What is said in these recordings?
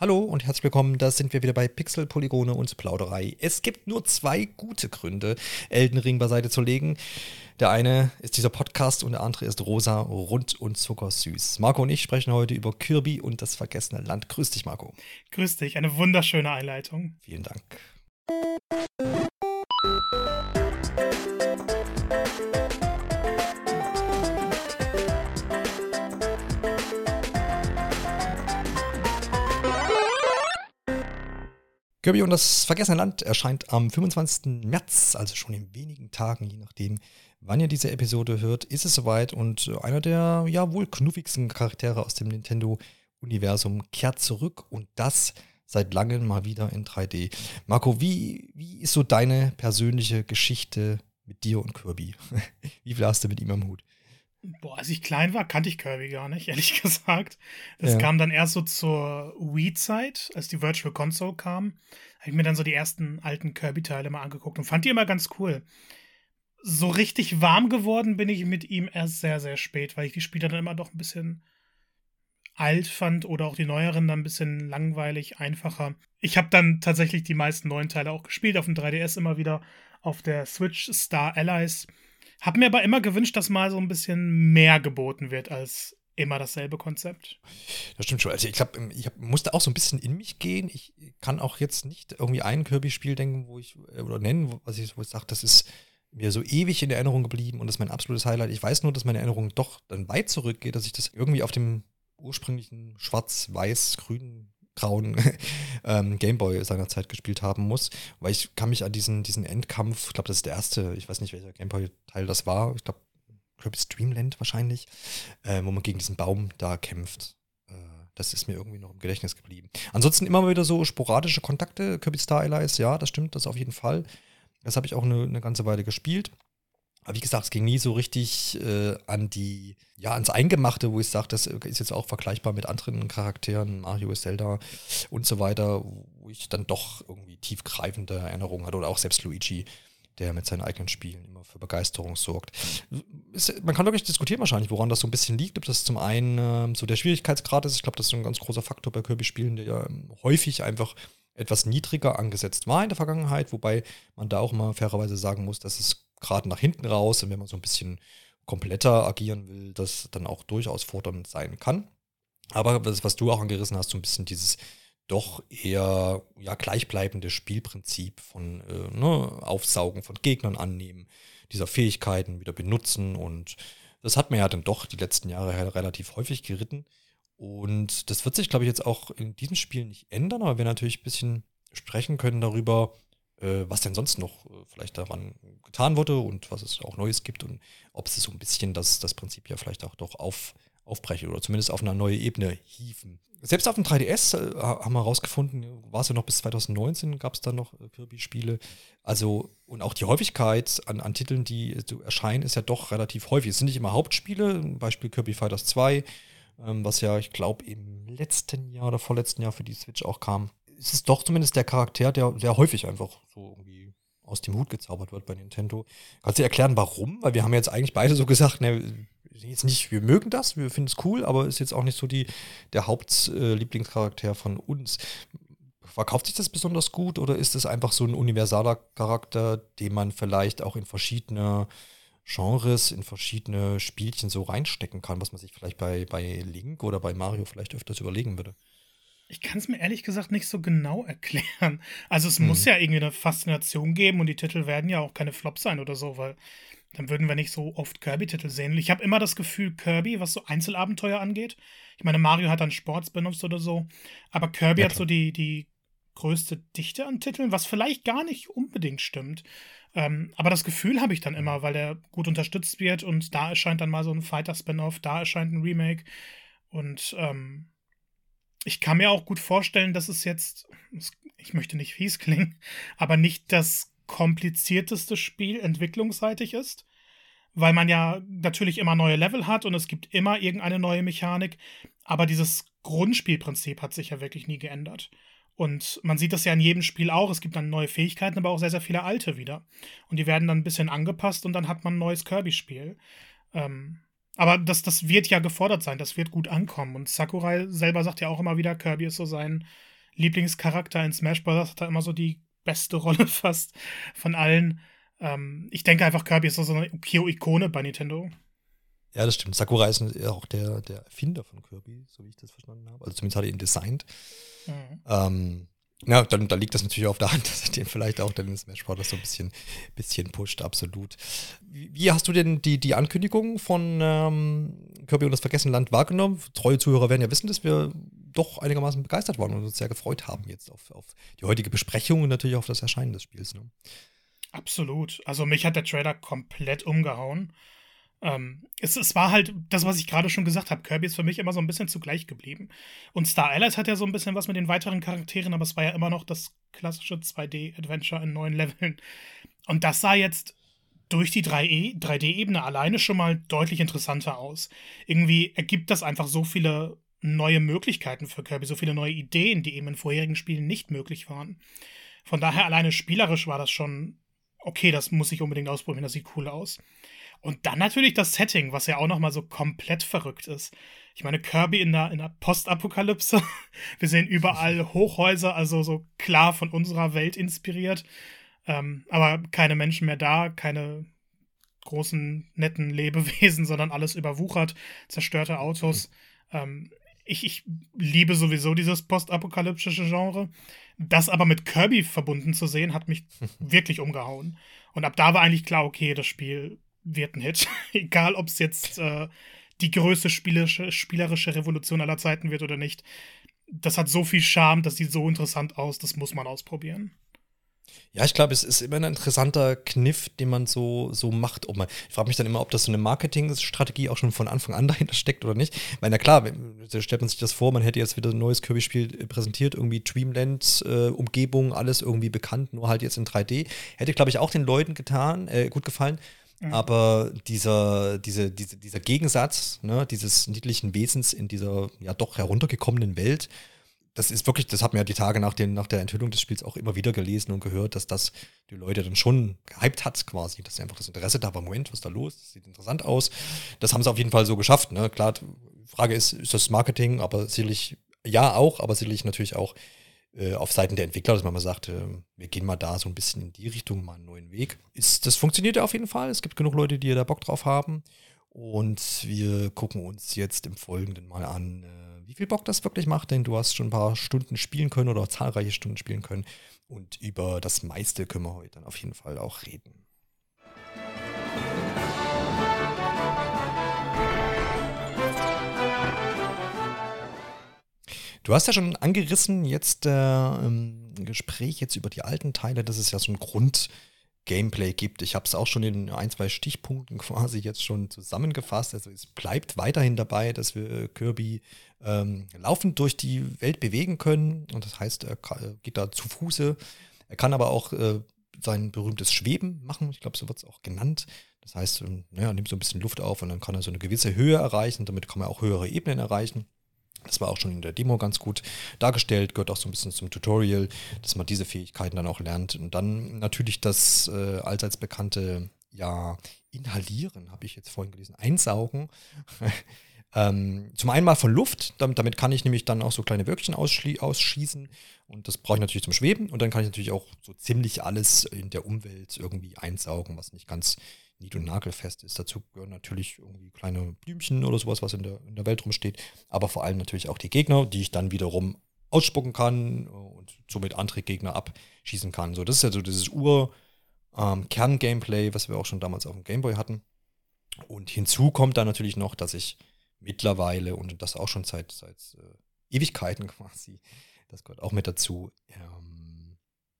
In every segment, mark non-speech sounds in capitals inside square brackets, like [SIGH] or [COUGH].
Hallo und herzlich willkommen, da sind wir wieder bei Pixel, Polygone und Plauderei. Es gibt nur zwei gute Gründe, Elden Ring beiseite zu legen. Der eine ist dieser Podcast und der andere ist rosa, rund und zuckersüß. Marco und ich sprechen heute über Kirby und das vergessene Land. Grüß dich, Marco. Grüß dich, eine wunderschöne Einleitung. Vielen Dank. Kirby und das Vergessene Land erscheint am 25. März, also schon in wenigen Tagen, je nachdem, wann ihr diese Episode hört, ist es soweit und einer der ja wohl knuffigsten Charaktere aus dem Nintendo-Universum kehrt zurück und das seit langem mal wieder in 3D. Marco, wie, wie ist so deine persönliche Geschichte mit dir und Kirby? [LAUGHS] wie viel hast du mit ihm am Hut? Boah, als ich klein war, kannte ich Kirby gar nicht, [LAUGHS] ehrlich gesagt. Das ja. kam dann erst so zur Wii-Zeit, als die Virtual Console kam. Habe ich mir dann so die ersten alten Kirby-Teile mal angeguckt und fand die immer ganz cool. So richtig warm geworden bin ich mit ihm erst sehr, sehr spät, weil ich die Spiele dann immer doch ein bisschen alt fand oder auch die neueren dann ein bisschen langweilig, einfacher. Ich habe dann tatsächlich die meisten neuen Teile auch gespielt, auf dem 3DS immer wieder, auf der Switch Star Allies hab mir aber immer gewünscht, dass mal so ein bisschen mehr geboten wird als immer dasselbe Konzept. Das stimmt schon. Also ich glaube, ich hab, musste auch so ein bisschen in mich gehen. Ich kann auch jetzt nicht irgendwie ein Kirby-Spiel denken, wo ich, äh, oder nennen, was ich, wo ich sage, das ist mir so ewig in Erinnerung geblieben und das ist mein absolutes Highlight. Ich weiß nur, dass meine Erinnerung doch dann weit zurückgeht, dass ich das irgendwie auf dem ursprünglichen schwarz-weiß-grünen grauen [LAUGHS] ähm, Gameboy seinerzeit gespielt haben muss. Weil ich kann mich an diesen, diesen Endkampf, ich glaube, das ist der erste, ich weiß nicht, welcher Gameboy-Teil das war, ich glaube, Kirby's Dreamland wahrscheinlich, äh, wo man gegen diesen Baum da kämpft. Äh, das ist mir irgendwie noch im Gedächtnis geblieben. Ansonsten immer wieder so sporadische Kontakte, Kirby Star Allies, ja, das stimmt, das auf jeden Fall. Das habe ich auch eine, eine ganze Weile gespielt. Aber wie gesagt, es ging nie so richtig äh, an die, ja, ans Eingemachte, wo ich sage, das ist jetzt auch vergleichbar mit anderen Charakteren, Mario, Zelda und so weiter, wo ich dann doch irgendwie tiefgreifende Erinnerungen hatte oder auch selbst Luigi, der mit seinen eigenen Spielen immer für Begeisterung sorgt. Ist, man kann wirklich diskutieren wahrscheinlich, woran das so ein bisschen liegt, ob das zum einen äh, so der Schwierigkeitsgrad ist. Ich glaube, das ist ein ganz großer Faktor bei Kirby-Spielen, der ja häufig einfach etwas niedriger angesetzt war in der Vergangenheit, wobei man da auch mal fairerweise sagen muss, dass es gerade nach hinten raus und wenn man so ein bisschen kompletter agieren will, das dann auch durchaus fordernd sein kann. Aber was, was du auch angerissen hast, so ein bisschen dieses doch eher ja, gleichbleibende Spielprinzip von äh, ne, Aufsaugen von Gegnern annehmen, dieser Fähigkeiten wieder benutzen und das hat man ja dann doch die letzten Jahre relativ häufig geritten. Und das wird sich, glaube ich, jetzt auch in diesem Spiel nicht ändern, aber wir natürlich ein bisschen sprechen können darüber, was denn sonst noch äh, vielleicht daran getan wurde und was es auch Neues gibt und ob sie so ein bisschen das, das Prinzip ja vielleicht auch doch auf, aufbrechen oder zumindest auf eine neue Ebene hieven. Selbst auf dem 3DS äh, haben wir herausgefunden, war es ja noch bis 2019, gab es da noch äh, Kirby-Spiele. Also, und auch die Häufigkeit an, an Titeln, die so erscheinen, ist ja doch relativ häufig. Es sind nicht immer Hauptspiele, Beispiel Kirby Fighters 2, ähm, was ja, ich glaube, im letzten Jahr oder vorletzten Jahr für die Switch auch kam ist es doch zumindest der Charakter, der sehr häufig einfach so irgendwie aus dem Hut gezaubert wird bei Nintendo. Kannst du erklären, warum? Weil wir haben jetzt eigentlich beide so gesagt, ne, jetzt nicht, wir mögen das, wir finden es cool, aber ist jetzt auch nicht so die, der Hauptlieblingscharakter von uns. Verkauft sich das besonders gut oder ist es einfach so ein universaler Charakter, den man vielleicht auch in verschiedene Genres, in verschiedene Spielchen so reinstecken kann, was man sich vielleicht bei, bei Link oder bei Mario vielleicht öfters überlegen würde? Ich kann es mir ehrlich gesagt nicht so genau [LAUGHS] erklären. Also es hm. muss ja irgendwie eine Faszination geben und die Titel werden ja auch keine Flops sein oder so, weil dann würden wir nicht so oft Kirby-Titel sehen. Ich habe immer das Gefühl, Kirby, was so Einzelabenteuer angeht, ich meine, Mario hat dann Sports benutzt oder so, aber Kirby ja, hat so die, die größte Dichte an Titeln, was vielleicht gar nicht unbedingt stimmt. Ähm, aber das Gefühl habe ich dann immer, weil der gut unterstützt wird und da erscheint dann mal so ein Fighter-Spin-Off, da erscheint ein Remake und ähm, ich kann mir auch gut vorstellen, dass es jetzt, ich möchte nicht fies klingen, [LAUGHS] aber nicht das komplizierteste Spiel entwicklungsseitig ist, weil man ja natürlich immer neue Level hat und es gibt immer irgendeine neue Mechanik, aber dieses Grundspielprinzip hat sich ja wirklich nie geändert. Und man sieht das ja in jedem Spiel auch. Es gibt dann neue Fähigkeiten, aber auch sehr, sehr viele alte wieder. Und die werden dann ein bisschen angepasst und dann hat man ein neues Kirby-Spiel. Ähm, Aber das, das wird ja gefordert sein, das wird gut ankommen. Und Sakurai selber sagt ja auch immer wieder, Kirby ist so sein Lieblingscharakter in Smash Bros. hat er immer so die beste Rolle [LAUGHS] fast von allen. Ähm, ich denke einfach, Kirby ist so eine Ikone bei Nintendo. Ja, das stimmt. Sakurai ist auch der, der Erfinder von Kirby, so wie ich das verstanden habe. Also zumindest hat er ihn designt. Mhm. Ähm, ja, dann da liegt das natürlich auf der Hand, [LAUGHS] dass er den vielleicht auch dann in Smash Bros. so ein bisschen, bisschen pusht, absolut. Wie, wie hast du denn die, die Ankündigung von ähm, Kirby und das Vergessene Land wahrgenommen? Treue Zuhörer werden ja wissen, dass wir doch einigermaßen begeistert waren und uns sehr gefreut haben jetzt auf, auf die heutige Besprechung und natürlich auf das Erscheinen des Spiels. Ne? Absolut. Also mich hat der Trailer komplett umgehauen. Ähm, es, es war halt das, was ich gerade schon gesagt habe. Kirby ist für mich immer so ein bisschen zugleich geblieben. Und Star Allies hat ja so ein bisschen was mit den weiteren Charakteren, aber es war ja immer noch das klassische 2D-Adventure in neuen Leveln. Und das sah jetzt durch die 3D-Ebene alleine schon mal deutlich interessanter aus. Irgendwie ergibt das einfach so viele neue Möglichkeiten für Kirby, so viele neue Ideen, die eben in vorherigen Spielen nicht möglich waren. Von daher alleine spielerisch war das schon okay, das muss ich unbedingt ausprobieren, das sieht cool aus. Und dann natürlich das Setting, was ja auch nochmal so komplett verrückt ist. Ich meine, Kirby in der, in der Postapokalypse. [LAUGHS] Wir sehen überall [LAUGHS] Hochhäuser, also so klar von unserer Welt inspiriert. Ähm, aber keine Menschen mehr da, keine großen, netten Lebewesen, [LAUGHS] sondern alles überwuchert, zerstörte Autos. Ähm, ich, ich liebe sowieso dieses postapokalyptische Genre. Das aber mit Kirby verbunden zu sehen, hat mich wirklich umgehauen. Und ab da war eigentlich klar, okay, das Spiel wird ein Hit. [LAUGHS] Egal, ob es jetzt äh, die größte spielerische, spielerische Revolution aller Zeiten wird oder nicht. Das hat so viel Charme, das sieht so interessant aus, das muss man ausprobieren. Ja, ich glaube, es ist immer ein interessanter Kniff, den man so, so macht. Ob man, ich frage mich dann immer, ob das so eine Marketingstrategie auch schon von Anfang an [LAUGHS] dahinter steckt oder nicht. Weil, na klar, stellt man sich das vor, man hätte jetzt wieder ein neues Kirby-Spiel präsentiert, irgendwie Dreamland, äh, alles irgendwie bekannt, nur halt jetzt in 3D. Hätte, glaube ich, auch den Leuten getan, äh, gut gefallen. Mhm. Aber dieser, diese, diese, dieser Gegensatz, ne, dieses niedlichen Wesens in dieser ja doch heruntergekommenen Welt, das ist wirklich, das hat man ja die Tage nach, den, nach der Enthüllung des Spiels auch immer wieder gelesen und gehört, dass das die Leute dann schon gehypt hat, quasi, dass einfach das Interesse da war, Moment, was ist da los? Das sieht interessant aus. Das haben sie auf jeden Fall so geschafft. Ne? Klar, die Frage ist, ist das Marketing, aber sicherlich, ja auch, aber sicherlich natürlich auch äh, auf Seiten der Entwickler, dass man mal sagt, äh, wir gehen mal da so ein bisschen in die Richtung, mal einen neuen Weg. Ist, das funktioniert ja auf jeden Fall. Es gibt genug Leute, die da Bock drauf haben. Und wir gucken uns jetzt im Folgenden mal an, äh, wie viel Bock das wirklich macht, denn du hast schon ein paar Stunden spielen können oder zahlreiche Stunden spielen können. Und über das meiste können wir heute dann auf jeden Fall auch reden. Du hast ja schon angerissen, jetzt äh, im Gespräch jetzt über die alten Teile, dass es ja so ein Grund-Gameplay gibt. Ich habe es auch schon in ein, zwei Stichpunkten [LAUGHS] quasi jetzt schon zusammengefasst. Also es bleibt weiterhin dabei, dass wir Kirby ähm, laufend durch die Welt bewegen können. Und das heißt, er geht da zu Fuße. Er kann aber auch äh, sein berühmtes Schweben machen. Ich glaube, so wird es auch genannt. Das heißt, ähm, naja, er nimmt so ein bisschen Luft auf und dann kann er so eine gewisse Höhe erreichen. Damit kann man auch höhere Ebenen erreichen. Das war auch schon in der Demo ganz gut dargestellt, gehört auch so ein bisschen zum Tutorial, dass man diese Fähigkeiten dann auch lernt. Und dann natürlich das äh, allseits bekannte, ja, Inhalieren, habe ich jetzt vorhin gelesen, Einsaugen. [LAUGHS] ähm, zum einen mal von Luft, damit, damit, kann ich nämlich dann auch so kleine Wölkchen ausschießen. Und das brauche ich natürlich zum Schweben. Und dann kann ich natürlich auch so ziemlich alles in der Umwelt irgendwie einsaugen, was nicht ganz nied- und nagelfest ist. Dazu gehören natürlich irgendwie kleine Blümchen oder sowas, was in der, in der Welt rumsteht. Aber vor allem natürlich auch die Gegner, die ich dann wiederum ausspucken kann und somit andere Gegner abschießen kann. So, das ist ja so dieses Ur-Kern-Gameplay, ähm, was wir auch schon damals auf dem Gameboy hatten. Und hinzu kommt dann natürlich noch, dass ich mittlerweile, und das auch schon seit, seit äh, Ewigkeiten [LAUGHS] quasi, das gehört auch mit dazu, ähm,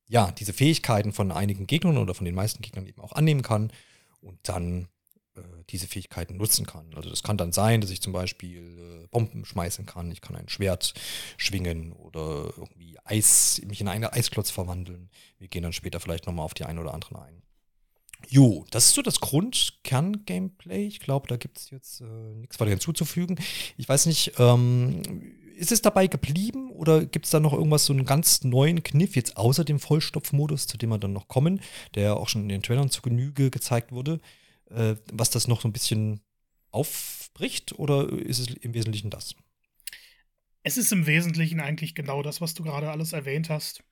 ja, diese Fähigkeiten von einigen Gegnern oder von den meisten Gegnern eben auch annehmen kann und dann äh, diese Fähigkeiten nutzen kann. Also das kann dann sein, dass ich zum Beispiel äh, Bomben schmeißen kann, ich kann ein Schwert schwingen oder irgendwie Eis, mich in einen Eisklotz verwandeln. Wir gehen dann später vielleicht nochmal auf die einen oder anderen ein. Jo, das ist so das Grundkern-Gameplay. Ich glaube, da gibt es jetzt äh, nichts weiter hinzuzufügen. Ich weiß nicht, ähm, ist es dabei geblieben oder gibt es da noch irgendwas, so einen ganz neuen Kniff, jetzt außer dem Vollstopfmodus, zu dem wir dann noch kommen, der auch schon in den Trailern zu Genüge gezeigt wurde, äh, was das noch so ein bisschen aufbricht oder ist es im Wesentlichen das? Es ist im Wesentlichen eigentlich genau das, was du gerade alles erwähnt hast.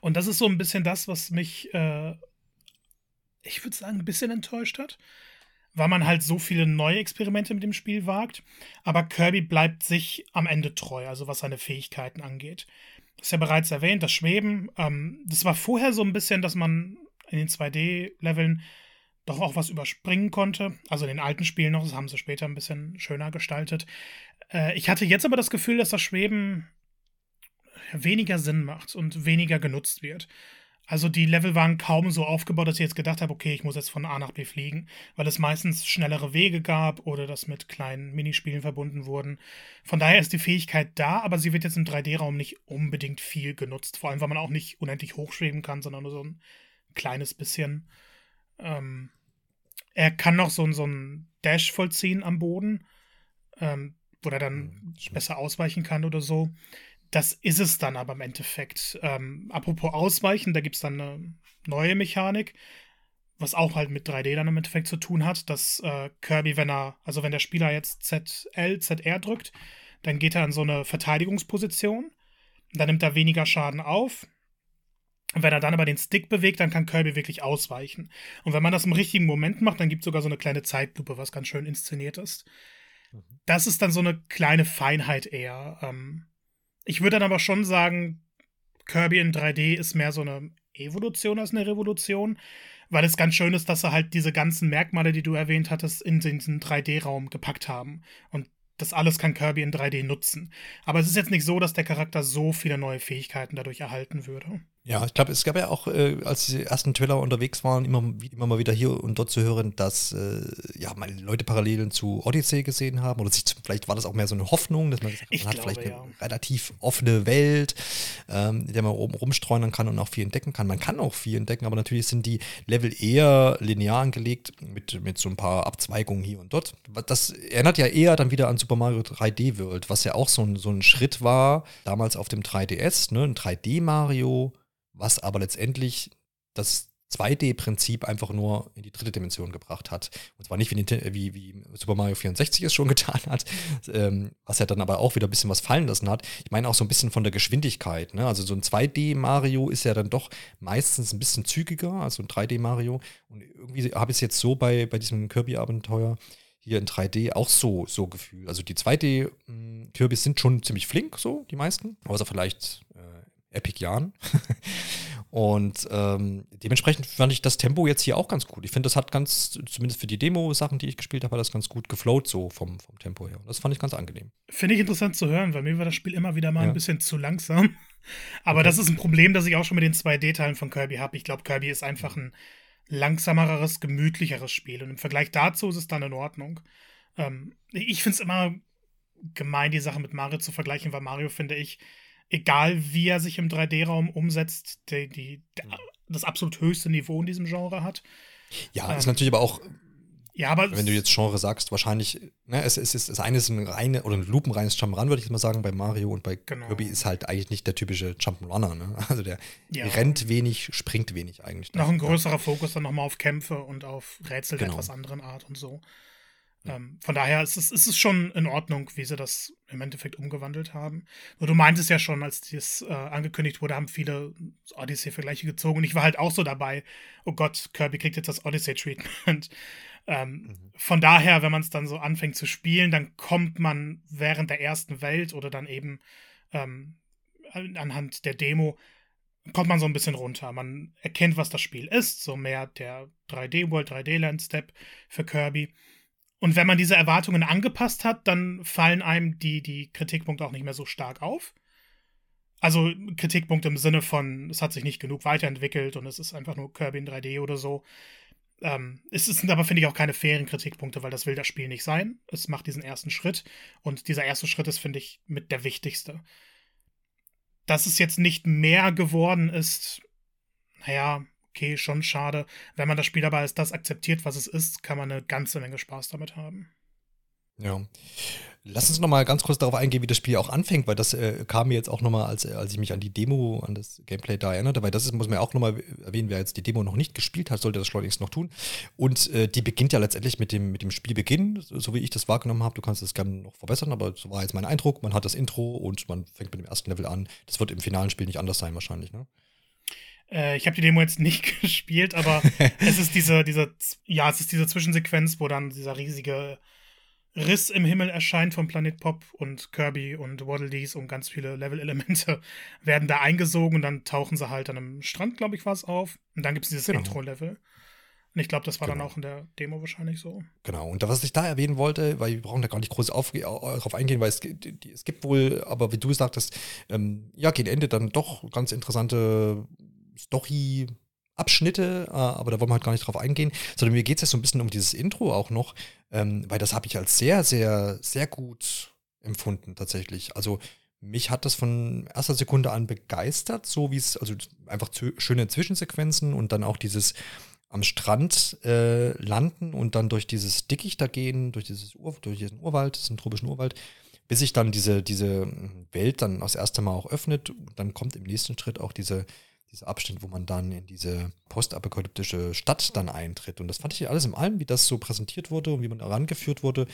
Und das ist so ein bisschen das, was mich, äh, ich würde sagen, ein bisschen enttäuscht hat, weil man halt so viele neue Experimente mit dem Spiel wagt. Aber Kirby bleibt sich am Ende treu, also was seine Fähigkeiten angeht. Das ist ja bereits erwähnt, das Schweben. Ähm, das war vorher so ein bisschen, dass man in den 2D-Leveln doch auch was überspringen konnte. Also in den alten Spielen noch, das haben sie später ein bisschen schöner gestaltet. Äh, ich hatte jetzt aber das Gefühl, dass das Schweben weniger Sinn macht und weniger genutzt wird. Also die Level waren kaum so aufgebaut, dass ich jetzt gedacht habe, okay, ich muss jetzt von A nach B fliegen, weil es meistens schnellere Wege gab oder das mit kleinen Minispielen verbunden wurden. Von daher ist die Fähigkeit da, aber sie wird jetzt im 3D-Raum nicht unbedingt viel genutzt. Vor allem, weil man auch nicht unendlich hochschweben kann, sondern nur so ein kleines bisschen. Ähm, er kann noch so, so einen Dash vollziehen am Boden, ähm, wo er dann mhm, besser ausweichen kann oder so. Das ist es dann aber im Endeffekt. Ähm, apropos Ausweichen, da gibt es dann eine neue Mechanik, was auch halt mit 3D dann im Endeffekt zu tun hat, dass äh, Kirby, wenn er, also wenn der Spieler jetzt ZL, ZR drückt, dann geht er in so eine Verteidigungsposition. Dann nimmt er weniger Schaden auf. Und wenn er dann aber den Stick bewegt, dann kann Kirby wirklich ausweichen. Und wenn man das im richtigen Moment macht, dann gibt es sogar so eine kleine Zeitlupe, was ganz schön inszeniert ist. Mhm. Das ist dann so eine kleine Feinheit eher. Ähm, ich würde dann aber schon sagen, Kirby in 3D ist mehr so eine Evolution als eine Revolution, weil es ganz schön ist, dass sie halt diese ganzen Merkmale, die du erwähnt hattest, in diesen 3D-Raum gepackt haben. Und das alles kann Kirby in 3D nutzen. Aber es ist jetzt nicht so, dass der Charakter so viele neue Fähigkeiten dadurch erhalten würde. Ja, ich glaube, es gab ja auch, äh, als die ersten Trailer unterwegs waren, immer, immer mal wieder hier und dort zu hören, dass äh, ja mal Leute Parallelen zu Odyssey gesehen haben. Oder sich, vielleicht war das auch mehr so eine Hoffnung, dass man gesagt hat, man glaube, hat vielleicht ja. eine relativ offene Welt, ähm, in der man oben rumstreunern kann und auch viel entdecken kann. Man kann auch viel entdecken, aber natürlich sind die Level eher linear angelegt, mit, mit so ein paar Abzweigungen hier und dort. Das erinnert ja eher dann wieder an Super Mario 3D World, was ja auch so ein, so ein Schritt war, damals auf dem 3DS, ne? ein 3D-Mario was aber letztendlich das 2D-Prinzip einfach nur in die dritte Dimension gebracht hat. Und zwar nicht wie, wie, wie Super Mario 64 es schon [LAUGHS] getan hat, ähm, was er dann aber auch wieder ein bisschen was fallen lassen hat. Ich meine auch so ein bisschen von der Geschwindigkeit. Ne? Also so ein 2D-Mario ist ja dann doch meistens ein bisschen zügiger als ein 3D-Mario. Und irgendwie habe ich es jetzt so bei, bei diesem Kirby-Abenteuer hier in 3D auch so, so gefühlt. Also die 2D-Kirbys hm, sind schon ziemlich flink, so die meisten. Außer vielleicht Epic Jahren. [LAUGHS] Und ähm, dementsprechend fand ich das Tempo jetzt hier auch ganz gut. Ich finde, das hat ganz, zumindest für die Demo-Sachen, die ich gespielt habe, hat das ganz gut geflowt, so vom, vom Tempo her. Und das fand ich ganz angenehm. Finde ich interessant zu hören, weil mir war das Spiel immer wieder mal ja. ein bisschen zu langsam. [LAUGHS] Aber okay. das ist ein Problem, das ich auch schon mit den 2D-Teilen von Kirby habe. Ich glaube, Kirby ist einfach ein langsameres, gemütlicheres Spiel. Und im Vergleich dazu ist es dann in Ordnung. Ähm, ich finde es immer gemein, die Sache mit Mario zu vergleichen, weil Mario, finde ich, egal wie er sich im 3D-Raum umsetzt, die, die, der, das absolut höchste Niveau in diesem Genre hat. Ja, ähm, ist natürlich aber auch. Ja, aber wenn du jetzt Genre sagst, wahrscheinlich, ne, es, es ist das eine ist ein reine oder ein lupenreines Jump'n'Run, würde ich mal sagen, bei Mario und bei genau. Kirby ist halt eigentlich nicht der typische Jump'n'Runner, ne? [LAUGHS] Also der ja. rennt wenig, springt wenig eigentlich. Noch ein größerer ja. Fokus dann nochmal auf Kämpfe und auf Rätsel genau. der etwas anderen Art und so. Ähm, von daher ist es, ist es schon in Ordnung, wie sie das im Endeffekt umgewandelt haben. Nur du meintest ja schon, als das äh, angekündigt wurde, haben viele Odyssey-Vergleiche gezogen. Und ich war halt auch so dabei, oh Gott, Kirby kriegt jetzt das Odyssey-Treatment. [LAUGHS] ähm, mhm. Von daher, wenn man es dann so anfängt zu spielen, dann kommt man während der ersten Welt oder dann eben ähm, anhand der Demo kommt man so ein bisschen runter. Man erkennt, was das Spiel ist, so mehr der 3D-World, 3D-Land-Step für Kirby. Und wenn man diese Erwartungen angepasst hat, dann fallen einem die, die Kritikpunkte auch nicht mehr so stark auf. Also Kritikpunkte im Sinne von, es hat sich nicht genug weiterentwickelt und es ist einfach nur Kirby in 3D oder so. Ähm, es sind aber, finde ich, auch keine fairen Kritikpunkte, weil das will das Spiel nicht sein. Es macht diesen ersten Schritt und dieser erste Schritt ist, finde ich, mit der wichtigste. Dass es jetzt nicht mehr geworden ist, naja, okay, schon schade. Wenn man das Spiel aber als das akzeptiert, was es ist, kann man eine ganze Menge Spaß damit haben. Ja. Lass uns noch mal ganz kurz darauf eingehen, wie das Spiel auch anfängt, weil das äh, kam mir jetzt auch noch mal, als, als ich mich an die Demo, an das Gameplay da erinnerte, weil das ist, muss man ja auch noch mal erwähnen, wer jetzt die Demo noch nicht gespielt hat, sollte das schleunigst noch tun. Und äh, die beginnt ja letztendlich mit dem, mit dem Spielbeginn, so wie ich das wahrgenommen habe. Du kannst das gerne noch verbessern, aber so war jetzt mein Eindruck. Man hat das Intro und man fängt mit dem ersten Level an. Das wird im finalen Spiel nicht anders sein wahrscheinlich, ne? Äh, ich habe die Demo jetzt nicht [LAUGHS] gespielt, aber es ist diese, diese, ja, es ist diese Zwischensequenz, wo dann dieser riesige Riss im Himmel erscheint von Planet Pop und Kirby und Waddle Dees und ganz viele Level-Elemente [LAUGHS] werden da eingesogen und dann tauchen sie halt an einem Strand, glaube ich, war es auf. Und dann gibt es dieses genau. Intro-Level. Und ich glaube, das war genau. dann auch in der Demo wahrscheinlich so. Genau. Und was ich da erwähnen wollte, weil wir brauchen da gar nicht groß auf, darauf eingehen, weil es, es, gibt wohl, aber wie du sagtest, ähm, ja, gegen Ende dann doch ganz interessante Story Abschnitte, äh, aber da wollen wir halt gar nicht drauf eingehen, sondern mir geht es jetzt so ein bisschen um dieses Intro auch noch, ähm, weil das habe ich als sehr, sehr, sehr gut empfunden tatsächlich. Also mich hat das von erster Sekunde an begeistert, so wie es, also einfach schöne Zwischensequenzen und dann auch dieses am Strand äh, landen und dann durch dieses Dickicht da gehen, durch, dieses Ur, durch diesen Urwald, diesen tropischen Urwald, bis sich dann diese, diese Welt dann das erste Mal auch öffnet. Und dann kommt im nächsten Schritt auch diese dieser Abschnitt, wo man dann in diese postapokalyptische Stadt dann eintritt. Und das fand ich alles im allem, wie das so präsentiert wurde und wie man da rangeführt wurde,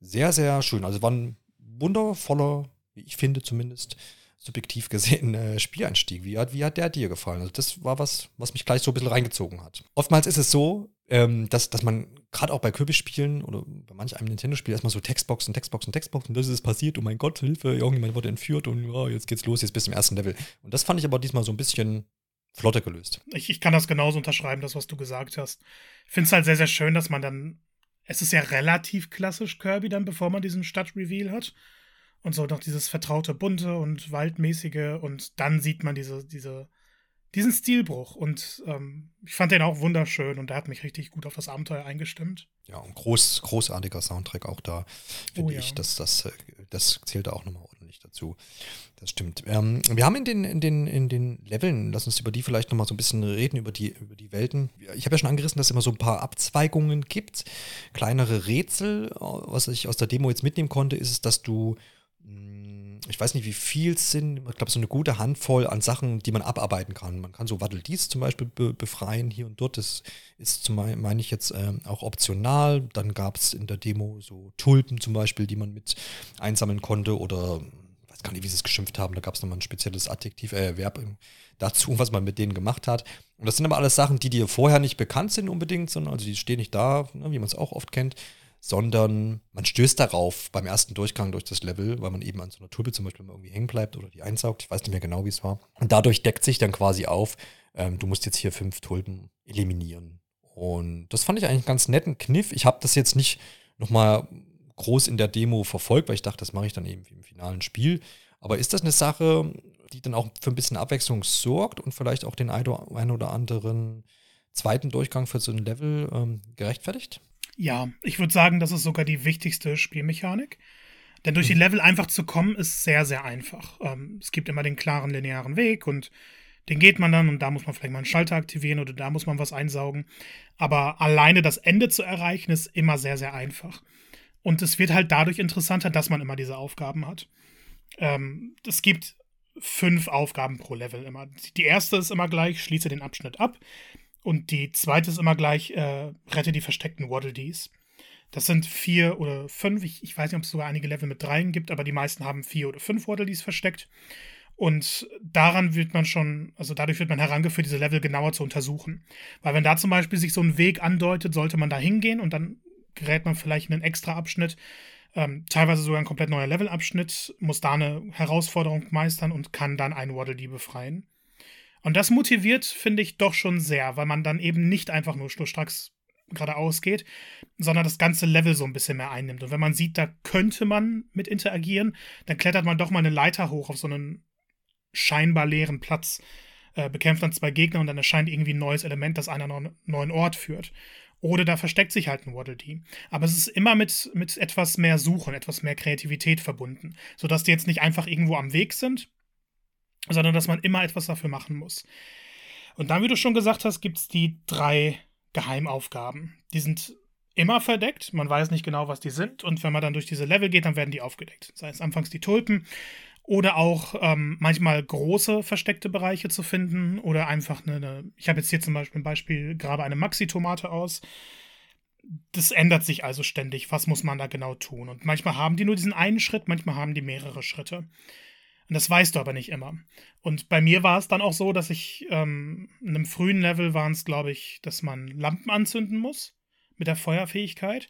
sehr, sehr schön. Also war ein wundervoller, wie ich finde zumindest, subjektiv gesehen äh, Spieleinstieg. Wie hat, wie hat der dir gefallen? Also das war was, was mich gleich so ein bisschen reingezogen hat. Oftmals ist es so, ähm, dass, dass man gerade auch bei Kirby-Spielen oder bei manch einem Nintendo-Spiel erstmal so Textboxen, Textboxen, Textboxen, das ist passiert, oh mein Gott, Hilfe, irgendjemand wurde entführt und oh, jetzt geht's los, jetzt bis zum ersten Level. Und das fand ich aber diesmal so ein bisschen flotter gelöst. Ich, ich kann das genauso unterschreiben, das, was du gesagt hast. Ich finde es halt sehr, sehr schön, dass man dann, es ist ja relativ klassisch Kirby dann, bevor man diesen Stadt-Reveal hat. Und so noch dieses vertraute Bunte und Waldmäßige und dann sieht man diese, diese diesen Stilbruch. Und ähm, ich fand den auch wunderschön und der hat mich richtig gut auf das Abenteuer eingestimmt. Ja, und groß, großartiger Soundtrack auch da, finde oh, ja. ich. Das, das, äh, das zählt da auch nochmal ordentlich dazu. Das stimmt. Ähm, wir haben in den, in, den, in den Leveln, lass uns über die vielleicht nochmal so ein bisschen reden, über die, über die Welten. Ich habe ja schon angerissen, dass es immer so ein paar Abzweigungen gibt, kleinere Rätsel. Was ich aus der Demo jetzt mitnehmen konnte, ist dass du ich weiß nicht, wie viel es sind, ich glaube, so eine gute Handvoll an Sachen, die man abarbeiten kann. Man kann so Waddle Dies zum Beispiel be befreien hier und dort. Das ist, meine ich jetzt, ähm, auch optional. Dann gab es in der Demo so Tulpen zum Beispiel, die man mit einsammeln konnte oder weiß gar nicht, wie sie es geschimpft haben. Da gab es nochmal ein spezielles Adjektiv, äh, Verb dazu, was man mit denen gemacht hat. Und das sind aber alles Sachen, die dir vorher nicht bekannt sind unbedingt, sondern also die stehen nicht da, ne, wie man es auch oft kennt sondern man stößt darauf beim ersten Durchgang durch das Level, weil man eben an so einer Tulpe zum Beispiel irgendwie hängen bleibt oder die einsaugt. Ich weiß nicht mehr genau, wie es war. Und dadurch deckt sich dann quasi auf, ähm, du musst jetzt hier fünf Tulpen eliminieren. Und das fand ich eigentlich einen ganz netten Kniff. Ich habe das jetzt nicht nochmal groß in der Demo verfolgt, weil ich dachte, das mache ich dann eben im finalen Spiel. Aber ist das eine Sache, die dann auch für ein bisschen Abwechslung sorgt und vielleicht auch den einen oder anderen zweiten Durchgang für so ein Level ähm, gerechtfertigt? Ja, ich würde sagen, das ist sogar die wichtigste Spielmechanik. Denn durch die mhm. Level einfach zu kommen, ist sehr, sehr einfach. Ähm, es gibt immer den klaren linearen Weg und den geht man dann und da muss man vielleicht mal einen Schalter aktivieren oder da muss man was einsaugen. Aber alleine das Ende zu erreichen, ist immer sehr, sehr einfach. Und es wird halt dadurch interessanter, dass man immer diese Aufgaben hat. Ähm, es gibt fünf Aufgaben pro Level immer. Die erste ist immer gleich, schließe den Abschnitt ab. Und die zweite ist immer gleich, äh, rette die versteckten Waddle Dees. Das sind vier oder fünf. Ich, ich weiß nicht, ob es sogar einige Level mit dreien gibt, aber die meisten haben vier oder fünf Waddle Dees versteckt. Und daran wird man schon, also dadurch wird man herangeführt, diese Level genauer zu untersuchen. Weil wenn da zum Beispiel sich so ein Weg andeutet, sollte man da hingehen und dann gerät man vielleicht in einen extra Abschnitt, ähm, teilweise sogar ein komplett neuer Levelabschnitt, muss da eine Herausforderung meistern und kann dann einen Waddle Dee befreien. Und das motiviert, finde ich, doch schon sehr, weil man dann eben nicht einfach nur schnurstracks geradeaus geht, sondern das ganze Level so ein bisschen mehr einnimmt. Und wenn man sieht, da könnte man mit interagieren, dann klettert man doch mal eine Leiter hoch auf so einen scheinbar leeren Platz, äh, bekämpft dann zwei Gegner und dann erscheint irgendwie ein neues Element, das einen an einen neuen Ort führt. Oder da versteckt sich halt ein Waddle Dee. Aber es ist immer mit, mit etwas mehr Suchen, etwas mehr Kreativität verbunden, sodass die jetzt nicht einfach irgendwo am Weg sind, sondern dass man immer etwas dafür machen muss. Und dann, wie du schon gesagt hast, gibt es die drei Geheimaufgaben. Die sind immer verdeckt. Man weiß nicht genau, was die sind. Und wenn man dann durch diese Level geht, dann werden die aufgedeckt. Sei es anfangs die Tulpen oder auch ähm, manchmal große versteckte Bereiche zu finden oder einfach eine. eine ich habe jetzt hier zum Beispiel ein Beispiel, grabe eine Maxi-Tomate aus. Das ändert sich also ständig. Was muss man da genau tun? Und manchmal haben die nur diesen einen Schritt, manchmal haben die mehrere Schritte. Und das weißt du aber nicht immer. Und bei mir war es dann auch so, dass ich ähm, in einem frühen Level waren es, glaube ich, dass man Lampen anzünden muss mit der Feuerfähigkeit.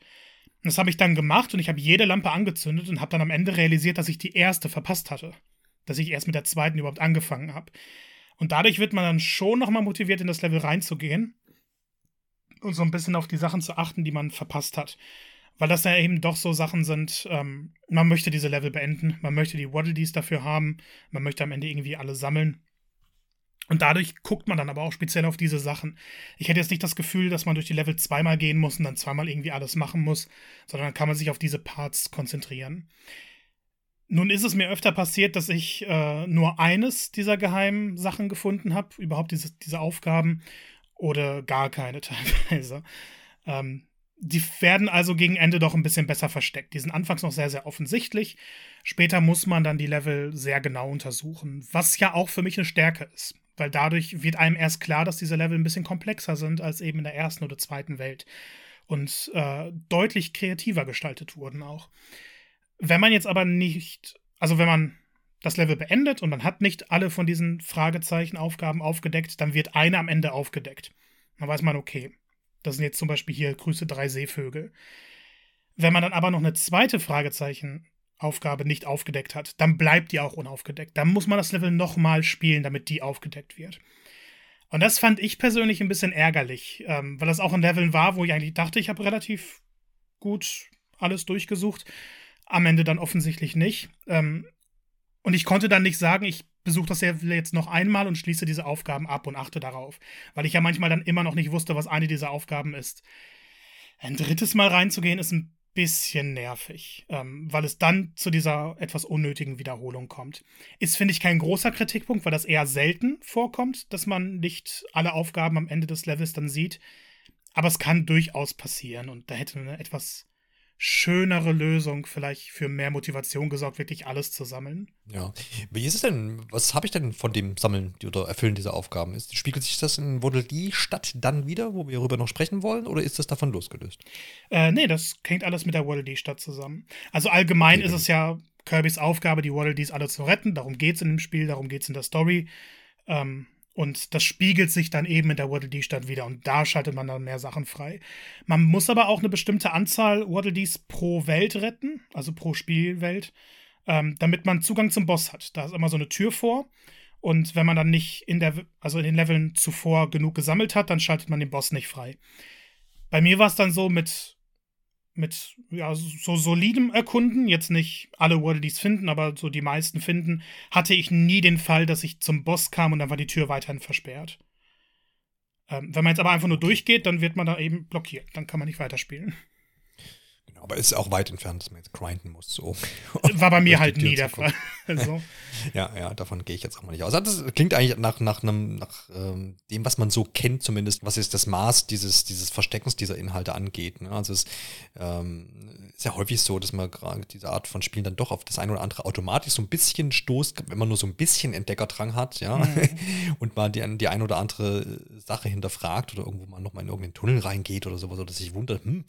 Das habe ich dann gemacht und ich habe jede Lampe angezündet und habe dann am Ende realisiert, dass ich die erste verpasst hatte. Dass ich erst mit der zweiten überhaupt angefangen habe. Und dadurch wird man dann schon nochmal motiviert, in das Level reinzugehen und so ein bisschen auf die Sachen zu achten, die man verpasst hat weil das ja eben doch so Sachen sind, ähm, man möchte diese Level beenden, man möchte die Waddle Dees dafür haben, man möchte am Ende irgendwie alle sammeln. Und dadurch guckt man dann aber auch speziell auf diese Sachen. Ich hätte jetzt nicht das Gefühl, dass man durch die Level zweimal gehen muss und dann zweimal irgendwie alles machen muss, sondern dann kann man sich auf diese Parts konzentrieren. Nun ist es mir öfter passiert, dass ich äh, nur eines dieser geheimen Sachen gefunden habe, überhaupt diese, diese Aufgaben, oder gar keine [LAUGHS] teilweise. Ähm, die werden also gegen Ende doch ein bisschen besser versteckt. Die sind anfangs noch sehr, sehr offensichtlich. Später muss man dann die Level sehr genau untersuchen, was ja auch für mich eine Stärke ist. Weil dadurch wird einem erst klar, dass diese Level ein bisschen komplexer sind als eben in der ersten oder zweiten Welt. Und äh, deutlich kreativer gestaltet wurden auch. Wenn man jetzt aber nicht, also wenn man das Level beendet und man hat nicht alle von diesen Fragezeichen-Aufgaben aufgedeckt, dann wird eine am Ende aufgedeckt. Dann weiß man, okay, das sind jetzt zum Beispiel hier Grüße drei Seevögel. Wenn man dann aber noch eine zweite Fragezeichen-Aufgabe nicht aufgedeckt hat, dann bleibt die auch unaufgedeckt. Dann muss man das Level nochmal spielen, damit die aufgedeckt wird. Und das fand ich persönlich ein bisschen ärgerlich, ähm, weil das auch ein Level war, wo ich eigentlich dachte, ich habe relativ gut alles durchgesucht. Am Ende dann offensichtlich nicht. Ähm, und ich konnte dann nicht sagen, ich besuche das jetzt noch einmal und schließe diese Aufgaben ab und achte darauf. Weil ich ja manchmal dann immer noch nicht wusste, was eine dieser Aufgaben ist. Ein drittes Mal reinzugehen ist ein bisschen nervig, ähm, weil es dann zu dieser etwas unnötigen Wiederholung kommt. Ist, finde ich, kein großer Kritikpunkt, weil das eher selten vorkommt, dass man nicht alle Aufgaben am Ende des Levels dann sieht. Aber es kann durchaus passieren und da hätte eine etwas schönere Lösung vielleicht für mehr Motivation gesorgt, wirklich alles zu sammeln. Ja. Wie ist es denn? Was habe ich denn von dem Sammeln oder Erfüllen dieser Aufgaben? Ist, spiegelt sich das in Waddle die Stadt dann wieder, wo wir darüber noch sprechen wollen, oder ist das davon losgelöst? Äh, nee, das hängt alles mit der Waddle Dee Stadt zusammen. Also allgemein okay. ist es ja Kirbys Aufgabe, die Waddle Dees alle zu retten. Darum geht es in dem Spiel, darum geht es in der Story. Ähm, und das spiegelt sich dann eben in der Waddle Dee Stadt wieder und da schaltet man dann mehr Sachen frei. Man muss aber auch eine bestimmte Anzahl Waddle Dees pro Welt retten, also pro Spielwelt, ähm, damit man Zugang zum Boss hat. Da ist immer so eine Tür vor und wenn man dann nicht in der, also in den Leveln zuvor genug gesammelt hat, dann schaltet man den Boss nicht frei. Bei mir war es dann so mit mit ja, so solidem Erkunden, jetzt nicht alle Worldies finden, aber so die meisten finden, hatte ich nie den Fall, dass ich zum Boss kam und dann war die Tür weiterhin versperrt. Ähm, wenn man jetzt aber einfach nur durchgeht, dann wird man da eben blockiert. Dann kann man nicht weiterspielen. Aber es ist auch weit entfernt, dass man jetzt grinden muss. So. [LAUGHS] War bei mir halt nie der Fall. [LAUGHS] so. [LAUGHS] Ja, ja, davon gehe ich jetzt auch mal nicht aus. Also das klingt eigentlich nach, nach, einem, nach ähm, dem, was man so kennt, zumindest, was jetzt das Maß dieses, dieses Versteckens dieser Inhalte angeht. Ne? Also es ähm, ist ja häufig so, dass man gerade diese Art von Spielen dann doch auf das eine oder andere automatisch so ein bisschen stoßt, wenn man nur so ein bisschen Entdeckerdrang hat, ja, mhm. und mal die, die eine oder andere Sache hinterfragt oder irgendwo mal nochmal in irgendeinen Tunnel reingeht oder sowas, oder sich wundert, hm,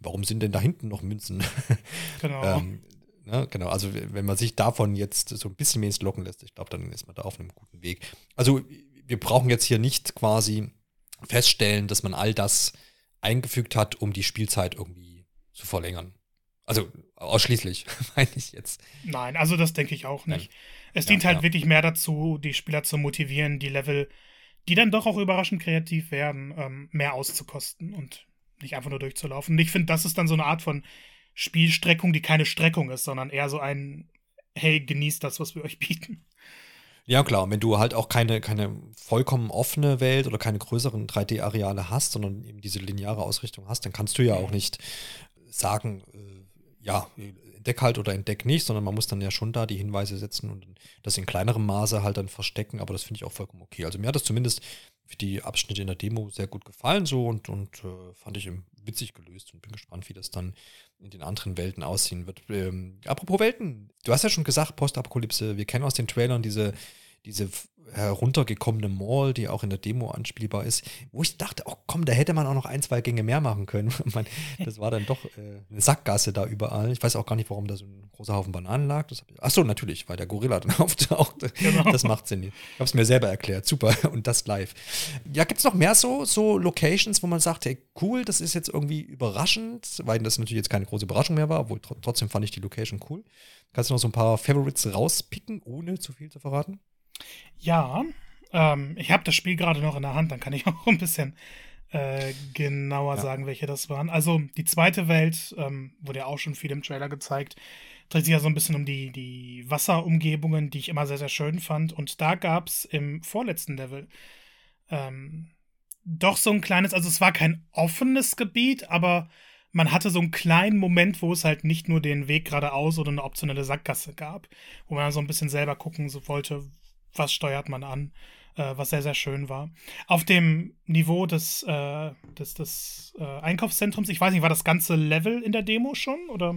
warum sind denn da hinten noch Münzen. [LAUGHS] Genau. ähm, ne, genau, also wenn man sich davon jetzt so ein bisschen mehr locken lässt, ich glaube, dann ist man da auf einem guten Weg. Also wir brauchen jetzt hier nicht quasi feststellen, dass man all das eingefügt hat, um die Spielzeit irgendwie zu verlängern. Also ausschließlich, [LAUGHS] meine ich jetzt. Nein, also das denke ich auch nicht. Nein. Es dient ja, halt ja. wirklich mehr dazu, die Spieler zu motivieren, die Level, die dann doch auch überraschend kreativ werden, ähm, mehr auszukosten und nicht einfach nur durchzulaufen. Und ich finde, das ist dann so eine Art von Spielstreckung, die keine Streckung ist, sondern eher so ein, hey, genießt das, was wir euch bieten. Ja, klar. Wenn du halt auch keine, keine vollkommen offene Welt oder keine größeren 3D-Areale hast, sondern eben diese lineare Ausrichtung hast, dann kannst du ja auch nicht sagen, äh, ja, entdeck halt oder entdeck nicht, sondern man muss dann ja schon da die Hinweise setzen und das in kleinerem Maße halt dann verstecken, aber das finde ich auch vollkommen okay. Also mir hat das zumindest die Abschnitte in der Demo sehr gut gefallen so und, und äh, fand ich witzig gelöst und bin gespannt, wie das dann in den anderen Welten aussehen wird. Ähm, apropos Welten, du hast ja schon gesagt, Postapokalypse, wir kennen aus den Trailern diese, diese heruntergekommene Mall, die auch in der Demo anspielbar ist, wo ich dachte, oh komm, da hätte man auch noch ein, zwei Gänge mehr machen können. [LAUGHS] Man, das war dann doch äh, eine Sackgasse da überall. Ich weiß auch gar nicht, warum da so ein großer Haufen Bananen lag. Das ich, achso, natürlich, weil der Gorilla dann [LAUGHS] auftauchte. Genau. Das macht Sinn. Ich habe es mir selber erklärt. Super. [LAUGHS] Und das live. Ja, gibt es noch mehr so, so Locations, wo man sagt, hey, cool, das ist jetzt irgendwie überraschend, weil das natürlich jetzt keine große Überraschung mehr war, obwohl tr trotzdem fand ich die Location cool. Kannst du noch so ein paar Favorites rauspicken, ohne zu viel zu verraten? Ja, ähm, ich habe das Spiel gerade noch in der Hand, dann kann ich [LAUGHS] auch ein bisschen äh, genauer ja. sagen, welche das waren. Also die zweite Welt, ähm, wurde ja auch schon viel im Trailer gezeigt, dreht sich ja so ein bisschen um die, die Wasserumgebungen, die ich immer sehr, sehr schön fand. Und da gab es im vorletzten Level ähm, doch so ein kleines, also es war kein offenes Gebiet, aber man hatte so einen kleinen Moment, wo es halt nicht nur den Weg geradeaus oder eine optionelle Sackgasse gab, wo man so ein bisschen selber gucken so wollte, was steuert man an, äh, was sehr, sehr schön war. Auf dem Niveau des, äh, des, des äh, Einkaufszentrums, ich weiß nicht, war das ganze Level in der Demo schon oder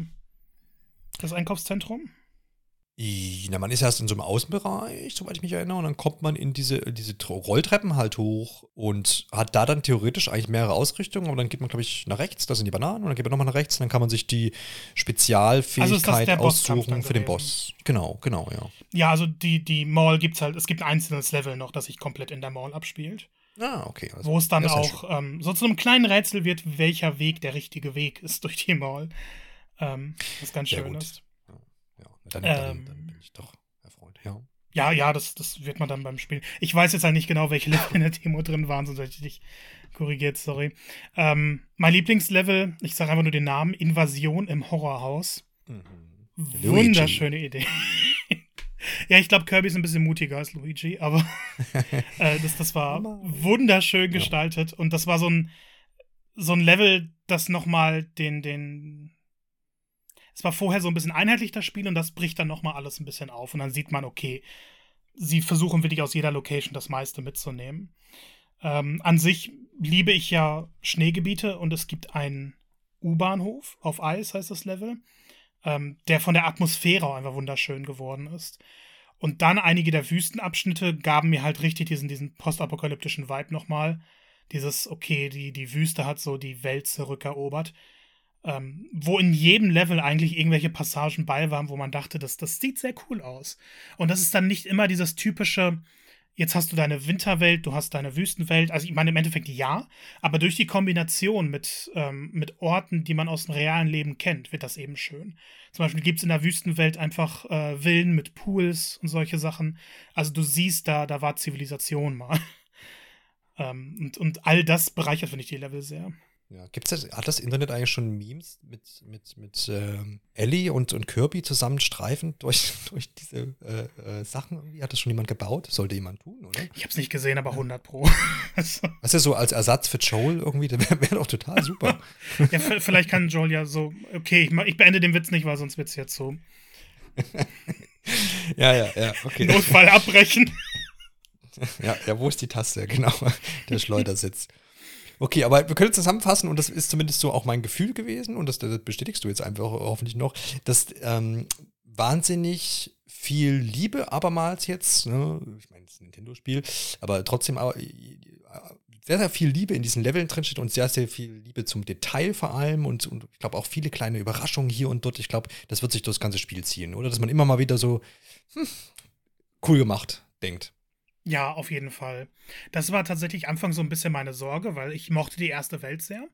das Einkaufszentrum? Na, man ist erst in so einem Außenbereich, soweit ich mich erinnere, und dann kommt man in diese, diese Rolltreppen halt hoch und hat da dann theoretisch eigentlich mehrere Ausrichtungen, aber dann geht man, glaube ich, nach rechts, das sind die Bananen, und dann geht man nochmal nach rechts, und dann kann man sich die Spezialfähigkeit also aussuchen für den Boss. Genau, genau, ja. Ja, also die, die Mall gibt es halt, es gibt ein einzelnes Level noch, das sich komplett in der Mall abspielt. Ah, okay. Also, wo es dann auch ähm, so zu einem kleinen Rätsel wird, welcher Weg der richtige Weg ist durch die Mall. Ähm, was ganz schön ist. Dann, ähm, dann, bin ich doch erfreut, ja. Ja, ja, das, das wird man dann beim Spielen. Ich weiß jetzt halt nicht genau, welche Level in der Demo drin waren, sonst hätte ich dich korrigiert, sorry. Ähm, mein Lieblingslevel, ich sage einfach nur den Namen, Invasion im Horrorhaus. Mhm. Wunderschöne Idee. [LAUGHS] ja, ich glaube, Kirby ist ein bisschen mutiger als Luigi, aber [LAUGHS] äh, das, das war wunderschön gestaltet ja. und das war so ein, so ein Level, das nochmal den, den, es war vorher so ein bisschen einheitlich das Spiel und das bricht dann nochmal alles ein bisschen auf und dann sieht man, okay, sie versuchen wirklich aus jeder Location das meiste mitzunehmen. Ähm, an sich liebe ich ja Schneegebiete und es gibt einen U-Bahnhof auf Eis, heißt das Level, ähm, der von der Atmosphäre auch einfach wunderschön geworden ist. Und dann einige der Wüstenabschnitte gaben mir halt richtig diesen, diesen postapokalyptischen Vibe nochmal. Dieses, okay, die, die Wüste hat so die Welt zurückerobert ähm, wo in jedem Level eigentlich irgendwelche Passagen bei waren, wo man dachte, das, das sieht sehr cool aus. Und das ist dann nicht immer dieses typische, jetzt hast du deine Winterwelt, du hast deine Wüstenwelt. Also ich meine im Endeffekt ja, aber durch die Kombination mit, ähm, mit Orten, die man aus dem realen Leben kennt, wird das eben schön. Zum Beispiel gibt es in der Wüstenwelt einfach äh, Villen mit Pools und solche Sachen. Also du siehst da, da war Zivilisation mal. [LAUGHS] ähm, und, und all das bereichert, finde ich, die Level sehr. Ja, gibt's das, hat das Internet eigentlich schon Memes mit, mit, mit ähm, Ellie und, und Kirby zusammen streifen durch, [LAUGHS] durch diese äh, äh, Sachen? Irgendwie? Hat das schon jemand gebaut? Sollte jemand tun, oder? Ich hab's nicht gesehen, aber 100 Pro. [LAUGHS] Was ist ja so als Ersatz für Joel irgendwie? Das wäre [LAUGHS] wär doch total super. ja, vielleicht kann Joel ja so, okay, ich, ich beende den Witz nicht, weil sonst wird's jetzt so. ja, ja, ja, okay. Notfall abbrechen. ja, ja, wo ist die Taste? Genau, der Schleudersitz. Okay, aber wir können zusammenfassen, und das ist zumindest so auch mein Gefühl gewesen, und das, das bestätigst du jetzt einfach hoffentlich noch, dass ähm, wahnsinnig viel Liebe abermals jetzt, ne? ich meine, es ist ein Nintendo-Spiel, aber trotzdem äh, sehr, sehr viel Liebe in diesen Leveln drinsteht und sehr, sehr viel Liebe zum Detail vor allem und, und ich glaube auch viele kleine Überraschungen hier und dort. Ich glaube, das wird sich durch das ganze Spiel ziehen, oder? Dass man immer mal wieder so, hm, cool gemacht denkt. Ja, auf jeden Fall. Das war tatsächlich Anfang so ein bisschen meine Sorge, weil ich mochte die erste Welt sehr.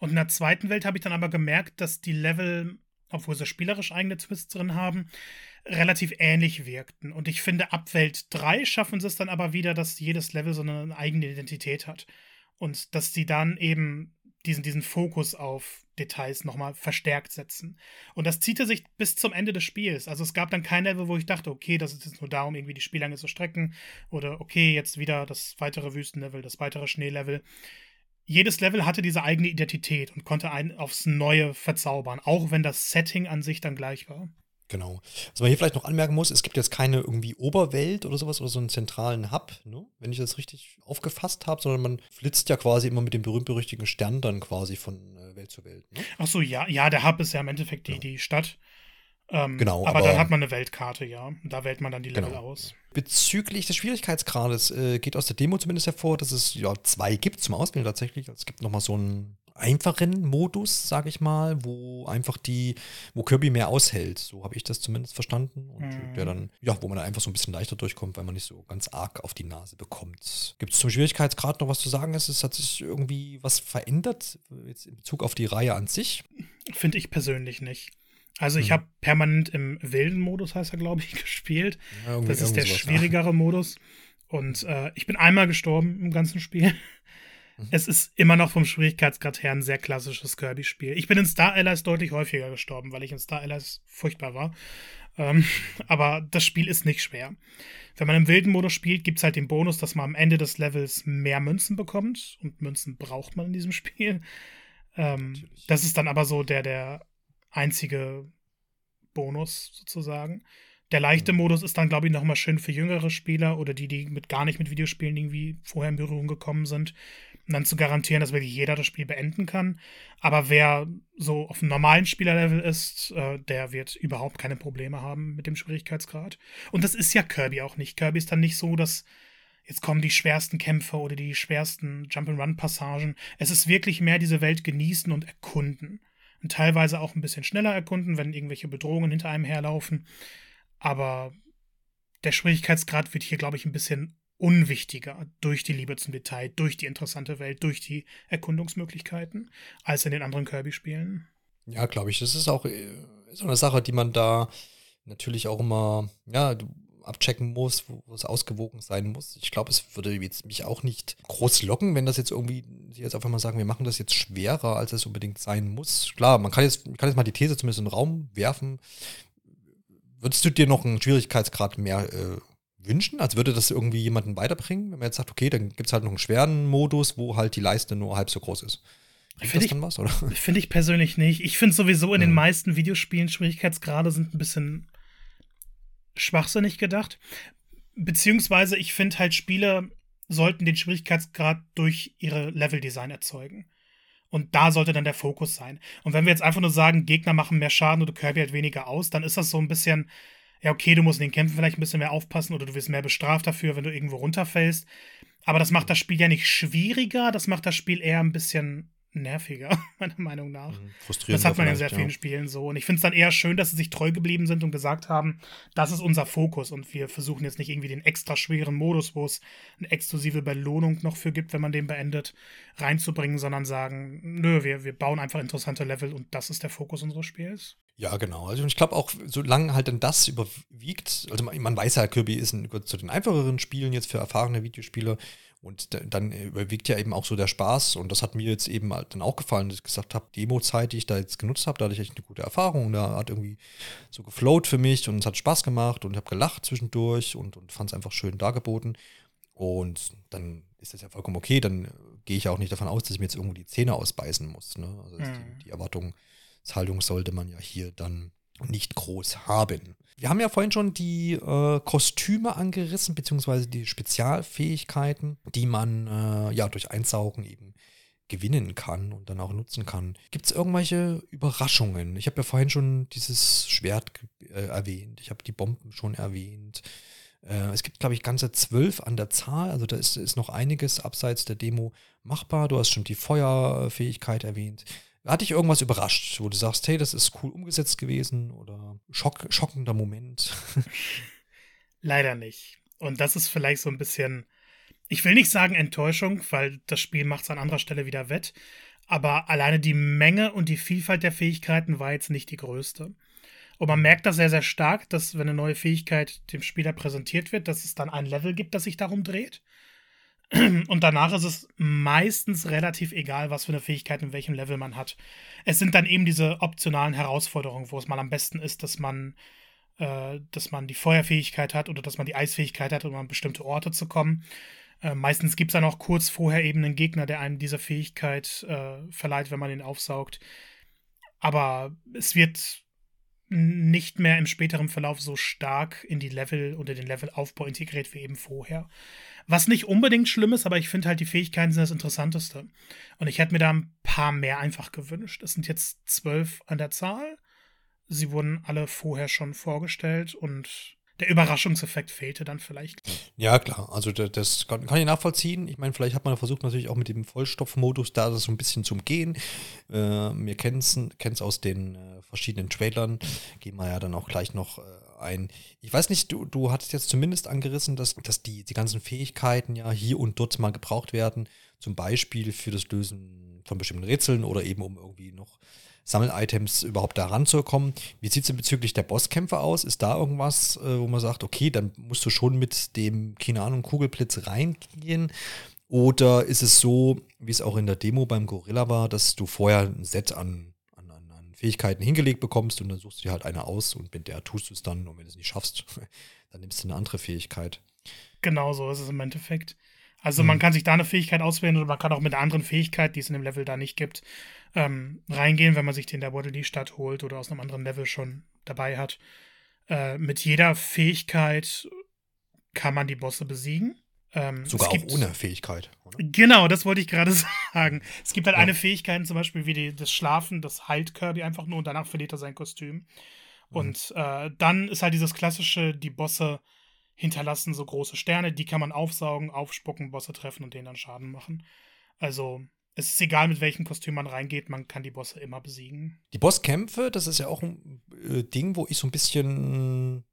Und in der zweiten Welt habe ich dann aber gemerkt, dass die Level, obwohl sie spielerisch eigene Twists drin haben, relativ ähnlich wirkten. Und ich finde, ab Welt 3 schaffen sie es dann aber wieder, dass jedes Level so eine eigene Identität hat. Und dass sie dann eben diesen, diesen Fokus auf Details nochmal verstärkt setzen. Und das ziehte sich bis zum Ende des Spiels. Also es gab dann kein Level, wo ich dachte, okay, das ist jetzt nur darum, irgendwie die Spiellänge zu strecken. Oder okay, jetzt wieder das weitere Wüstenlevel, das weitere Schneelevel. jedes Level hatte diese eigene Identität und konnte einen aufs Neue verzaubern, auch wenn das Setting an sich dann gleich war. Genau. Was man hier vielleicht noch anmerken muss, es gibt jetzt keine irgendwie Oberwelt oder sowas oder so einen zentralen Hub, ne? wenn ich das richtig aufgefasst habe, sondern man flitzt ja quasi immer mit dem berühmt-berüchtigten Stern dann quasi von äh, Welt zu Welt. Ne? Ach so, ja, ja, der Hub ist ja im Endeffekt die, ja. die Stadt. Ähm, genau. Aber, aber, dann hat man eine Weltkarte, ja. Da wählt man dann die Level genau. aus. Bezüglich des Schwierigkeitsgrades äh, geht aus der Demo zumindest hervor, dass es ja zwei gibt zum Auswählen tatsächlich. Also es gibt nochmal so einen einfachen Modus, sage ich mal, wo einfach die, wo Kirby mehr aushält. So habe ich das zumindest verstanden. Und mhm. der dann, ja, wo man dann einfach so ein bisschen leichter durchkommt, weil man nicht so ganz arg auf die Nase bekommt. Gibt es zum Schwierigkeitsgrad noch was zu sagen? Es, es hat sich irgendwie was verändert, jetzt in Bezug auf die Reihe an sich? Finde ich persönlich nicht. Also ich mhm. habe permanent im wilden Modus, heißt er, glaube ich, [LAUGHS] gespielt. Ja, das ist der schwierigere ja. Modus. Und äh, ich bin einmal gestorben im ganzen Spiel. Mhm. Es ist immer noch vom Schwierigkeitsgrad her ein sehr klassisches Kirby-Spiel. Ich bin in Star Allies deutlich häufiger gestorben, weil ich in Star Allies furchtbar war. Ähm, [LAUGHS] aber das Spiel ist nicht schwer. Wenn man im wilden Modus spielt, gibt es halt den Bonus, dass man am Ende des Levels mehr Münzen bekommt. Und Münzen braucht man in diesem [LAUGHS] Spiel. Ähm, das ist dann aber so der, der einzige Bonus sozusagen. Der leichte mhm. Modus ist dann, glaube ich, nochmal schön für jüngere Spieler oder die, die mit gar nicht mit Videospielen irgendwie vorher in Berührung gekommen sind. Und dann zu garantieren, dass wirklich jeder das Spiel beenden kann. Aber wer so auf einem normalen Spielerlevel ist, äh, der wird überhaupt keine Probleme haben mit dem Schwierigkeitsgrad. Und das ist ja Kirby auch nicht. Kirby ist dann nicht so, dass jetzt kommen die schwersten Kämpfe oder die schwersten Jump-and-Run-Passagen. Es ist wirklich mehr diese Welt genießen und erkunden. Und teilweise auch ein bisschen schneller erkunden, wenn irgendwelche Bedrohungen hinter einem herlaufen. Aber der Schwierigkeitsgrad wird hier, glaube ich, ein bisschen unwichtiger durch die Liebe zum Detail, durch die interessante Welt, durch die Erkundungsmöglichkeiten, als in den anderen Kirby-Spielen. Ja, glaube ich. Das ist auch äh, so eine Sache, die man da natürlich auch immer, ja, abchecken muss, wo, wo es ausgewogen sein muss. Ich glaube, es würde jetzt mich auch nicht groß locken, wenn das jetzt irgendwie, jetzt einfach mal sagen, wir machen das jetzt schwerer, als es unbedingt sein muss. Klar, man kann jetzt, kann jetzt mal die These zumindest in den Raum werfen. Würdest du dir noch einen Schwierigkeitsgrad mehr äh, wünschen? Also würde das irgendwie jemanden weiterbringen, wenn man jetzt sagt, okay, dann gibt es halt noch einen schweren Modus, wo halt die Leiste nur halb so groß ist? Finde ich, was, [LAUGHS] Finde ich persönlich nicht. Ich finde sowieso in ja. den meisten Videospielen Schwierigkeitsgrade sind ein bisschen schwachsinnig gedacht. Beziehungsweise ich finde halt, Spiele sollten den Schwierigkeitsgrad durch ihre Leveldesign erzeugen. Und da sollte dann der Fokus sein. Und wenn wir jetzt einfach nur sagen, Gegner machen mehr Schaden oder Kirby hat weniger aus, dann ist das so ein bisschen, ja, okay, du musst in den Kämpfen vielleicht ein bisschen mehr aufpassen oder du wirst mehr bestraft dafür, wenn du irgendwo runterfällst. Aber das macht das Spiel ja nicht schwieriger, das macht das Spiel eher ein bisschen nerviger, [LAUGHS] meiner Meinung nach. Mhm. Das hat man in sehr vielen ja. Spielen so. Und ich finde es dann eher schön, dass sie sich treu geblieben sind und gesagt haben, das ist unser Fokus und wir versuchen jetzt nicht irgendwie den extra schweren Modus, wo es eine exklusive Belohnung noch für gibt, wenn man den beendet, reinzubringen, sondern sagen, nö, wir, wir bauen einfach interessante Level und das ist der Fokus unseres Spiels. Ja, genau. Also ich glaube auch, solange halt dann das überwiegt, also man, man weiß ja, Kirby ist ein, zu den einfacheren Spielen jetzt für erfahrene Videospieler und dann überwiegt ja eben auch so der Spaß. Und das hat mir jetzt eben halt dann auch gefallen, dass ich gesagt habe, Demo-Zeit, die ich da jetzt genutzt habe, da hatte ich echt eine gute Erfahrung. Da hat irgendwie so geflowt für mich und es hat Spaß gemacht und ich habe gelacht zwischendurch und, und fand es einfach schön dargeboten. Und dann ist das ja vollkommen okay. Dann gehe ich ja auch nicht davon aus, dass ich mir jetzt irgendwo die Zähne ausbeißen muss. Ne? Also mhm. die, die Erwartungshaltung sollte man ja hier dann nicht groß haben. Wir haben ja vorhin schon die äh, Kostüme angerissen, beziehungsweise die Spezialfähigkeiten, die man äh, ja durch Einsaugen eben gewinnen kann und dann auch nutzen kann. Gibt es irgendwelche Überraschungen? Ich habe ja vorhin schon dieses Schwert äh, erwähnt, ich habe die Bomben schon erwähnt. Äh, es gibt, glaube ich, ganze zwölf an der Zahl, also da ist, ist noch einiges abseits der Demo machbar. Du hast schon die Feuerfähigkeit erwähnt. Hat dich irgendwas überrascht, wo du sagst, hey, das ist cool umgesetzt gewesen oder schock, schockender Moment? [LAUGHS] Leider nicht. Und das ist vielleicht so ein bisschen, ich will nicht sagen Enttäuschung, weil das Spiel macht es an anderer Stelle wieder wett. Aber alleine die Menge und die Vielfalt der Fähigkeiten war jetzt nicht die größte. Und man merkt das sehr, sehr stark, dass wenn eine neue Fähigkeit dem Spieler präsentiert wird, dass es dann ein Level gibt, das sich darum dreht. [CLEARS THROAT] Und danach ist es meistens relativ egal, was für eine Fähigkeit in welchem Level man hat. Es sind dann eben diese optionalen Herausforderungen, wo es mal am besten ist, dass man, äh, dass man die Feuerfähigkeit hat oder dass man die Eisfähigkeit hat, um an bestimmte Orte zu kommen. Äh, meistens gibt es dann auch kurz vorher eben einen Gegner, der einem diese Fähigkeit äh, verleiht, wenn man ihn aufsaugt. Aber es wird nicht mehr im späteren Verlauf so stark in die Level oder den Levelaufbau integriert wie eben vorher. Was nicht unbedingt schlimm ist, aber ich finde halt, die Fähigkeiten sind das Interessanteste. Und ich hätte mir da ein paar mehr einfach gewünscht. Es sind jetzt zwölf an der Zahl. Sie wurden alle vorher schon vorgestellt und der Überraschungseffekt fehlte dann vielleicht. Ja, klar. Also das kann, kann ich nachvollziehen. Ich meine, vielleicht hat man versucht natürlich auch mit dem Vollstoffmodus da das so ein bisschen zu umgehen. Äh, wir kennen es aus den äh, verschiedenen Trailern. Gehen wir ja dann auch gleich noch äh, ein. Ich weiß nicht, du, du hattest jetzt zumindest angerissen, dass, dass die, die ganzen Fähigkeiten ja hier und dort mal gebraucht werden. Zum Beispiel für das Lösen von bestimmten Rätseln oder eben um irgendwie noch Sammel-Items überhaupt da ranzukommen. Wie sieht es denn bezüglich der Bosskämpfe aus? Ist da irgendwas, äh, wo man sagt, okay, dann musst du schon mit dem, keine Ahnung, Kugelblitz reingehen? Oder ist es so, wie es auch in der Demo beim Gorilla war, dass du vorher ein Set an, an, an Fähigkeiten hingelegt bekommst und dann suchst du dir halt eine aus und mit der tust du es dann und wenn du es nicht schaffst, [LAUGHS] dann nimmst du eine andere Fähigkeit. Genau so ist es im Endeffekt. Also mhm. man kann sich da eine Fähigkeit auswählen oder man kann auch mit einer anderen Fähigkeit, die es in dem Level da nicht gibt, ähm, reingehen, wenn man sich den der Bottle die Stadt holt oder aus einem anderen Level schon dabei hat. Äh, mit jeder Fähigkeit kann man die Bosse besiegen. Ähm, Sogar auch ohne Fähigkeit. Oder? Genau, das wollte ich gerade [LAUGHS] sagen. Es gibt halt ja. eine Fähigkeit, zum Beispiel wie die, das Schlafen, das heilt Kirby einfach nur und danach verliert er sein Kostüm. Mhm. Und äh, dann ist halt dieses klassische, die Bosse hinterlassen so große Sterne, die kann man aufsaugen, aufspucken, Bosse treffen und denen dann Schaden machen. Also es ist egal, mit welchem Kostüm man reingeht, man kann die Bosse immer besiegen. Die Bosskämpfe, das ist ja auch ein äh, Ding, wo ich so ein bisschen,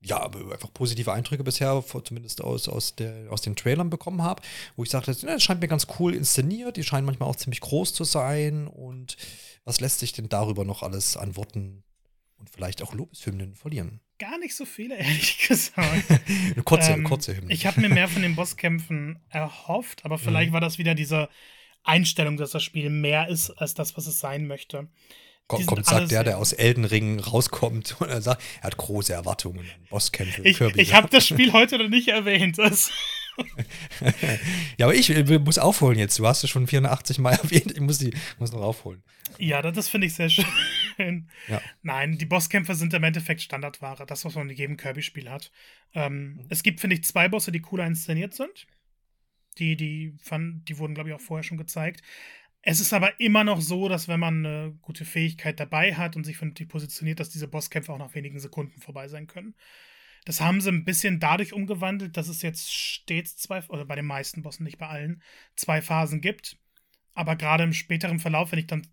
ja, einfach positive Eindrücke bisher, zumindest aus, aus, der, aus den Trailern bekommen habe, wo ich sagte, das scheint mir ganz cool inszeniert, die scheinen manchmal auch ziemlich groß zu sein und was lässt sich denn darüber noch alles an Worten und vielleicht auch Lobeshymnen verlieren? Gar nicht so viele, [LAUGHS] ehrlich gesagt. Eine kurze, ähm, kurze Hymne. Ich habe mir mehr von [LAUGHS] den Bosskämpfen erhofft, aber vielleicht mhm. war das wieder dieser Einstellung, dass das Spiel mehr ist als das, was es sein möchte. Kommt, kommt sagt der, der aus Elden Ring rauskommt [LAUGHS] und er sagt, er hat große Erwartungen an Bosskämpfe. Ich, Kirby. ich habe das Spiel heute noch nicht erwähnt. ja, aber ich muss aufholen jetzt. Du hast es schon 84 Mal erwähnt. Ich muss, die, muss noch aufholen. Ja, das, das finde ich sehr schön. Ja. Nein, die Bosskämpfe sind im Endeffekt Standardware. Das, was man in jedem Kirby-Spiel hat. Ähm, mhm. Es gibt, finde ich, zwei Bosse, die cooler inszeniert sind. Die, die, fand, die wurden, glaube ich, auch vorher schon gezeigt. Es ist aber immer noch so, dass wenn man eine gute Fähigkeit dabei hat und sich vernünftig positioniert, dass diese Bosskämpfe auch nach wenigen Sekunden vorbei sein können. Das haben sie ein bisschen dadurch umgewandelt, dass es jetzt stets zwei, oder bei den meisten Bossen, nicht bei allen, zwei Phasen gibt. Aber gerade im späteren Verlauf, wenn ich dann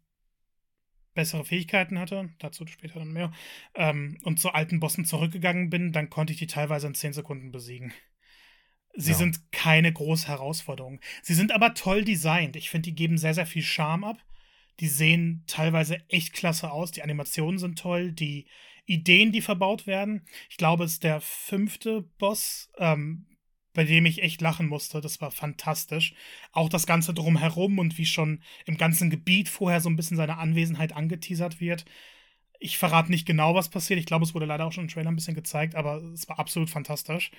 bessere Fähigkeiten hatte, dazu später dann mehr, ähm, und zu alten Bossen zurückgegangen bin, dann konnte ich die teilweise in 10 Sekunden besiegen. Sie ja. sind keine große Herausforderung. Sie sind aber toll designt. Ich finde, die geben sehr, sehr viel Charme ab. Die sehen teilweise echt klasse aus. Die Animationen sind toll. Die Ideen, die verbaut werden. Ich glaube, es ist der fünfte Boss, ähm, bei dem ich echt lachen musste. Das war fantastisch. Auch das Ganze drumherum und wie schon im ganzen Gebiet vorher so ein bisschen seine Anwesenheit angeteasert wird. Ich verrate nicht genau, was passiert. Ich glaube, es wurde leider auch schon im Trailer ein bisschen gezeigt, aber es war absolut fantastisch.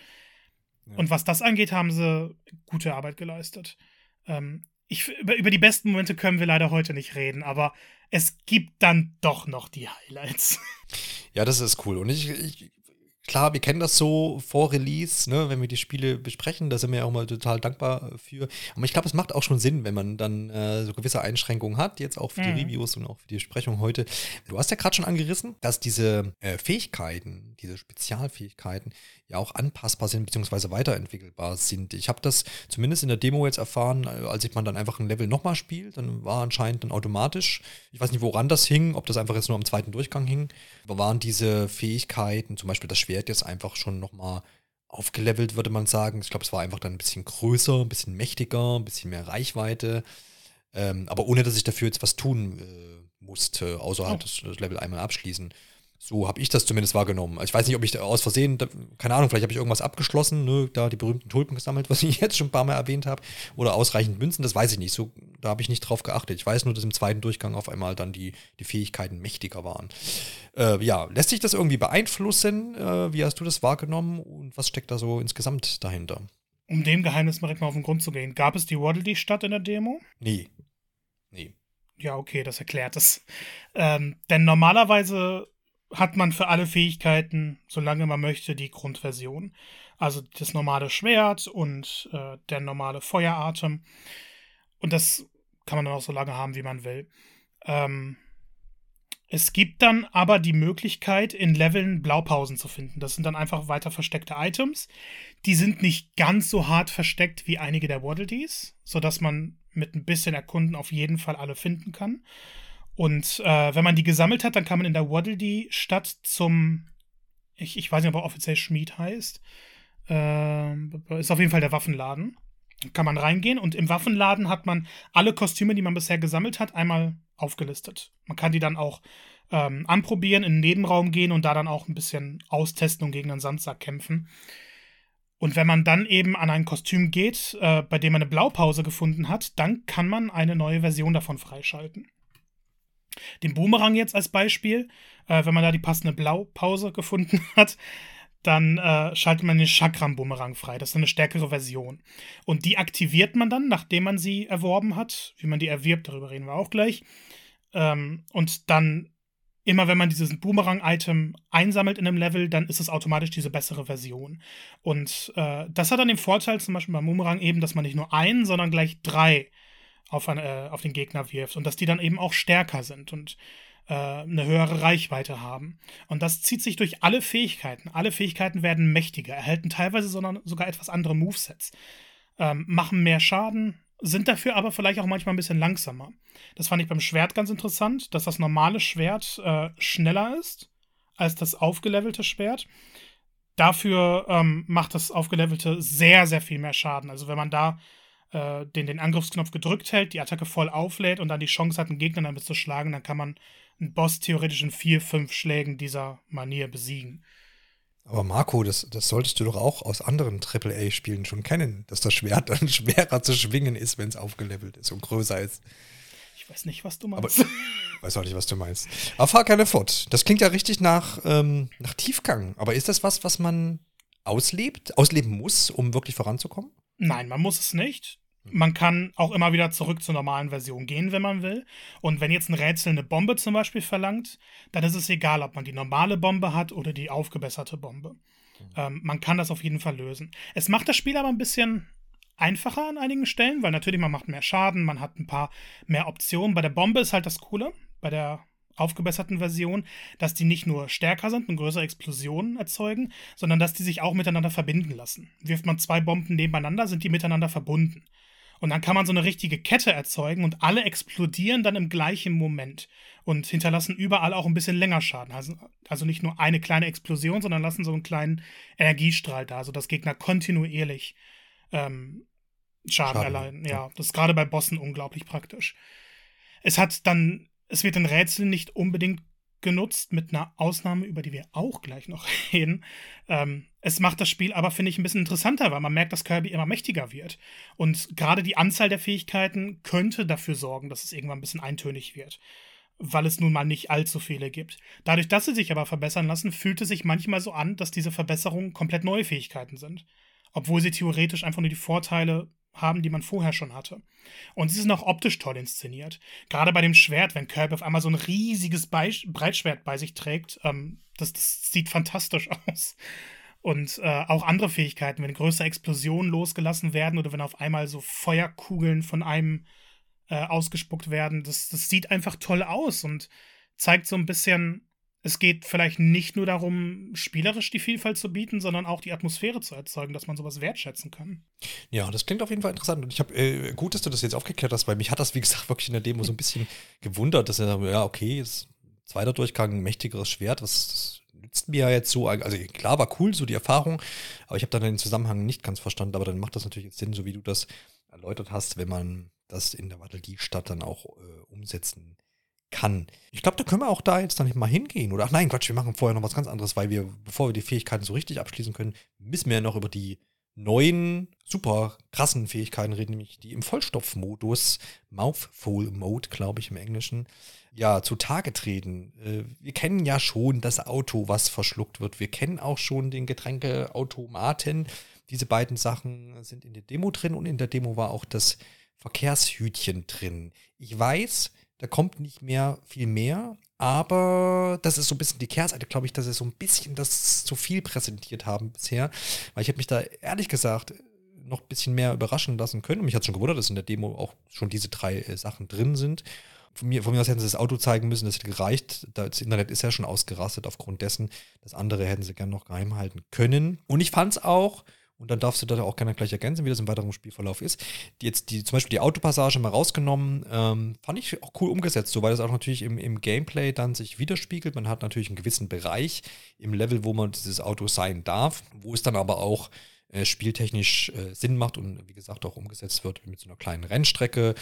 Und was das angeht, haben sie gute Arbeit geleistet. Ähm, ich, über, über die besten Momente können wir leider heute nicht reden, aber es gibt dann doch noch die Highlights. [LAUGHS] Ja, das ist cool. Und ich, ich klar, wir kennen das so vor Release, ne, wenn wir die Spiele besprechen, da sind wir ja auch mal total dankbar für. Aber ich glaube, es macht auch schon Sinn, wenn man dann äh, so gewisse Einschränkungen hat, jetzt auch für mhm. die Reviews und auch für die Besprechung heute. Du hast ja gerade schon angerissen, dass diese äh, Fähigkeiten, diese Spezialfähigkeiten ja auch anpassbar sind bzw. weiterentwickelbar sind. Ich habe das zumindest in der Demo jetzt erfahren, äh, als ich man dann einfach ein Level nochmal spielt, dann war anscheinend dann automatisch, ich weiß nicht, woran das hing, ob das einfach jetzt nur am zweiten Durchgang hing, aber waren diese Fähigkeiten, zum Beispiel das Schwert jetzt einfach schon nochmal aufgelevelt, würde man sagen. Ich glaube, es war einfach dann ein bisschen größer, ein bisschen mächtiger, ein bisschen mehr Reichweite. Ähm, aber ohne, dass ich dafür jetzt was tun äh, musste, außer halt oh. das, das Level einmal abschließen. So habe ich das zumindest wahrgenommen. Also ich weiß nicht, ob ich aus Versehen, keine Ahnung, vielleicht habe ich irgendwas abgeschlossen, ne, da die berühmten Tulpen gesammelt, [LAUGHS] was ich jetzt schon ein paar Mal erwähnt habe, oder ausreichend Münzen, das weiß ich nicht. So, da habe ich nicht drauf geachtet. Ich weiß nur, dass im zweiten Durchgang auf einmal dann die, die Fähigkeiten mächtiger waren. Äh, ja, lässt sich das irgendwie beeinflussen? Äh, wie hast du das wahrgenommen und was steckt da so insgesamt dahinter? Um dem Geheimnis direkt mal auf den Grund zu gehen. Gab es die Waddle-Dee-Stadt in der Demo? Nee. Nee. Ja, okay, das erklärt es. Ähm, denn normalerweise hat man für alle Fähigkeiten, solange man möchte, die Grundversion. Also das normale Schwert und äh, der normale Feueratem. Und das kann man dann auch so lange haben, wie man will. Ähm, es gibt dann aber die Möglichkeit, in Leveln Blaupausen zu finden. Das sind dann einfach weiter versteckte Items. Die sind nicht ganz so hart versteckt wie einige der Waddle Dees, sodass man mit ein bisschen Erkunden auf jeden Fall alle finden kann. Und äh, wenn man die gesammelt hat, dann kann man in der Waddle Dee Stadt zum, ich, ich weiß nicht, ob er offiziell Schmied heißt, äh, ist auf jeden Fall der Waffenladen. Kann man reingehen und im Waffenladen hat man alle Kostüme, die man bisher gesammelt hat, einmal aufgelistet. Man kann die dann auch ähm, anprobieren, in den Nebenraum gehen und da dann auch ein bisschen austesten und gegen einen Sandsack kämpfen. Und wenn man dann eben an ein Kostüm geht, äh, bei dem man eine Blaupause gefunden hat, dann kann man eine neue Version davon freischalten. Den Boomerang jetzt als Beispiel, äh, wenn man da die passende Blaupause gefunden [LAUGHS] hat, dann äh, schaltet man den Chakram-Boomerang frei. Das ist eine stärkere Version. Und die aktiviert man dann, nachdem man sie erworben hat. Wie man die erwirbt, darüber reden wir auch gleich. Ähm, und dann, immer wenn man dieses Boomerang-Item einsammelt in einem Level, dann ist es automatisch diese bessere Version. Und äh, das hat dann den Vorteil, zum Beispiel beim Boomerang eben, dass man nicht nur einen, sondern gleich drei auf, ein, äh, auf den Gegner wirft. Und dass die dann eben auch stärker sind. Und äh, eine höhere Reichweite haben. Und das zieht sich durch alle Fähigkeiten. Alle Fähigkeiten werden mächtiger, erhalten teilweise sogar etwas andere Movesets, ähm, machen mehr Schaden, sind dafür aber vielleicht auch manchmal ein bisschen langsamer. Das fand ich beim Schwert ganz interessant, dass das normale Schwert äh, schneller ist als das aufgelevelte Schwert. Dafür ähm, macht das aufgelevelte sehr, sehr viel mehr Schaden. Also wenn man da äh, den, den Angriffsknopf gedrückt hält, die Attacke voll auflädt und dann die Chance hat, einen Gegner damit zu schlagen, dann kann man einen Boss theoretisch in vier, fünf Schlägen dieser Manier besiegen. Aber Marco, das, das solltest du doch auch aus anderen AAA-Spielen schon kennen, dass das Schwert dann [LAUGHS] schwerer zu schwingen ist, wenn es aufgelevelt ist und größer ist. Ich weiß nicht, was du meinst. Aber, [LAUGHS] ich weiß auch nicht, was du meinst. Aber fahr keine fort. Das klingt ja richtig nach, ähm, nach Tiefgang. Aber ist das was, was man auslebt, ausleben muss, um wirklich voranzukommen? Nein, man muss es nicht. Man kann auch immer wieder zurück zur normalen Version gehen, wenn man will. Und wenn jetzt ein Rätsel eine Bombe zum Beispiel verlangt, dann ist es egal, ob man die normale Bombe hat oder die aufgebesserte Bombe. Mhm. Ähm, man kann das auf jeden Fall lösen. Es macht das Spiel aber ein bisschen einfacher an einigen Stellen, weil natürlich man macht mehr Schaden, man hat ein paar mehr Optionen. Bei der Bombe ist halt das Coole, bei der aufgebesserten Version, dass die nicht nur stärker sind und größere Explosionen erzeugen, sondern dass die sich auch miteinander verbinden lassen. Wirft man zwei Bomben nebeneinander, sind die miteinander verbunden. Und dann kann man so eine richtige Kette erzeugen und alle explodieren dann im gleichen Moment und hinterlassen überall auch ein bisschen länger Schaden. Also, also nicht nur eine kleine Explosion, sondern lassen so einen kleinen Energiestrahl da, sodass Gegner kontinuierlich ähm, Schaden, Schaden erleiden. Ja, das ist gerade bei Bossen unglaublich praktisch. Es hat dann, es wird in Rätseln nicht unbedingt genutzt, mit einer Ausnahme, über die wir auch gleich noch [LAUGHS] reden. Ähm, es macht das Spiel aber, finde ich, ein bisschen interessanter, weil man merkt, dass Kirby immer mächtiger wird. Und gerade die Anzahl der Fähigkeiten könnte dafür sorgen, dass es irgendwann ein bisschen eintönig wird. Weil es nun mal nicht allzu viele gibt. Dadurch, dass sie sich aber verbessern lassen, fühlt es sich manchmal so an, dass diese Verbesserungen komplett neue Fähigkeiten sind. Obwohl sie theoretisch einfach nur die Vorteile haben, die man vorher schon hatte. Und sie sind auch optisch toll inszeniert. Gerade bei dem Schwert, wenn Kirby auf einmal so ein riesiges Be Breitschwert bei sich trägt, ähm, das, das, sieht fantastisch [LAUGHS] aus. Und äh, auch andere Fähigkeiten, wenn größere Explosionen losgelassen werden oder wenn auf einmal so Feuerkugeln von einem äh, ausgespuckt werden, das, das sieht einfach toll aus und zeigt so ein bisschen es geht vielleicht nicht nur darum, spielerisch die Vielfalt zu bieten, sondern auch die Atmosphäre zu erzeugen, dass man sowas wertschätzen kann. Ja, das klingt auf jeden Fall interessant. Und ich habe, äh, gut, dass du das jetzt aufgeklärt hast, weil mich hat das, wie gesagt, wirklich in der Demo so ein bisschen gewundert, dass er, ja, okay, ist zweiter Durchgang, mächtigeres Schwert, das, das nützt mir ja jetzt so. Also klar, war cool, so die Erfahrung, aber ich habe dann den Zusammenhang nicht ganz verstanden. Aber dann macht das natürlich jetzt Sinn, so wie du das erläutert hast, wenn man das in der Wattel die Stadt dann auch äh, umsetzen kann. Ich glaube, da können wir auch da jetzt dann mal hingehen. Oder ach nein, Quatsch, wir machen vorher noch was ganz anderes, weil wir, bevor wir die Fähigkeiten so richtig abschließen können, müssen wir ja noch über die neuen, super krassen Fähigkeiten reden, nämlich die im Vollstoffmodus, Mouthful Mode, glaube ich im Englischen, ja, zutage treten. Äh, wir kennen ja schon das Auto, was verschluckt wird. Wir kennen auch schon den Getränkeautomaten. diese beiden Sachen sind in der Demo drin und in der Demo war auch das Verkehrshütchen drin. Ich weiß, da kommt nicht mehr viel mehr, aber das ist so ein bisschen die Kehrseite, glaube ich, dass sie so ein bisschen das zu viel präsentiert haben bisher. Weil ich habe mich da ehrlich gesagt noch ein bisschen mehr überraschen lassen können. Und mich hat schon gewundert, dass in der Demo auch schon diese drei äh, Sachen drin sind. Von mir, von mir aus hätten sie das Auto zeigen müssen, das hätte gereicht. Das Internet ist ja schon ausgerastet aufgrund dessen. Das andere hätten sie gerne noch geheim halten können. Und ich fand es auch, und dann darfst du da auch gerne gleich ergänzen, wie das im weiteren Spielverlauf ist. Die jetzt die, zum Beispiel die Autopassage mal rausgenommen, ähm, fand ich auch cool umgesetzt, so weil das auch natürlich im, im Gameplay dann sich widerspiegelt. Man hat natürlich einen gewissen Bereich im Level, wo man dieses Auto sein darf, wo es dann aber auch äh, spieltechnisch äh, Sinn macht und wie gesagt auch umgesetzt wird mit so einer kleinen Rennstrecke,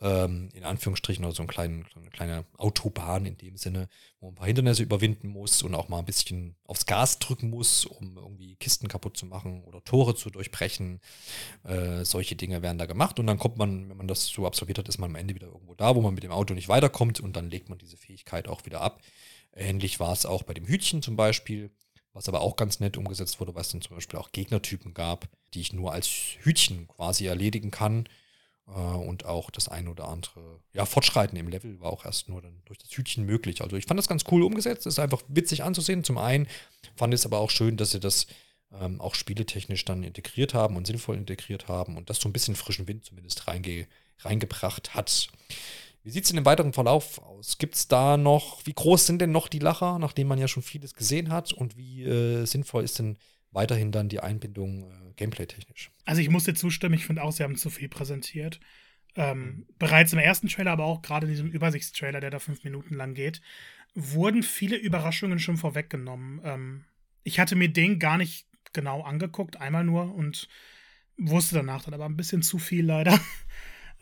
ähm, in Anführungsstrichen, oder so, einen kleinen, eine kleine Autobahn in dem Sinne, wo man ein paar Hindernisse überwinden muss und auch mal ein bisschen aufs Gas drücken muss, um irgendwie Kisten kaputt zu machen oder Tore zu durchbrechen. Äh, solche Dinge werden da gemacht und dann kommt man, wenn man das so absolviert hat, ist man am Ende wieder irgendwo da, wo man mit dem Auto nicht weiterkommt und dann legt man diese Fähigkeit auch wieder ab. Ähnlich war es auch bei dem Hütchen zum Beispiel was aber auch ganz nett umgesetzt wurde, was dann zum Beispiel auch Gegnertypen gab, die ich nur als Hütchen quasi erledigen kann. Äh, und auch das ein oder andere, ja, Fortschreiten im Level war auch erst nur dann durch das Hütchen möglich. Also ich fand das ganz cool umgesetzt, ist einfach witzig anzusehen. Zum einen fand ich es aber auch schön, dass sie das ähm, auch spieletechnisch dann integriert haben und sinnvoll integriert haben und das so ein bisschen frischen Wind zumindest reinge reingebracht hat. Wie sieht es in dem weiteren Verlauf aus? Gibt es da noch, wie groß sind denn noch die Lacher, nachdem man ja schon vieles gesehen hat? Und wie äh, sinnvoll ist denn weiterhin dann die Einbindung äh, gameplay-technisch? Also ich muss dir zustimmen, ich finde auch, sie haben zu viel präsentiert. Ähm, bereits im ersten Trailer, aber auch gerade in diesem Übersichtstrailer, der da fünf Minuten lang geht, wurden viele Überraschungen schon vorweggenommen. Ähm, ich hatte mir den gar nicht genau angeguckt, einmal nur und wusste danach dann aber ein bisschen zu viel leider. [LAUGHS]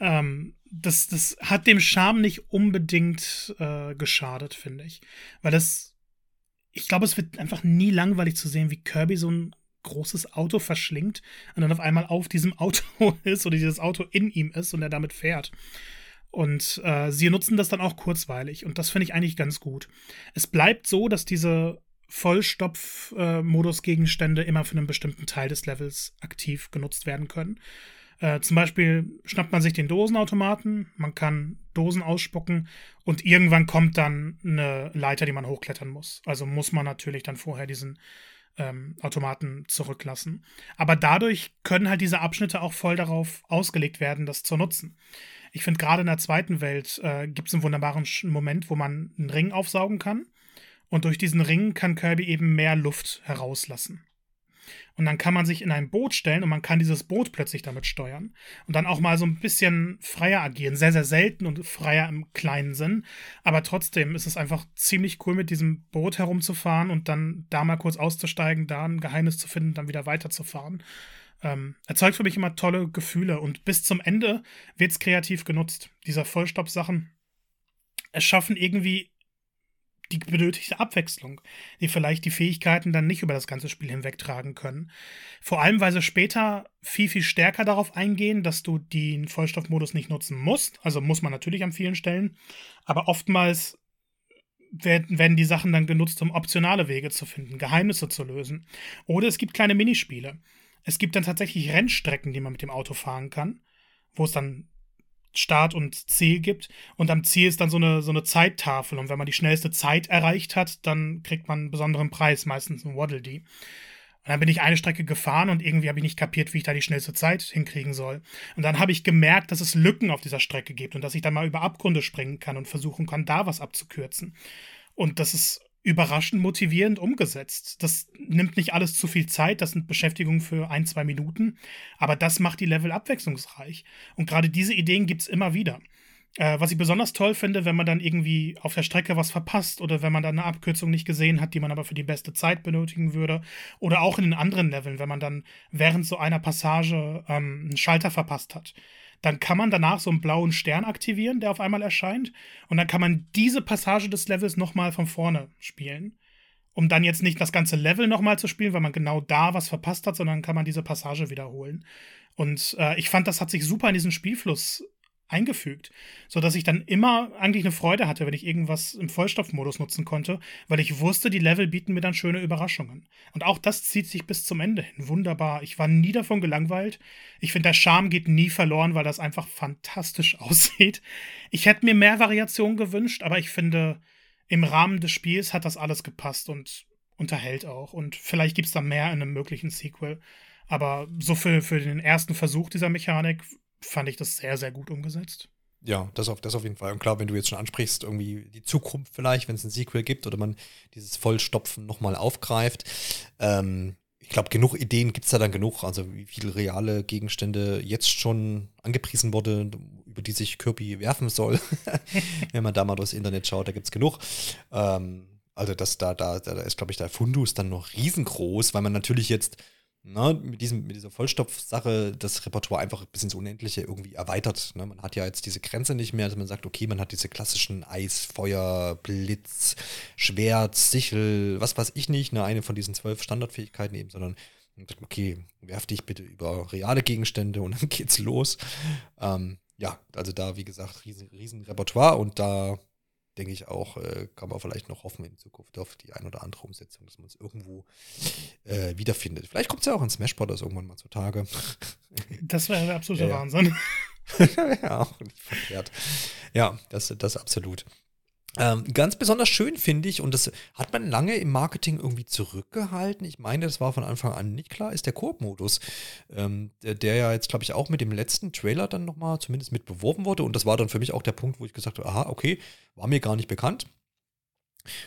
ähm, das, das hat dem Charme nicht unbedingt äh, geschadet, finde ich. Weil das, ich glaube, es wird einfach nie langweilig zu sehen, wie Kirby so ein großes Auto verschlingt und dann auf einmal auf diesem [LAUGHS] Auto ist oder dieses Auto in ihm ist und er damit fährt. Und äh, sie nutzen das dann auch kurzweilig und das finde ich eigentlich ganz gut. Es bleibt so, dass diese Vollstopf-Modus-Gegenstände äh, immer für einen bestimmten Teil des Levels aktiv genutzt werden können. Äh, zum Beispiel schnappt man sich den Dosenautomaten, man kann Dosen ausspucken und irgendwann kommt dann eine Leiter, die man hochklettern muss. Also muss man natürlich dann vorher diesen ähm, Automaten zurücklassen. Aber dadurch können halt diese Abschnitte auch voll darauf ausgelegt werden, das zu nutzen. Ich finde, gerade in der zweiten Welt äh, gibt es einen wunderbaren Moment, wo man einen Ring aufsaugen kann. Und durch diesen Ring kann Kirby eben mehr Luft herauslassen. Und dann kann man sich in ein Boot stellen und man kann dieses Boot plötzlich damit steuern. Und dann auch mal so ein bisschen freier agieren. Sehr, sehr selten und freier im kleinen Sinn. Aber trotzdem ist es einfach ziemlich cool, mit diesem Boot herumzufahren und dann da mal kurz auszusteigen, da ein Geheimnis zu finden, dann wieder weiterzufahren. Ähm, erzeugt für mich immer tolle Gefühle und bis zum Ende wird es kreativ genutzt. Dieser Vollstopp-Sachen erschaffen irgendwie die benötigte Abwechslung, die vielleicht die Fähigkeiten dann nicht über das ganze Spiel hinwegtragen können. Vor allem, weil sie später viel, viel stärker darauf eingehen, dass du den Vollstoffmodus nicht nutzen musst. Also muss man natürlich an vielen Stellen. Aber oftmals werden, werden die Sachen dann genutzt, um optionale Wege zu finden, Geheimnisse zu lösen. Oder es gibt kleine Minispiele. Es gibt dann tatsächlich Rennstrecken, die man mit dem Auto fahren kann, wo es dann Start und Ziel gibt. Und am Ziel ist dann so eine, so eine Zeittafel. Und wenn man die schnellste Zeit erreicht hat, dann kriegt man einen besonderen Preis, meistens ein Waddle Dee. Und dann bin ich eine Strecke gefahren und irgendwie habe ich nicht kapiert, wie ich da die schnellste Zeit hinkriegen soll. Und dann habe ich gemerkt, dass es Lücken auf dieser Strecke gibt und dass ich dann mal über Abgründe springen kann und versuchen kann, da was abzukürzen. Und das ist überraschend motivierend umgesetzt. Das nimmt nicht alles zu viel Zeit, das sind Beschäftigungen für ein, zwei Minuten, aber das macht die Level abwechslungsreich. Und gerade diese Ideen gibt es immer wieder. Äh, was ich besonders toll finde, wenn man dann irgendwie auf der Strecke was verpasst oder wenn man dann eine Abkürzung nicht gesehen hat, die man aber für die beste Zeit benötigen würde. Oder auch in den anderen Leveln, wenn man dann während so einer Passage ähm, einen Schalter verpasst hat dann kann man danach so einen blauen Stern aktivieren, der auf einmal erscheint. Und dann kann man diese Passage des Levels nochmal von vorne spielen. Um dann jetzt nicht das ganze Level nochmal zu spielen, weil man genau da was verpasst hat, sondern kann man diese Passage wiederholen. Und äh, ich fand, das hat sich super in diesen Spielfluss eingefügt, sodass ich dann immer eigentlich eine Freude hatte, wenn ich irgendwas im Vollstoffmodus nutzen konnte, weil ich wusste, die Level bieten mir dann schöne Überraschungen. Und auch das zieht sich bis zum Ende hin. Wunderbar. Ich war nie davon gelangweilt. Ich finde, der Charme geht nie verloren, weil das einfach fantastisch [LAUGHS] aussieht. Ich hätte mir mehr Variationen gewünscht, aber ich finde, im Rahmen des Spiels hat das alles gepasst und unterhält auch. Und vielleicht gibt es da mehr in einem möglichen Sequel. Aber so für, für den ersten Versuch dieser Mechanik fand ich das sehr, sehr gut umgesetzt. Ja, das auf, das auf jeden Fall. Und klar, wenn du jetzt schon ansprichst, irgendwie die Zukunft vielleicht, wenn es ein Sequel gibt oder man dieses Vollstopfen nochmal aufgreift. Ähm, ich glaube, genug Ideen gibt es da dann genug. Also wie viele reale Gegenstände jetzt schon angepriesen wurde, über die sich Kirby werfen soll. [LAUGHS] wenn man da mal durchs Internet schaut, da gibt es genug. Ähm, also das, da, da, da ist, glaube ich, der Fundus dann noch riesengroß, weil man natürlich jetzt ne, mit, diesem, mit dieser Vollstoffsache das Repertoire einfach bis ins Unendliche irgendwie erweitert. Ne? Man hat ja jetzt diese Grenze nicht mehr, dass man sagt, okay, man hat diese klassischen Eis, Feuer, Blitz, Schwert, Sichel, was weiß ich nicht, ne? eine von diesen zwölf Standardfähigkeiten eben, sondern okay, werf dich bitte über reale Gegenstände und dann [LAUGHS] geht's los. Ähm, ja, also da, wie gesagt, riesen, riesen Repertoire und da denke ich auch, äh, kann man vielleicht noch hoffen in Zukunft auf die ein oder andere Umsetzung, dass man es irgendwo äh, wiederfindet. Vielleicht kommt es ja auch in Smash Bros. irgendwann mal zutage. [LAUGHS] Das wäre der absolute ja, Wahnsinn. [LAUGHS] ja, auch nicht verkehrt. Ja, das, das absolut. Ähm, ganz besonders schön finde ich, und das hat man lange im Marketing irgendwie zurückgehalten. Ich meine, das war von Anfang an nicht klar, ist der Koop-Modus, ähm, der, der, ja jetzt, glaube ich, auch mit dem letzten Trailer dann nochmal zumindest mit beworben wurde. Und das war dann für mich auch der Punkt, wo ich gesagt habe, aha, okay, war mir gar nicht bekannt.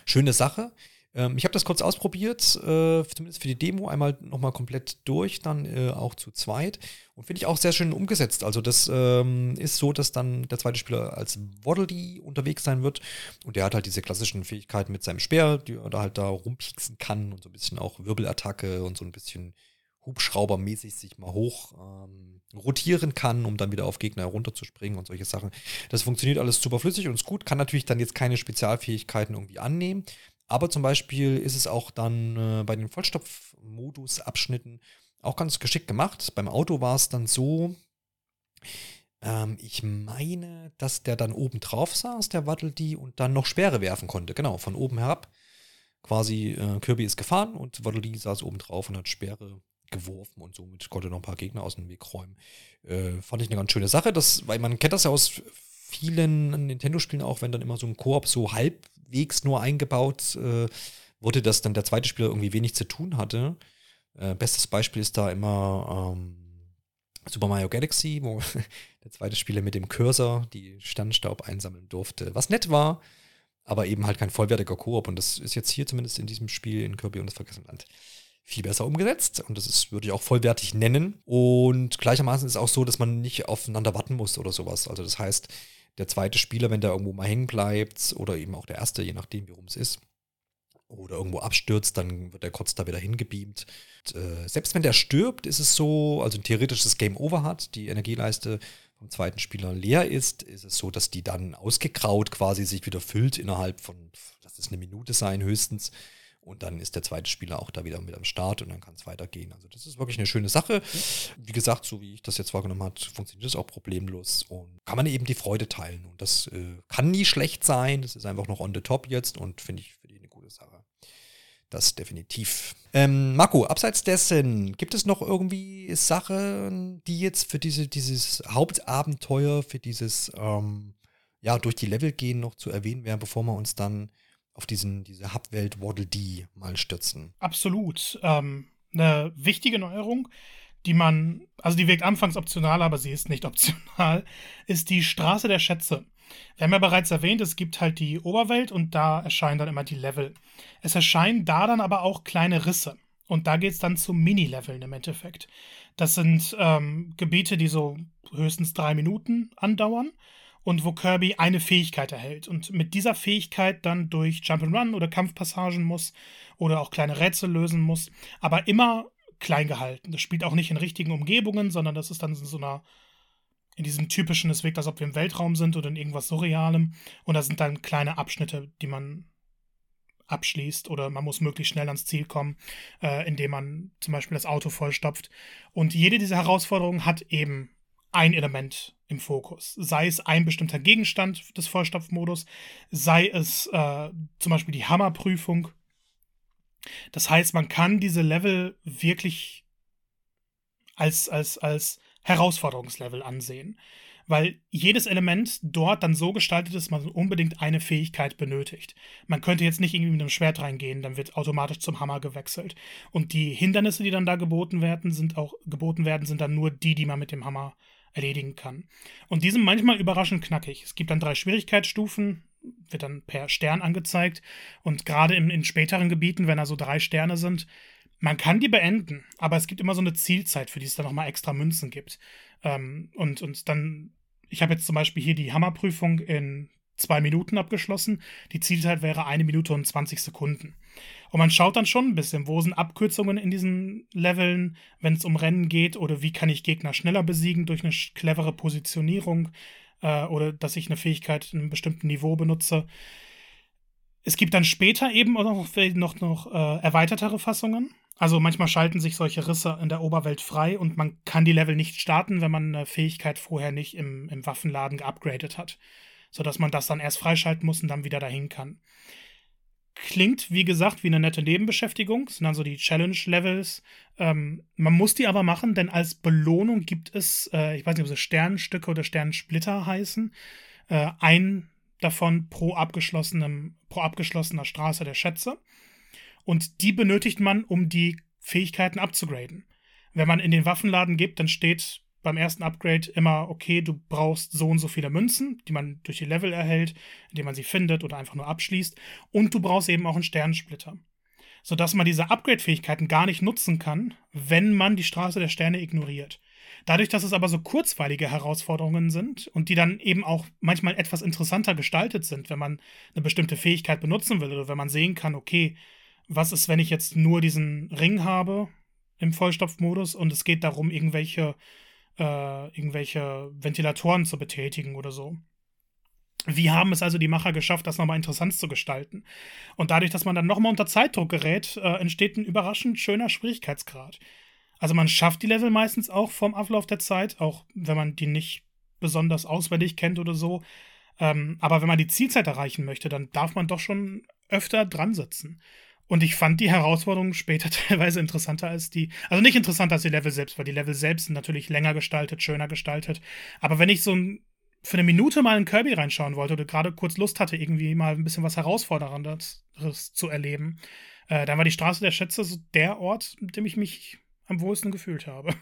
Schöne Sache. Ähm, ich habe das kurz ausprobiert, äh, zumindest für die Demo, einmal nochmal komplett durch, dann äh, auch zu zweit. Und finde ich auch sehr schön umgesetzt. Also das ähm, ist so, dass dann der zweite Spieler als Waddle unterwegs sein wird. Und der hat halt diese klassischen Fähigkeiten mit seinem Speer, die er da halt da rumpieksen kann und so ein bisschen auch Wirbelattacke und so ein bisschen Hubschraubermäßig sich mal hoch ähm, rotieren kann, um dann wieder auf Gegner herunterzuspringen und solche Sachen. Das funktioniert alles super flüssig und ist gut, kann natürlich dann jetzt keine Spezialfähigkeiten irgendwie annehmen, aber zum Beispiel ist es auch dann äh, bei den Vollstopf-Modus-Abschnitten auch ganz geschickt gemacht. Beim Auto war es dann so, ähm, ich meine, dass der dann oben drauf saß, der Waddle und dann noch Sperre werfen konnte. Genau, von oben herab. Quasi äh, Kirby ist gefahren und Waddle saß oben drauf und hat Sperre geworfen und somit konnte noch ein paar Gegner aus dem Weg räumen. Äh, fand ich eine ganz schöne Sache, das, weil man kennt das ja aus vielen Nintendo-Spielen auch, wenn dann immer so ein Koop so halbwegs nur eingebaut äh, wurde, dass dann der zweite Spieler irgendwie wenig zu tun hatte. Äh, bestes Beispiel ist da immer ähm, Super Mario Galaxy, wo [LAUGHS] der zweite Spieler mit dem Cursor die Sternstaub einsammeln durfte, was nett war, aber eben halt kein vollwertiger Koop. Und das ist jetzt hier zumindest in diesem Spiel in Kirby und das Vergessene Land viel besser umgesetzt und das ist, würde ich auch vollwertig nennen. Und gleichermaßen ist es auch so, dass man nicht aufeinander warten muss oder sowas. Also das heißt, der zweite Spieler, wenn der irgendwo mal hängen bleibt, oder eben auch der erste, je nachdem, wie rum es ist, oder irgendwo abstürzt, dann wird er kurz da wieder hingebeamt. Und, äh, selbst wenn der stirbt, ist es so, also ein theoretisches Game Over hat, die Energieleiste vom zweiten Spieler leer ist, ist es so, dass die dann ausgegraut quasi sich wieder füllt innerhalb von, das ist eine Minute sein höchstens. Und dann ist der zweite Spieler auch da wieder mit am Start und dann kann es weitergehen. Also das ist wirklich eine schöne Sache. Wie gesagt, so wie ich das jetzt wahrgenommen habe, funktioniert das auch problemlos und kann man eben die Freude teilen. Und das äh, kann nie schlecht sein. Das ist einfach noch on the top jetzt und finde ich, find ich eine gute Sache. Das definitiv. Ähm, Marco, abseits dessen, gibt es noch irgendwie Sachen, die jetzt für diese, dieses Hauptabenteuer, für dieses ähm, ja, durch die Level gehen noch zu erwähnen wären, bevor wir uns dann auf diesen, diese Hubwelt Waddle Dee mal stürzen. Absolut. Ähm, eine wichtige Neuerung, die man, also die wirkt anfangs optional, aber sie ist nicht [LAUGHS] optional, ist die Straße der Schätze. Wir haben ja bereits erwähnt, es gibt halt die Oberwelt und da erscheinen dann immer die Level. Es erscheinen da dann aber auch kleine Risse. Und da geht es dann zu Mini-Leveln im Endeffekt. Das sind ähm, Gebiete, die so höchstens drei Minuten andauern und wo Kirby eine Fähigkeit erhält und mit dieser Fähigkeit dann durch Jump'n'Run oder Kampfpassagen muss oder auch kleine Rätsel lösen muss, aber immer klein gehalten. Das spielt auch nicht in richtigen Umgebungen, sondern das ist dann in so einer in diesem typischen, es wirkt, als ob wir im Weltraum sind oder in irgendwas Surrealem. Und da sind dann kleine Abschnitte, die man abschließt oder man muss möglichst schnell ans Ziel kommen, äh, indem man zum Beispiel das Auto vollstopft. Und jede dieser Herausforderungen hat eben ein Element im Fokus. Sei es ein bestimmter Gegenstand des Vollstopfmodus, sei es äh, zum Beispiel die Hammerprüfung. Das heißt, man kann diese Level wirklich als, als, als Herausforderungslevel ansehen weil jedes Element dort dann so gestaltet ist, dass man unbedingt eine Fähigkeit benötigt. Man könnte jetzt nicht irgendwie mit einem Schwert reingehen, dann wird automatisch zum Hammer gewechselt. Und die Hindernisse, die dann da geboten werden, sind auch geboten werden, sind dann nur die, die man mit dem Hammer erledigen kann. Und die sind manchmal überraschend knackig. Es gibt dann drei Schwierigkeitsstufen, wird dann per Stern angezeigt. Und gerade in, in späteren Gebieten, wenn da so drei Sterne sind, man kann die beenden, aber es gibt immer so eine Zielzeit, für die es dann nochmal extra Münzen gibt. Ähm, und, und dann ich habe jetzt zum Beispiel hier die Hammerprüfung in zwei Minuten abgeschlossen. Die Zielzeit wäre eine Minute und 20 Sekunden. Und man schaut dann schon ein bisschen, wo sind Abkürzungen in diesen Leveln, wenn es um Rennen geht, oder wie kann ich Gegner schneller besiegen durch eine clevere Positionierung äh, oder dass ich eine Fähigkeit in einem bestimmten Niveau benutze. Es gibt dann später eben auch noch, noch, noch äh, erweitertere Fassungen. Also manchmal schalten sich solche Risse in der Oberwelt frei und man kann die Level nicht starten, wenn man eine Fähigkeit vorher nicht im, im Waffenladen geupgradet hat. Sodass man das dann erst freischalten muss und dann wieder dahin kann. Klingt, wie gesagt, wie eine nette Nebenbeschäftigung. Sind dann so die Challenge-Levels. Ähm, man muss die aber machen, denn als Belohnung gibt es, äh, ich weiß nicht, ob sie Sternstücke oder Sternsplitter heißen, äh, ein davon pro abgeschlossenem, pro abgeschlossener Straße der Schätze. Und die benötigt man, um die Fähigkeiten abzugraden. Wenn man in den Waffenladen gibt, dann steht beim ersten Upgrade immer, okay, du brauchst so und so viele Münzen, die man durch die Level erhält, indem man sie findet oder einfach nur abschließt. Und du brauchst eben auch einen Sternensplitter. Sodass man diese Upgrade-Fähigkeiten gar nicht nutzen kann, wenn man die Straße der Sterne ignoriert. Dadurch, dass es aber so kurzweilige Herausforderungen sind und die dann eben auch manchmal etwas interessanter gestaltet sind, wenn man eine bestimmte Fähigkeit benutzen will oder wenn man sehen kann, okay, was ist, wenn ich jetzt nur diesen Ring habe im Vollstopfmodus und es geht darum, irgendwelche, äh, irgendwelche Ventilatoren zu betätigen oder so. Wie haben es also die Macher geschafft, das nochmal interessant zu gestalten? Und dadurch, dass man dann nochmal unter Zeitdruck gerät, äh, entsteht ein überraschend schöner Schwierigkeitsgrad. Also man schafft die Level meistens auch vom Ablauf der Zeit, auch wenn man die nicht besonders auswendig kennt oder so. Ähm, aber wenn man die Zielzeit erreichen möchte, dann darf man doch schon öfter dran sitzen. Und ich fand die Herausforderungen später [LAUGHS] teilweise interessanter als die, also nicht interessanter als die Level selbst, weil die Level selbst sind natürlich länger gestaltet, schöner gestaltet. Aber wenn ich so ein, für eine Minute mal in Kirby reinschauen wollte oder gerade kurz Lust hatte, irgendwie mal ein bisschen was Herausfordernderes zu erleben, äh, dann war die Straße der Schätze so der Ort, mit dem ich mich am wohlsten gefühlt habe.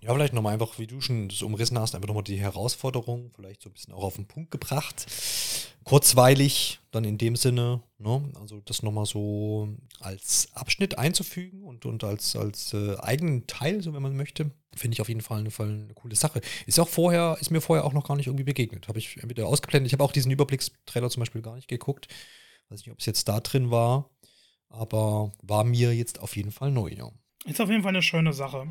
Ja, vielleicht nochmal einfach, wie du schon das umrissen hast, einfach nochmal die Herausforderung, vielleicht so ein bisschen auch auf den Punkt gebracht. Kurzweilig, dann in dem Sinne, ne? also das nochmal so als Abschnitt einzufügen und, und als, als äh, eigenen Teil, so wenn man möchte, finde ich auf jeden Fall eine, eine, coole Sache. Ist auch vorher, ist mir vorher auch noch gar nicht irgendwie begegnet. Habe ich wieder ausgeblendet. Ich habe auch diesen Überblickstrailer zum Beispiel gar nicht geguckt. Weiß nicht, ob es jetzt da drin war, aber war mir jetzt auf jeden Fall neu, ja. Ist auf jeden Fall eine schöne Sache.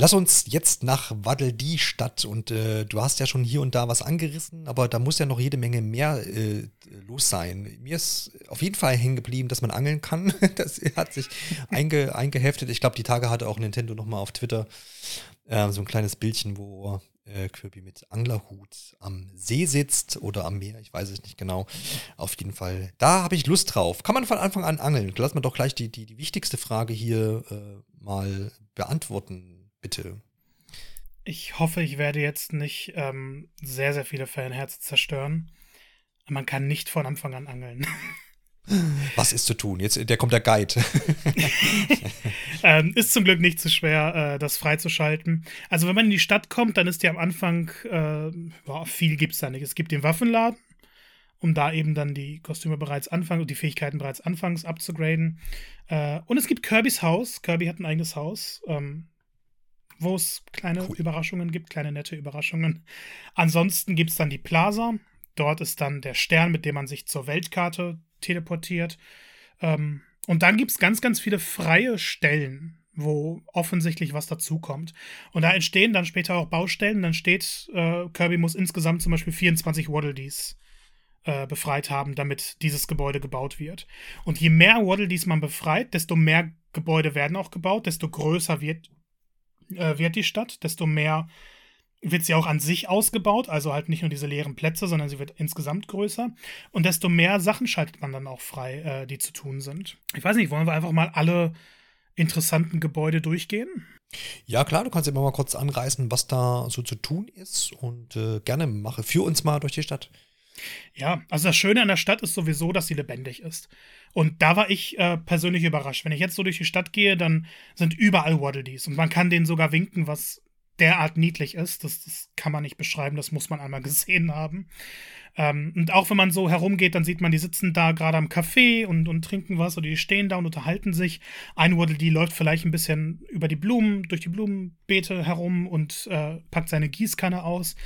Lass uns jetzt nach Waddel die Stadt und äh, du hast ja schon hier und da was angerissen, aber da muss ja noch jede Menge mehr äh, los sein. Mir ist auf jeden Fall hängen geblieben, dass man angeln kann. [LAUGHS] Das hat sich einge, eingeheftet. Ich glaube, die Tage hatte auch Nintendo nochmal auf Twitter äh, so ein kleines Bildchen, wo äh, Kirby mit Anglerhut am See sitzt oder am Meer, ich weiß es nicht genau. Auf jeden Fall, da habe ich Lust drauf. Kann man von Anfang an angeln? Lass mal doch gleich die, die, die wichtigste Frage hier äh, mal beantworten bitte. Ich hoffe, ich werde jetzt nicht ähm, sehr, sehr viele Fanherzen zerstören. Man kann nicht von Anfang an angeln. [LAUGHS] Was ist zu tun? Jetzt, der kommt der Guide. [LAUGHS] ähm, ist zum Glück nicht so schwer, äh, das freizuschalten. Also, wenn man in die Stadt kommt, dann ist ja am Anfang, äh, boah, viel gibt es da nicht. Es gibt den Waffenladen, um da eben dann die Kostüme bereits anfangs und die Fähigkeiten bereits anfangs abzugraden. Äh, und es gibt Kirbys Haus. Kirby hat ein eigenes Haus. Ähm, wo es kleine cool. Überraschungen gibt, kleine nette Überraschungen. Ansonsten gibt es dann die Plaza. Dort ist dann der Stern, mit dem man sich zur Weltkarte teleportiert. Ähm, und dann gibt es ganz, ganz viele freie Stellen, wo offensichtlich was dazukommt. Und da entstehen dann später auch Baustellen. Dann steht, äh, Kirby muss insgesamt zum Beispiel 24 Waddle Dees äh, befreit haben, damit dieses Gebäude gebaut wird. Und je mehr Waddle Dees man befreit, desto mehr Gebäude werden auch gebaut, desto größer wird, äh, wird die Stadt, desto mehr wird sie auch an sich ausgebaut, also halt nicht nur diese leeren Plätze, sondern sie wird insgesamt größer. Und desto mehr Sachen schaltet man dann auch frei, äh, die zu tun sind. Ich weiß nicht, wollen wir einfach mal alle interessanten Gebäude durchgehen? Ja, klar, du kannst immer mal kurz anreißen, was da so zu tun ist und äh, gerne mache. Führ uns mal durch die Stadt. Ja, also das Schöne an der Stadt ist sowieso, dass sie lebendig ist. Und da war ich äh, persönlich überrascht. Wenn ich jetzt so durch die Stadt gehe, dann sind überall Waddle-Dees und man kann denen sogar winken, was derart niedlich ist. Das, das kann man nicht beschreiben, das muss man einmal [LAUGHS] gesehen haben. Ähm, und auch wenn man so herumgeht, dann sieht man, die sitzen da gerade am Café und, und trinken was oder die stehen da und unterhalten sich. Ein Waddle Dee läuft vielleicht ein bisschen über die Blumen, durch die Blumenbeete herum und äh, packt seine Gießkanne aus.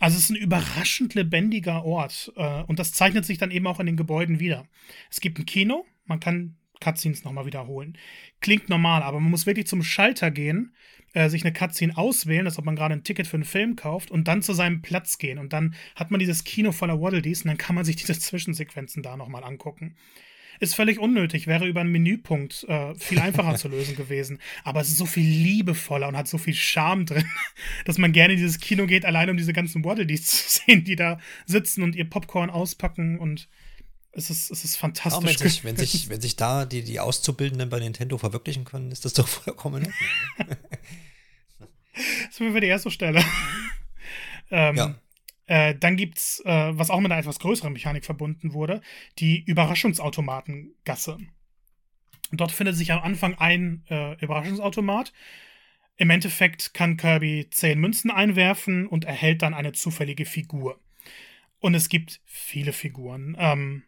Also es ist ein überraschend lebendiger Ort äh, und das zeichnet sich dann eben auch in den Gebäuden wieder. Es gibt ein Kino, man kann Cutscenes nochmal wiederholen. Klingt normal, aber man muss wirklich zum Schalter gehen äh, sich eine Cutscene auswählen, als ob man gerade ein Ticket für einen Film kauft und dann zu seinem Platz gehen. Und dann hat man dieses Kino voller Waddle-Dees und dann kann man sich diese [LAUGHS] Zwischensequenzen da nochmal angucken. Ist völlig unnötig, wäre über einen Menüpunkt äh, viel einfacher zu [LAUGHS] lösen gewesen. Aber es ist so viel liebevoller und hat so viel Charme drin, [LAUGHS] dass man gerne in dieses Kino geht, allein um diese ganzen Waddle-Dees zu sehen, die da sitzen und ihr Popcorn auspacken und es ist, es ist fantastisch. Wenn, sich, wenn, sich, [LAUGHS] wenn sich da die, die Auszubildenden bei Nintendo verwirklichen können, ist das doch vollkommen. das wir die erste Stelle. [LAUGHS] ähm, ja. Äh, dann gibt's, äh, was auch mit einer etwas größeren Mechanik verbunden wurde, die Überraschungsautomatengasse. Dort findet sich am Anfang ein äh, Überraschungsautomat. Im Endeffekt kann Kirby zehn Münzen einwerfen und erhält dann eine zufällige Figur. Und es gibt viele Figuren. Ähm,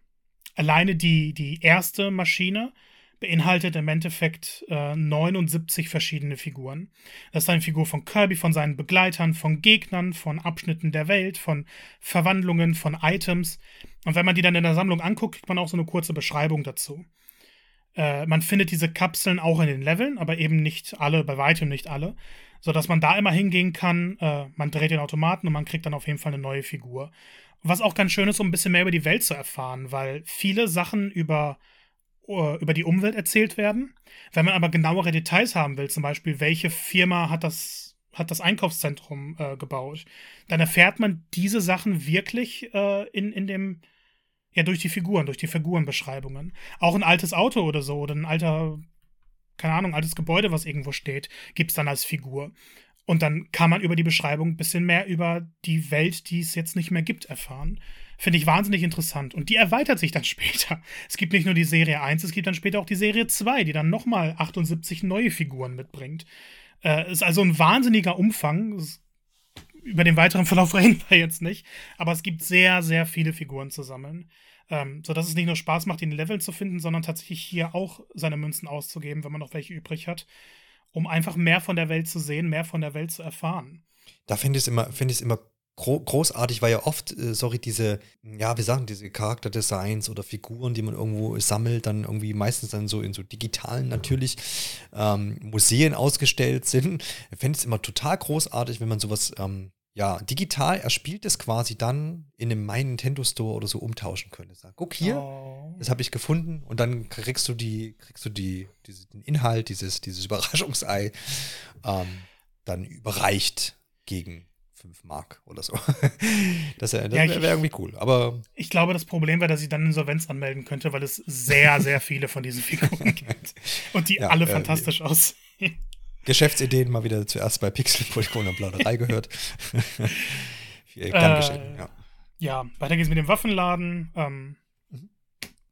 Alleine die, die erste Maschine beinhaltet im Endeffekt äh, 79 verschiedene Figuren. Das ist eine Figur von Kirby, von seinen Begleitern, von Gegnern, von Abschnitten der Welt, von Verwandlungen, von Items. Und wenn man die dann in der Sammlung anguckt, kriegt man auch so eine kurze Beschreibung dazu. Äh, man findet diese Kapseln auch in den Leveln, aber eben nicht alle, bei weitem nicht alle. Sodass man da immer hingehen kann, äh, man dreht den Automaten und man kriegt dann auf jeden Fall eine neue Figur. Was auch ganz schön ist, um ein bisschen mehr über die Welt zu erfahren, weil viele Sachen über, uh, über die Umwelt erzählt werden. Wenn man aber genauere Details haben will, zum Beispiel, welche Firma hat das, hat das Einkaufszentrum äh, gebaut, dann erfährt man diese Sachen wirklich äh, in, in dem, ja, durch die Figuren, durch die Figurenbeschreibungen. Auch ein altes Auto oder so, oder ein alter, keine Ahnung, altes Gebäude, was irgendwo steht, gibt es dann als Figur. Und dann kann man über die Beschreibung ein bisschen mehr über die Welt, die es jetzt nicht mehr gibt, erfahren. Finde ich wahnsinnig interessant. Und die erweitert sich dann [LAUGHS] später. Es gibt nicht nur die Serie 1, es gibt dann später auch die Serie 2, die dann nochmal 78 neue Figuren mitbringt. Äh, ist also ein wahnsinniger Umfang. Über den weiteren Verlauf [LAUGHS] reden wir jetzt nicht. Aber es gibt sehr, sehr viele Figuren zu sammeln. Ähm, sodass es nicht nur Spaß macht, den Level zu finden, sondern tatsächlich hier auch seine Münzen auszugeben, wenn man noch welche übrig hat um einfach mehr von der Welt zu sehen, mehr von der Welt zu erfahren. Da finde ich es immer, finde ich es immer großartig, weil ja oft, äh, sorry, diese, ja, wir sagen, diese Charakterdesigns oder Figuren, die man irgendwo sammelt, dann irgendwie meistens dann so in so digitalen natürlich ähm, Museen ausgestellt sind. Ich finde es immer total großartig, wenn man sowas ähm, ja, digital erspielt es quasi dann in einem My Nintendo Store oder so umtauschen könnte. Sag, guck hier, oh. das habe ich gefunden und dann kriegst du die, kriegst du die, diese, den Inhalt, dieses, dieses [LAUGHS] Überraschungsei ähm, dann überreicht gegen 5 Mark oder so. [LAUGHS] das wäre ja, wär, wär irgendwie cool. Aber ich glaube, das Problem wäre, dass ich dann Insolvenz anmelden könnte, weil es sehr, [LAUGHS] sehr viele von diesen Figuren gibt. Und die ja, alle äh, fantastisch aussehen. Geschäftsideen mal wieder zuerst bei Pixel, Polygon und Plauderei gehört. [LAUGHS] Gern äh, geschehen, ja. Ja, weiter geht's mit dem Waffenladen. Ähm, mhm.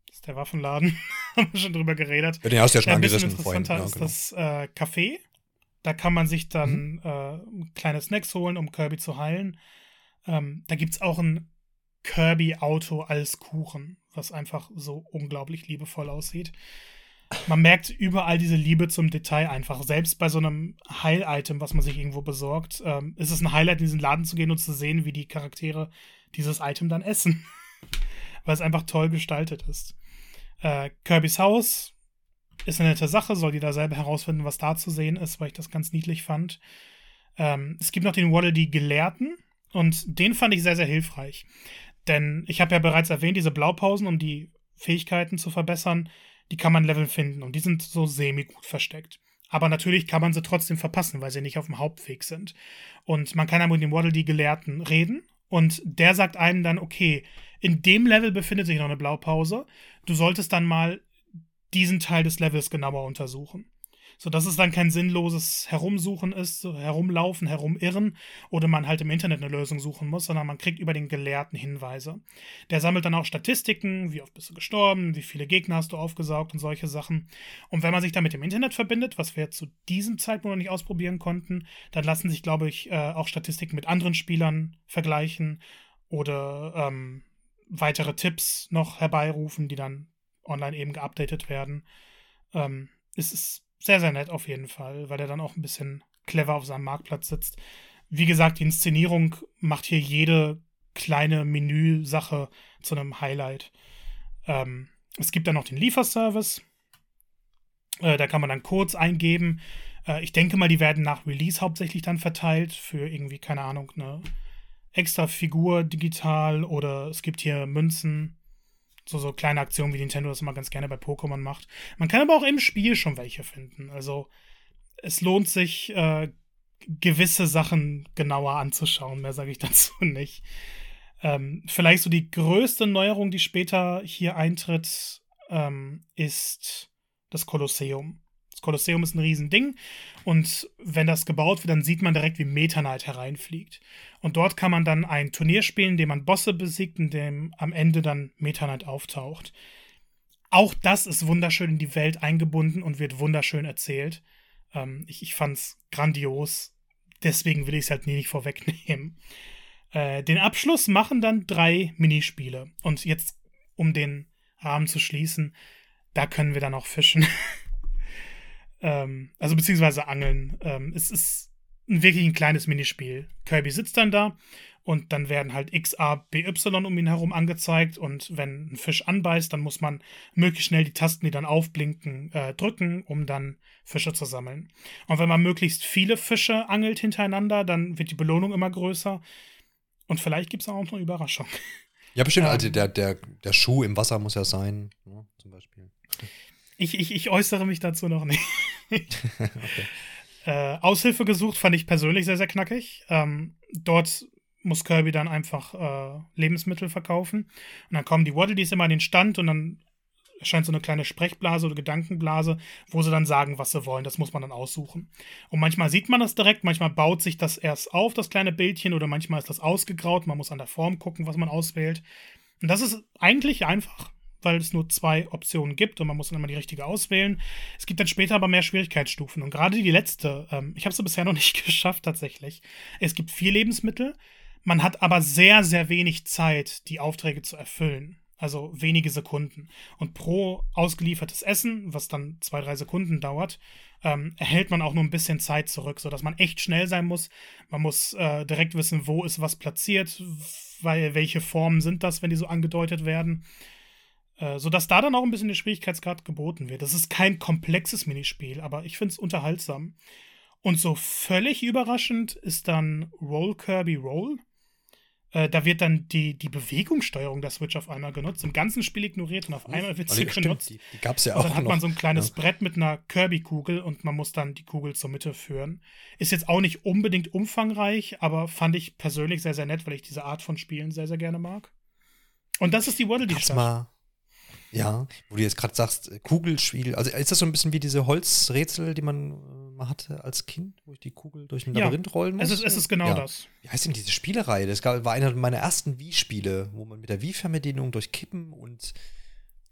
Das ist der Waffenladen. [LAUGHS] Haben wir schon drüber geredet. Ja, den hast du ja schon ja, ein bisschen interessanter ja, genau. ist das äh, Café. Da kann man sich dann mhm. äh, kleine Snacks holen, um Kirby zu heilen. Ähm, da gibt's auch ein Kirby-Auto als Kuchen, was einfach so unglaublich liebevoll aussieht man merkt überall diese Liebe zum Detail einfach. Selbst bei so einem Heil-Item, was man sich irgendwo besorgt, ähm, ist es ein Highlight, in diesen Laden zu gehen und zu sehen, wie die Charaktere dieses Item dann essen. [LAUGHS] Weil es einfach toll gestaltet ist. Äh, Kirby's Haus ist eine nette Sache, soll jeder selber herausfinden, was da zu sehen ist, weil ich das ganz niedlich fand. Ähm, es gibt noch den Waddle die Gelehrten und den fand ich sehr, sehr hilfreich. Denn ich habe ja bereits erwähnt, diese Blaupausen, um die Fähigkeiten zu verbessern, die kann man Level finden und die sind so semi-gut versteckt. Aber natürlich kann man sie trotzdem verpassen, weil sie nicht auf dem Hauptweg sind. Und man kann dann mit dem Waddle die Gelehrten reden und der sagt einem dann, okay, in dem Level befindet sich noch eine Blaupause. Du solltest dann mal diesen Teil des Levels genauer untersuchen sodass es dann kein sinnloses Herumsuchen ist, herumlaufen, herumirren oder man halt im Internet eine Lösung suchen muss, sondern man kriegt über den Gelehrten Hinweise. Der sammelt dann auch Statistiken, wie oft bist du gestorben, wie viele Gegner hast du aufgesaugt und solche Sachen. Und wenn man sich dann mit dem Internet verbindet, was wir zu diesem Zeitpunkt noch nicht ausprobieren konnten, dann lassen sich, glaube ich, äh, auch Statistiken mit anderen Spielern vergleichen oder ähm, weitere Tipps noch herbeirufen, die dann online eben geupdatet werden. Ähm, es ist sehr, sehr nett auf jeden Fall, weil er dann auch ein bisschen clever auf seinem Marktplatz sitzt. Wie gesagt, die Inszenierung macht hier jede kleine Menüsache zu einem Highlight. Ähm, es gibt dann noch den Lieferservice. Äh, da kann man dann Codes eingeben. Äh, ich denke mal, die werden nach Release hauptsächlich dann verteilt für irgendwie, keine Ahnung, eine extra Figur digital oder es gibt hier Münzen so, so kleine Aktionen, wie Nintendo das immer ganz gerne bei Pokémon macht. Man kann aber auch im Spiel schon welche finden. Also es lohnt sich, äh, gewisse Sachen genauer anzuschauen. Mehr sage ich [LAUGHS] dazu nicht. Ähm, vielleicht so die größte Neuerung, die später hier eintritt, ähm, ist das Kolosseum. Kolosseum ist ein Riesending. Und wenn das gebaut wird, dann sieht man direkt, wie Meta Knight hereinfliegt. Und dort kann man dann ein Turnier spielen, in dem man Bosse besiegt, in dem am Ende dann Meta Knight auftaucht. Auch das ist wunderschön in die Welt eingebunden und wird wunderschön erzählt. Ähm, ich, ich fand's grandios. Deswegen will ich es halt nie nicht vorwegnehmen. [LAUGHS] Äh, den Abschluss machen dann drei Minispiele. Und jetzt, um den Rahmen zu schließen, da können wir dann auch fischen. [LAUGHS] Ähm, also beziehungsweise Angeln. Ähm, es ist ein, wirklich ein kleines Minispiel. Kirby sitzt dann da und dann werden halt X, A, B, Y um ihn herum angezeigt und wenn ein Fisch anbeißt, dann muss man möglichst schnell die Tasten, die dann aufblinken, äh, drücken, um dann Fische zu sammeln. Und wenn man möglichst viele Fische angelt hintereinander, dann wird die Belohnung immer größer und vielleicht gibt es auch noch eine Überraschung. Ja, bestimmt. also der, der, der Schuh im Wasser muss ja sein, ne, zum Beispiel. Ich, ich, ich äußere mich dazu noch nicht. [LAUGHS] okay. äh, Aushilfe gesucht fand ich persönlich sehr, sehr knackig. Ähm, dort muss Kirby dann einfach äh, Lebensmittel verkaufen. Und dann kommen die Waddledees immer an den Stand und dann erscheint so eine kleine Sprechblase oder Gedankenblase, wo sie dann sagen, was sie wollen. Das muss man dann aussuchen. Und manchmal sieht man das direkt, manchmal baut sich das erst auf, das kleine Bildchen, oder manchmal ist das ausgegraut. Man muss an der Form gucken, was man auswählt. Und das ist eigentlich einfach weil es nur zwei Optionen gibt und man muss dann immer die richtige auswählen. Es gibt dann später aber mehr Schwierigkeitsstufen und gerade die letzte, ähm, ich habe sie bisher noch [LAUGHS] nicht geschafft tatsächlich. Es gibt vier Lebensmittel, man hat aber sehr, sehr wenig Zeit, die Aufträge zu erfüllen. Also wenige Sekunden. Und pro ausgeliefertes Essen, was dann zwei, drei Sekunden dauert, ähm, erhält man auch nur ein bisschen Zeit zurück, sodass man echt schnell sein muss. Man muss äh, direkt wissen, wo ist was platziert, weil welche Formen sind das, wenn die so angedeutet werden. Äh, sodass da dann auch ein bisschen der Schwierigkeitsgrad geboten wird. Das ist kein komplexes Minispiel, aber ich finde es unterhaltsam. Und so völlig überraschend ist dann Roll Kirby Roll. Äh, da wird dann die, die Bewegungssteuerung der Switch auf einmal genutzt, im ganzen Spiel ignoriert und auf einmal wird sie genutzt. Die, die gab es ja auch. Und dann hat man so ein kleines ja. Brett mit einer Kirby-Kugel und man muss dann die Kugel zur Mitte führen. Ist jetzt auch nicht unbedingt umfangreich, aber fand ich persönlich sehr, sehr nett, weil ich diese Art von Spielen sehr, sehr gerne mag. Und das ist die Waddle Dee Stadt. Ja, wo du jetzt gerade sagst, äh, Kugelspiel. Also ist das so ein bisschen wie diese Holzrätsel, die man äh, mal hatte als Kind, wo ich die Kugel durch ein Labyrinth ja, rollen muss? Es ist, es ist genau ja. das. Wie heißt denn diese Spielereihe? Das war einer meiner ersten Wii-Spiele, wo man mit der Wii-Fernbedienung durch Kippen und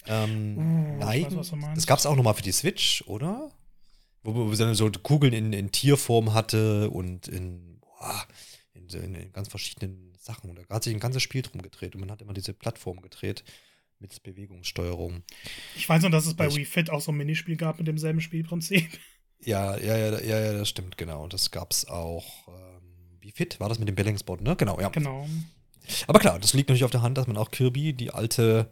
ähm, uh, Neigen. Weiß, das gab es auch nochmal für die Switch, oder? Wo man dann so Kugeln in, in Tierform hatte und in, boah, in, in, ganz verschiedenen Sachen. Da hat sich ein ganzes Spiel drum gedreht und man hat immer diese Plattform gedreht mit Bewegungssteuerung. Ich weiß noch, dass es bei ich, Wii Fit auch so ein Minispiel gab mit demselben Spielprinzip. Ja, ja, ja, ja, ja das stimmt, genau. Und das gab es auch. Ähm, Wii Fit war das mit dem Balanceboard, ne? Genau, ja. Genau. Aber klar, das liegt natürlich auf der Hand, dass man auch Kirby, die alte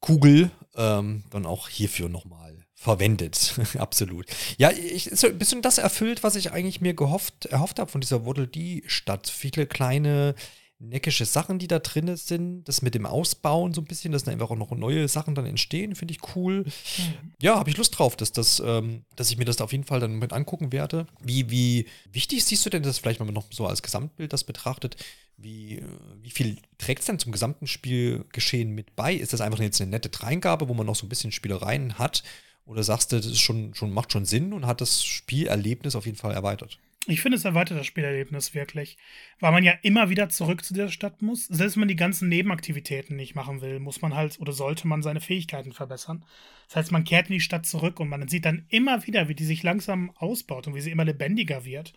Kugel, ähm, dann auch hierfür nochmal verwendet. [LAUGHS] Absolut. Ja, ich, ist ein bisschen das erfüllt, was ich eigentlich mir gehofft, erhofft habe von dieser Waddle Dee Stadt. Viele kleine neckische Sachen, die da drin sind. Das mit dem Ausbauen so ein bisschen, dass da einfach auch noch neue Sachen dann entstehen, finde ich cool. Mhm. Ja, habe ich Lust drauf, dass, das, ähm, dass ich mir das da auf jeden Fall dann mit angucken werde. Wie, wie wichtig siehst du denn das vielleicht mal noch so als Gesamtbild das betrachtet? Wie, wie viel trägt es denn zum gesamten Spielgeschehen mit bei? Ist das einfach jetzt eine nette Dreingabe, wo man noch so ein bisschen Spielereien hat? Oder sagst du, das ist schon, schon, macht schon Sinn und hat das Spielerlebnis auf jeden Fall erweitert? Ich finde, es erweitert das Spielerlebnis wirklich. Weil man ja immer wieder zurück zu dieser Stadt muss. Selbst wenn man die ganzen Nebenaktivitäten nicht machen will, muss man halt oder sollte man seine Fähigkeiten verbessern. Das heißt, man kehrt in die Stadt zurück und man sieht dann immer wieder, wie die sich langsam ausbaut und wie sie immer lebendiger wird.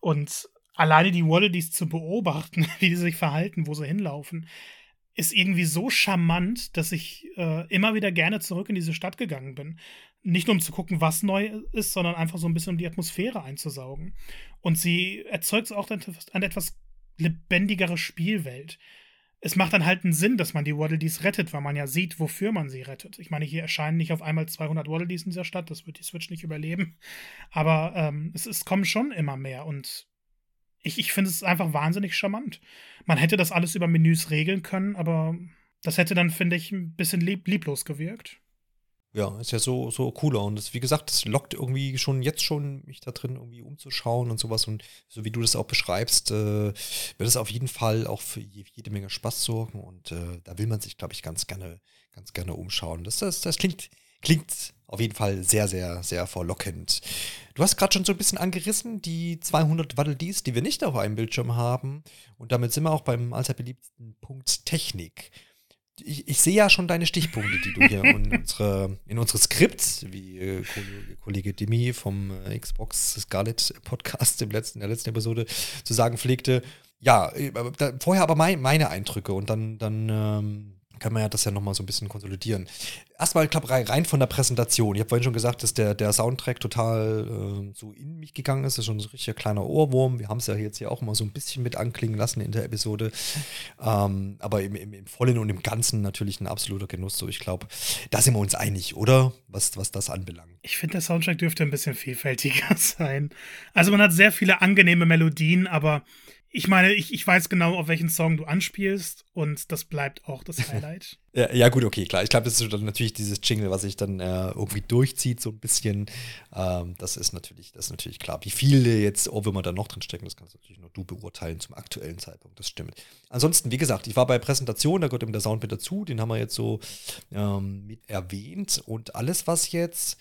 Und alleine die Wallabies zu beobachten, [LAUGHS] wie die sich verhalten, wo sie hinlaufen, ist irgendwie so charmant, dass ich äh, immer wieder gerne zurück in diese Stadt gegangen bin. Nicht nur um zu gucken, was neu ist, sondern einfach so ein bisschen um die Atmosphäre einzusaugen. Und sie erzeugt auch eine etwas lebendigere Spielwelt. Es macht dann halt einen Sinn, dass man die Waddle-Dees rettet, weil man ja sieht, wofür man sie rettet. Ich meine, hier erscheinen nicht auf einmal 200 Waddle-Dees in dieser Stadt, das wird die Switch nicht überleben. [LAUGHS] Aber ähm, es, es kommen schon immer mehr und ich, ich finde es einfach wahnsinnig charmant. Man hätte das alles über Menüs regeln können, aber das hätte dann, finde ich, ein bisschen lieb lieblos gewirkt. Ja, ist ja so, so cooler. Und das, wie gesagt, das lockt irgendwie schon jetzt schon, mich da drin irgendwie umzuschauen und sowas. Und so wie du das auch beschreibst, äh, wird es auf jeden Fall auch für jede Menge Spaß sorgen. Und äh, da will man sich, glaube ich, ganz gerne, ganz gerne umschauen. Das, das, das klingt, klingt auf jeden Fall sehr, sehr, sehr verlockend. Du hast gerade schon so ein bisschen angerissen, die 200 Waddle Dees, die wir nicht auf einem Bildschirm haben. Und damit sind wir auch beim allseits beliebten Punkt Technik ich, ich sehe ja schon deine Stichpunkte, die du hier [LAUGHS] in unsere, in unsere Skripts, wie äh, Kollege, Demi vom äh, Xbox Scarlet Podcast im letzten, in der letzten Episode zu sagen pflegte. Ja, äh, da, vorher aber mein, meine Eindrücke und dann, dann ähm, kann man ja das ja nochmal so ein bisschen konsolidieren. Erstmal, ich glaube, rein von der Präsentation. Ich habe vorhin schon gesagt, dass der, der Soundtrack total äh, so in mich gegangen ist. Das ist schon so ein richtiger kleiner Ohrwurm. Wir haben es ja jetzt hier auch immer so ein bisschen mit anklingen lassen in der Episode. Ähm, aber im, im, im, Vollen und im Ganzen natürlich ein absoluter Genuss. So, ich glaube, da sind wir uns einig, oder? Was, was das anbelangt. Ich finde, der Soundtrack dürfte ein bisschen vielfältiger [LAUGHS] sein. Also man hat sehr viele angenehme Melodien, aber ich meine, ich, ich weiß genau, auf welchen Song du anspielst und das bleibt auch das [LAUGHS] Highlight. ja, ja, gut, okay, klar. Ich glaube, das ist dann natürlich dieses Jingle, was sich dann äh, irgendwie durchzieht, so ein bisschen. Ähm, das ist natürlich, das ist natürlich klar. Wie viele jetzt Ohrwürmer da noch drin stecken, das kannst natürlich nur du beurteilen zum aktuellen Zeitpunkt. Das stimmt. Ansonsten, wie gesagt, ich war bei Präsentation, da gehört eben der Sound mit dazu, den haben wir jetzt so ähm, mit erwähnt. Und alles, was jetzt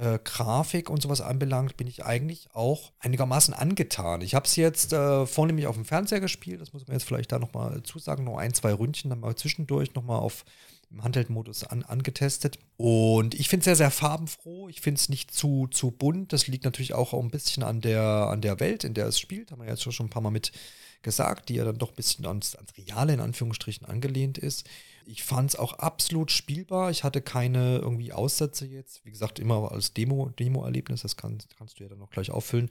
äh, Grafik und sowas anbelangt, bin ich eigentlich auch einigermaßen angetan. Ich habe es jetzt äh, vornehmlich auf dem Fernseher gespielt, das muss man jetzt vielleicht da nochmal zusagen, noch ein, zwei Ründchen, dann mal zwischendurch nochmal auf im Handheld-Modus an, angetestet. Und ich finde es sehr, sehr farbenfroh. Ich finde es nicht zu, zu bunt. Das liegt natürlich auch ein bisschen an der, an der Welt, in der es spielt. Haben wir jetzt schon ein paar Mal mit gesagt, die ja dann doch ein bisschen ans, ans Reale in Anführungsstrichen angelehnt ist. Ich fand es auch absolut spielbar. Ich hatte keine irgendwie Aussätze jetzt. Wie gesagt, immer als Demo, Demo-Erlebnis. Das kann, kannst du ja dann noch gleich auffüllen.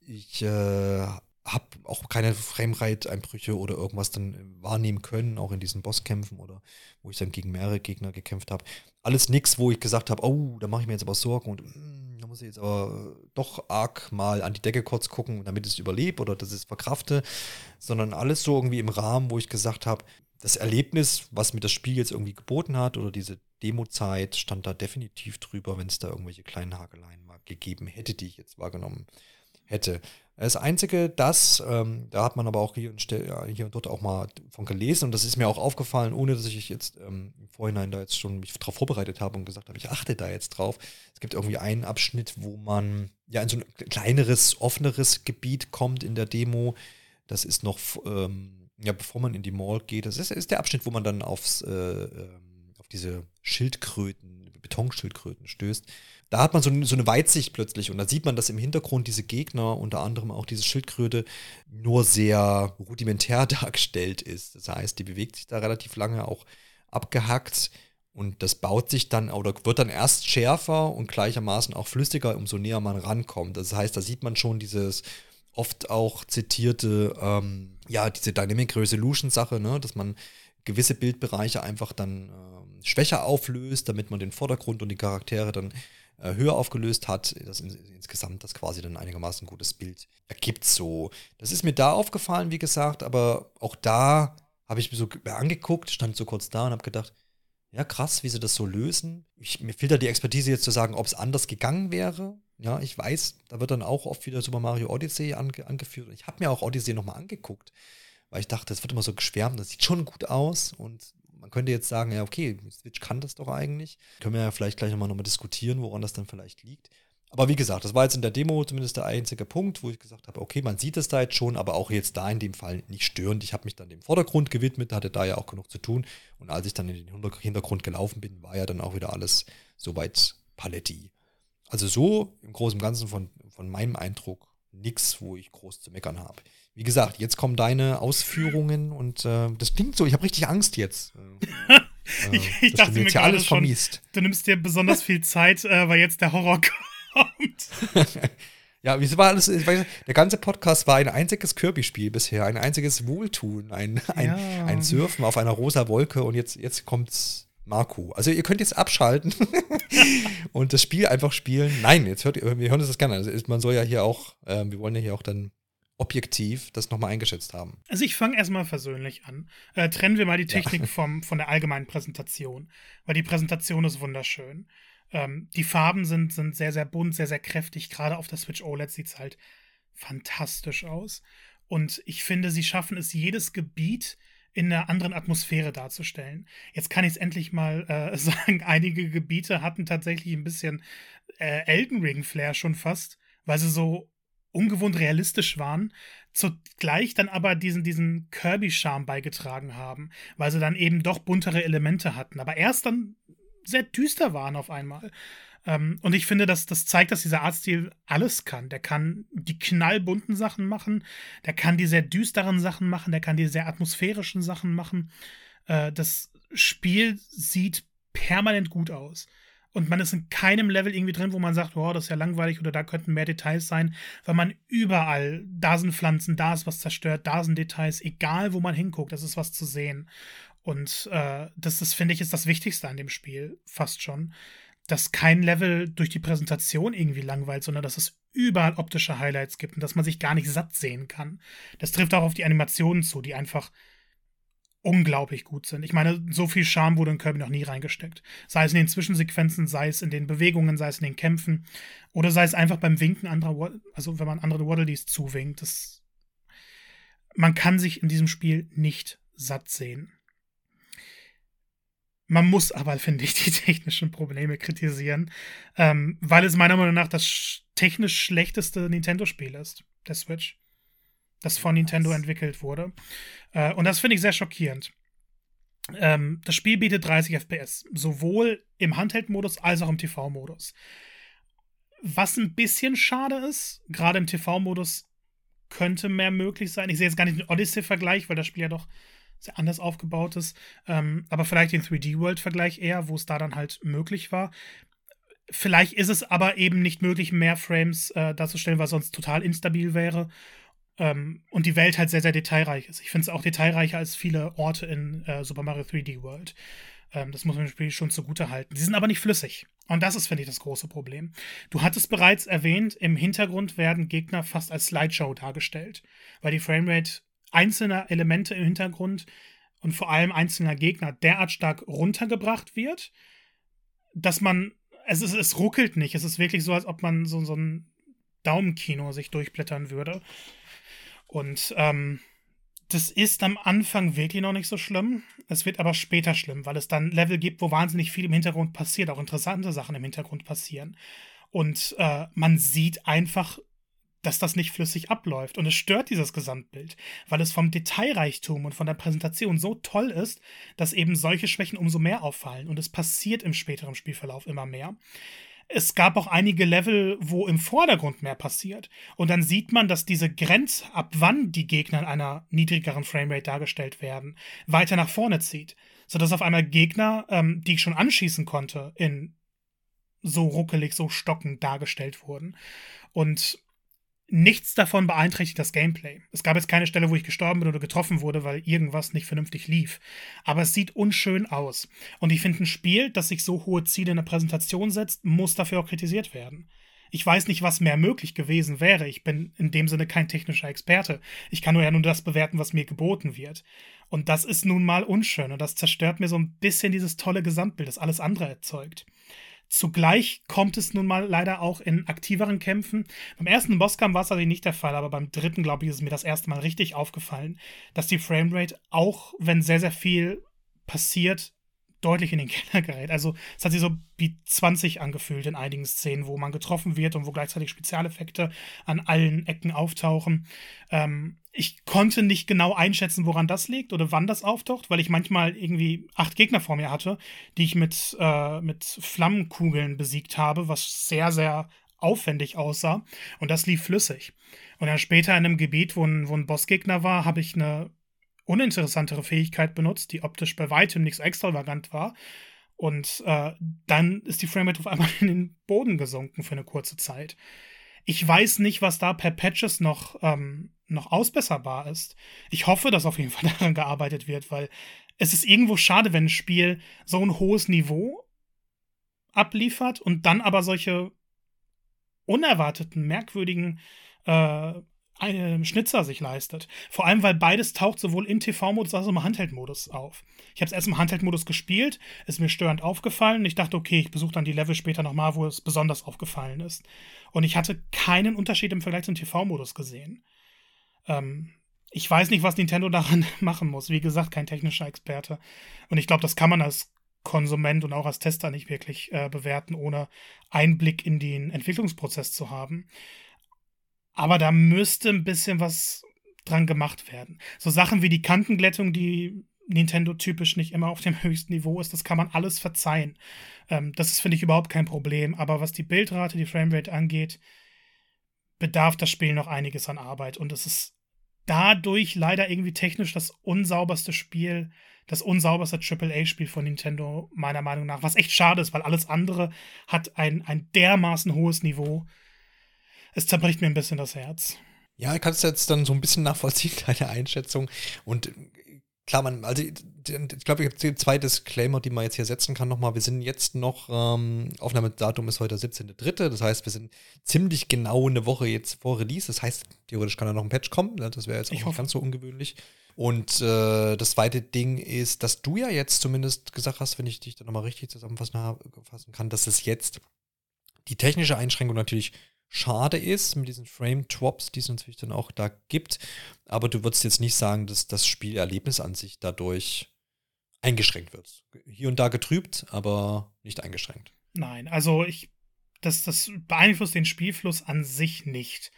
Ich äh, habe auch keine Framerate-Einbrüche oder irgendwas dann wahrnehmen können, auch in diesen Bosskämpfen oder wo ich dann gegen mehrere Gegner gekämpft habe. Alles nichts, wo ich gesagt habe, oh, da mache ich mir jetzt aber Sorgen und mm, da muss ich jetzt aber doch arg mal an die Decke kurz gucken, damit es überlebt oder dass es verkrafte, sondern alles so irgendwie im Rahmen, wo ich gesagt habe, das Erlebnis, was mir das Spiel jetzt irgendwie geboten hat oder diese Demo-Zeit, stand da definitiv drüber, wenn es da irgendwelche kleinen Hakeleien mal gegeben hätte, die ich jetzt wahrgenommen hätte. Das Einzige, das, ähm, da hat man aber auch hier und, hier und dort auch mal von gelesen und das ist mir auch aufgefallen, ohne dass ich jetzt ähm, im Vorhinein da jetzt schon mich darauf vorbereitet habe und gesagt habe, ich achte da jetzt drauf. Es gibt irgendwie einen Abschnitt, wo man ja in so ein kleineres, offeneres Gebiet kommt in der Demo. Das ist noch ähm, ja, bevor man in die Mall geht, das ist, ist der Abschnitt, wo man dann aufs, äh, ähm, auf diese Schildkröten, Betonschildkröten stößt. Da hat man so, so, eine Weitsicht plötzlich und da sieht man, dass im Hintergrund diese Gegner, unter anderem auch diese Schildkröte, nur sehr rudimentär [LAUGHS] dargestellt ist. Das heißt, die bewegt sich da relativ lange auch abgehackt und das baut sich dann oder wird dann erst schärfer und gleichermaßen auch flüssiger, umso näher man rankommt. Das heißt, da sieht man schon dieses oft auch zitierte, ähm, ja, diese Dynamic Resolution Sache, ne, dass man gewisse Bildbereiche einfach dann äh, schwächer auflöst, damit man den Vordergrund und die Charaktere dann äh, höher aufgelöst hat, das in, insgesamt das quasi dann einigermaßen gutes Bild ergibt so. Das ist mir da aufgefallen, wie gesagt, aber auch da habe ich mir so angeguckt, stand so kurz da und habe gedacht, ja, krass, wie sie das so lösen. Ich, mir fehlt da die Expertise jetzt zu sagen, ob es anders gegangen wäre. Ja, ich weiß, da wird dann auch oft wieder Super Mario Odyssey ange angeführt. Ich habe mir auch Odyssey nochmal angeguckt, weil ich dachte, das wird immer so geschwärmt, das sieht schon gut aus und man könnte jetzt sagen, ja, okay, Switch kann das doch eigentlich. Können wir ja vielleicht gleich nochmal noch mal diskutieren, woran das dann vielleicht liegt. Aber wie gesagt, das war jetzt in der Demo zumindest der einzige Punkt, wo ich gesagt habe, okay, man sieht es da jetzt schon, aber auch jetzt da in dem Fall nicht störend. Ich habe mich dann dem Vordergrund gewidmet, hatte da ja auch genug zu tun. Und als ich dann in den Hintergrund gelaufen bin, war ja dann auch wieder alles soweit paletti. Also so im Großen und Ganzen von, von meinem Eindruck nichts, wo ich groß zu meckern habe. Wie gesagt, jetzt kommen deine Ausführungen und äh, das klingt so, ich habe richtig Angst jetzt. [LAUGHS] [LAUGHS] Äh, ich, ich dachte mir gerade alles schon, vermiest. du nimmst dir besonders viel Zeit, äh, weil jetzt der Horror [LAUGHS] kommt. ja, wie war alles? Der ganze Podcast war ein einziges Kirby-Spiel bisher, ein einziges Wohltun, ein, ein, ja. ein Surfen auf einer rosa Wolke und jetzt, jetzt kommt's Marco. Also ihr könnt jetzt abschalten [LAUGHS] und das Spiel einfach spielen. Nein, jetzt hört ihr, wir hören uns das gerne. Also man soll ja hier auch, äh, wir wollen ja hier auch dann objektiv das nochmal eingeschätzt haben. Also ich fange erstmal versöhnlich an. Äh, trennen wir mal die Technik ja. vom, von der allgemeinen Präsentation, weil die Präsentation ist wunderschön. Ähm, die Farben sind, sind sehr, sehr bunt, sehr, sehr kräftig. Gerade auf der Switch OLED sieht es halt fantastisch aus. Und ich finde, sie schaffen es, jedes Gebiet in einer anderen Atmosphäre darzustellen. Jetzt kann ich es endlich mal äh, [LAUGHS] sagen, einige Gebiete hatten tatsächlich ein bisschen äh, Elden Ring-Flair schon fast, weil sie so ungewohnt realistisch waren, zugleich dann aber diesen, diesen Kirby-Charme beigetragen haben, weil sie dann eben doch buntere Elemente hatten, aber erst dann sehr düster waren auf einmal. Ähm, und ich finde, dass das zeigt, dass dieser Artstil alles kann. Der kann die knallbunten Sachen machen, der kann die sehr düsteren Sachen machen, der kann die sehr atmosphärischen Sachen machen. Äh, das Spiel sieht permanent gut aus. Und man ist in keinem Level irgendwie drin, wo man sagt, wow, das ist ja langweilig oder da könnten mehr Details sein, weil man überall, da sind Pflanzen, da ist was zerstört, da sind Details, egal wo man hinguckt, das ist was zu sehen. Und äh, das, das finde ich, ist das Wichtigste an dem Spiel, fast schon dass kein Level durch die Präsentation irgendwie langweilt, sondern dass es überall optische Highlights gibt und dass man sich gar nicht satt sehen kann. Das trifft auch auf die Animationen zu, die einfach unglaublich gut sind. Ich meine, so viel Charme wurde in Kirby noch nie reingesteckt. Sei es in den Zwischensequenzen, sei es in den Bewegungen, sei es in den Kämpfen oder sei es einfach beim Winken anderer, also wenn man andere Waddledees zuwinkt. Das, man kann sich in diesem Spiel nicht satt sehen. Man muss aber, finde ich, [LAUGHS] die technischen Probleme kritisieren, ähm, weil es meiner Meinung nach das technisch schlechteste Nintendo-Spiel ist, der Switch, das von Nintendo entwickelt wurde. Äh, und das finde ich sehr schockierend. Ähm, das Spiel bietet 30 FPS, sowohl im Handheld-Modus als auch im TV-Modus. Was ein bisschen schade ist, gerade im TV-Modus könnte mehr möglich sein. Ich sehe jetzt gar nicht den Odyssey-Vergleich, weil das Spiel ja doch sehr anders aufgebaut ist. Ähm, aber vielleicht den 3D-World-Vergleich eher, wo es da dann halt möglich war. Vielleicht ist es aber eben nicht möglich, mehr Frames äh, darzustellen, weil sonst total instabil wäre. Ähm, und die Welt halt sehr, sehr detailreich ist. Ich finde es auch detailreicher als viele Orte in äh, Super Mario 3D World. Ähm, das muss man dem Spiel schon zugute halten. Die sind aber nicht flüssig. Und das ist, finde ich, das große Problem. Du hattest bereits erwähnt, im Hintergrund werden Gegner fast als Slideshow dargestellt, weil die Framerate einzelner Elemente im Hintergrund und vor allem einzelner Gegner derart stark runtergebracht wird, dass man, es, ist, es ruckelt nicht. Es ist wirklich so, als ob man so, so ein Daumenkino sich durchblättern würde. Und ähm, das ist am Anfang wirklich noch nicht so schlimm. Es wird aber später schlimm, weil es dann Level gibt, wo wahnsinnig viel im Hintergrund passiert, auch interessante Sachen im Hintergrund passieren. Und äh, man sieht einfach dass das nicht flüssig abläuft. Und es stört dieses Gesamtbild, weil es vom Detailreichtum und von der Präsentation so toll ist, dass eben solche Schwächen umso mehr auffallen. Und es passiert im späteren Spielverlauf immer mehr. Es gab auch einige Level, wo im Vordergrund mehr passiert. Und dann sieht man, dass diese Grenze, ab wann die Gegner in einer niedrigeren Framerate dargestellt werden, weiter nach vorne zieht. Sodass auf einmal Gegner, ähm, die ich schon anschießen konnte, in so ruckelig, so stockend dargestellt wurden. Und nichts davon beeinträchtigt das Gameplay. Es gab jetzt keine Stelle, wo ich gestorben bin oder getroffen wurde, weil irgendwas nicht vernünftig lief. Aber es sieht unschön aus. Und ich finde, ein Spiel, das sich so hohe Ziele in der Präsentation setzt, muss dafür auch kritisiert werden. Ich weiß nicht, was mehr möglich gewesen wäre. Ich bin in dem Sinne kein technischer Experte. Ich kann nur ja nur das bewerten, was mir geboten wird. Und das ist nun mal unschön und das zerstört mir so ein bisschen dieses tolle Gesamtbild, das alles andere erzeugt. Zugleich kommt es nun mal leider auch in aktiveren Kämpfen. Beim ersten Bosskampf war es natürlich nicht der Fall, aber beim dritten, glaube ich, ist mir das erste Mal richtig aufgefallen, dass die Framerate, auch wenn sehr, sehr viel passiert, deutlich in den [LAUGHS] Keller gerät. Also es hat sich so wie 20 angefühlt in einigen Szenen, wo man getroffen wird und wo gleichzeitig Spezialeffekte an allen Ecken auftauchen. Ähm, ich konnte nicht genau einschätzen, woran das liegt oder wann das auftaucht, weil ich manchmal irgendwie acht Gegner vor mir hatte, die ich mit, äh, mit Flammenkugeln besiegt habe, was sehr, sehr aufwendig aussah. Und das lief flüssig. Und dann später in einem Gebiet, wo ein, wo ein Bossgegner war, habe ich eine uninteressantere Fähigkeit benutzt, die optisch bei weitem nicht so extravagant war. Und äh, dann ist die Framerate auf einmal [LAUGHS] in den Boden gesunken für eine kurze Zeit. Ich weiß nicht, was da per Patches noch, ähm, noch ausbesserbar ist. Ich hoffe, dass auf jeden Fall [LAUGHS] daran gearbeitet wird, weil es ist irgendwo schade, wenn ein Spiel so ein hohes Niveau abliefert und dann aber solche unerwarteten, merkwürdigen äh, einen Schnitzer sich leistet. Vor allem, weil beides taucht sowohl im TV-Modus als auch im Handheld-Modus auf. Ich habe es erst im Handheld-Modus gespielt, ist mir störend aufgefallen. Ich dachte, okay, ich besuche dann die Level später nochmal, wo es besonders aufgefallen ist. Und ich hatte keinen Unterschied im Vergleich zum TV-Modus gesehen. Ähm, ich weiß nicht, was Nintendo daran [LAUGHS] machen muss. Wie gesagt, kein technischer Experte. Und ich glaube, das kann man als Konsument und auch als Tester nicht wirklich äh, bewerten, ohne Einblick in den Entwicklungsprozess zu haben. Aber da müsste ein bisschen was dran gemacht werden. So Sachen wie die Kantenglättung, die Nintendo typisch nicht immer auf dem [LAUGHS] höchsten Niveau ist, das kann man alles verzeihen. Ähm, das ist, finde ich, überhaupt kein Problem. Aber was die Bildrate, die Framerate angeht, bedarf das Spiel noch einiges an Arbeit. Und es ist dadurch leider irgendwie technisch das unsauberste Spiel, das unsauberste AAA-Spiel von Nintendo, meiner Meinung nach. Was echt schade ist, weil alles andere hat ein, ein dermaßen hohes Niveau es zerbricht mir ein bisschen das Herz. Ja, ich kann es jetzt dann so ein bisschen nachvollziehen, [LAUGHS] deine Einschätzung. Und klar, man, also ich glaube, ich habe zwei Disclaimer, die man jetzt hier setzen kann nochmal. Wir sind jetzt noch, ähm, Aufnahmedatum ist heute der 17.3., das heißt, wir sind ziemlich genau eine Woche jetzt vor Release. Das heißt, theoretisch kann da noch ein Patch kommen. Ne? Das wäre jetzt auch nicht ganz so ungewöhnlich. Und äh, das zweite Ding ist, dass du ja jetzt zumindest gesagt hast, wenn ich dich da nochmal richtig zusammenfassen kann, dass es jetzt die technische Einschränkung natürlich schade ist mit diesen Frame-Drops, die es natürlich dann auch da gibt. Aber du würdest jetzt nicht sagen, dass das Spielerlebnis an sich dadurch eingeschränkt wird. Hier und da getrübt, aber nicht eingeschränkt. Nein, also ich, das, das beeinflusst den Spielfluss an sich nicht.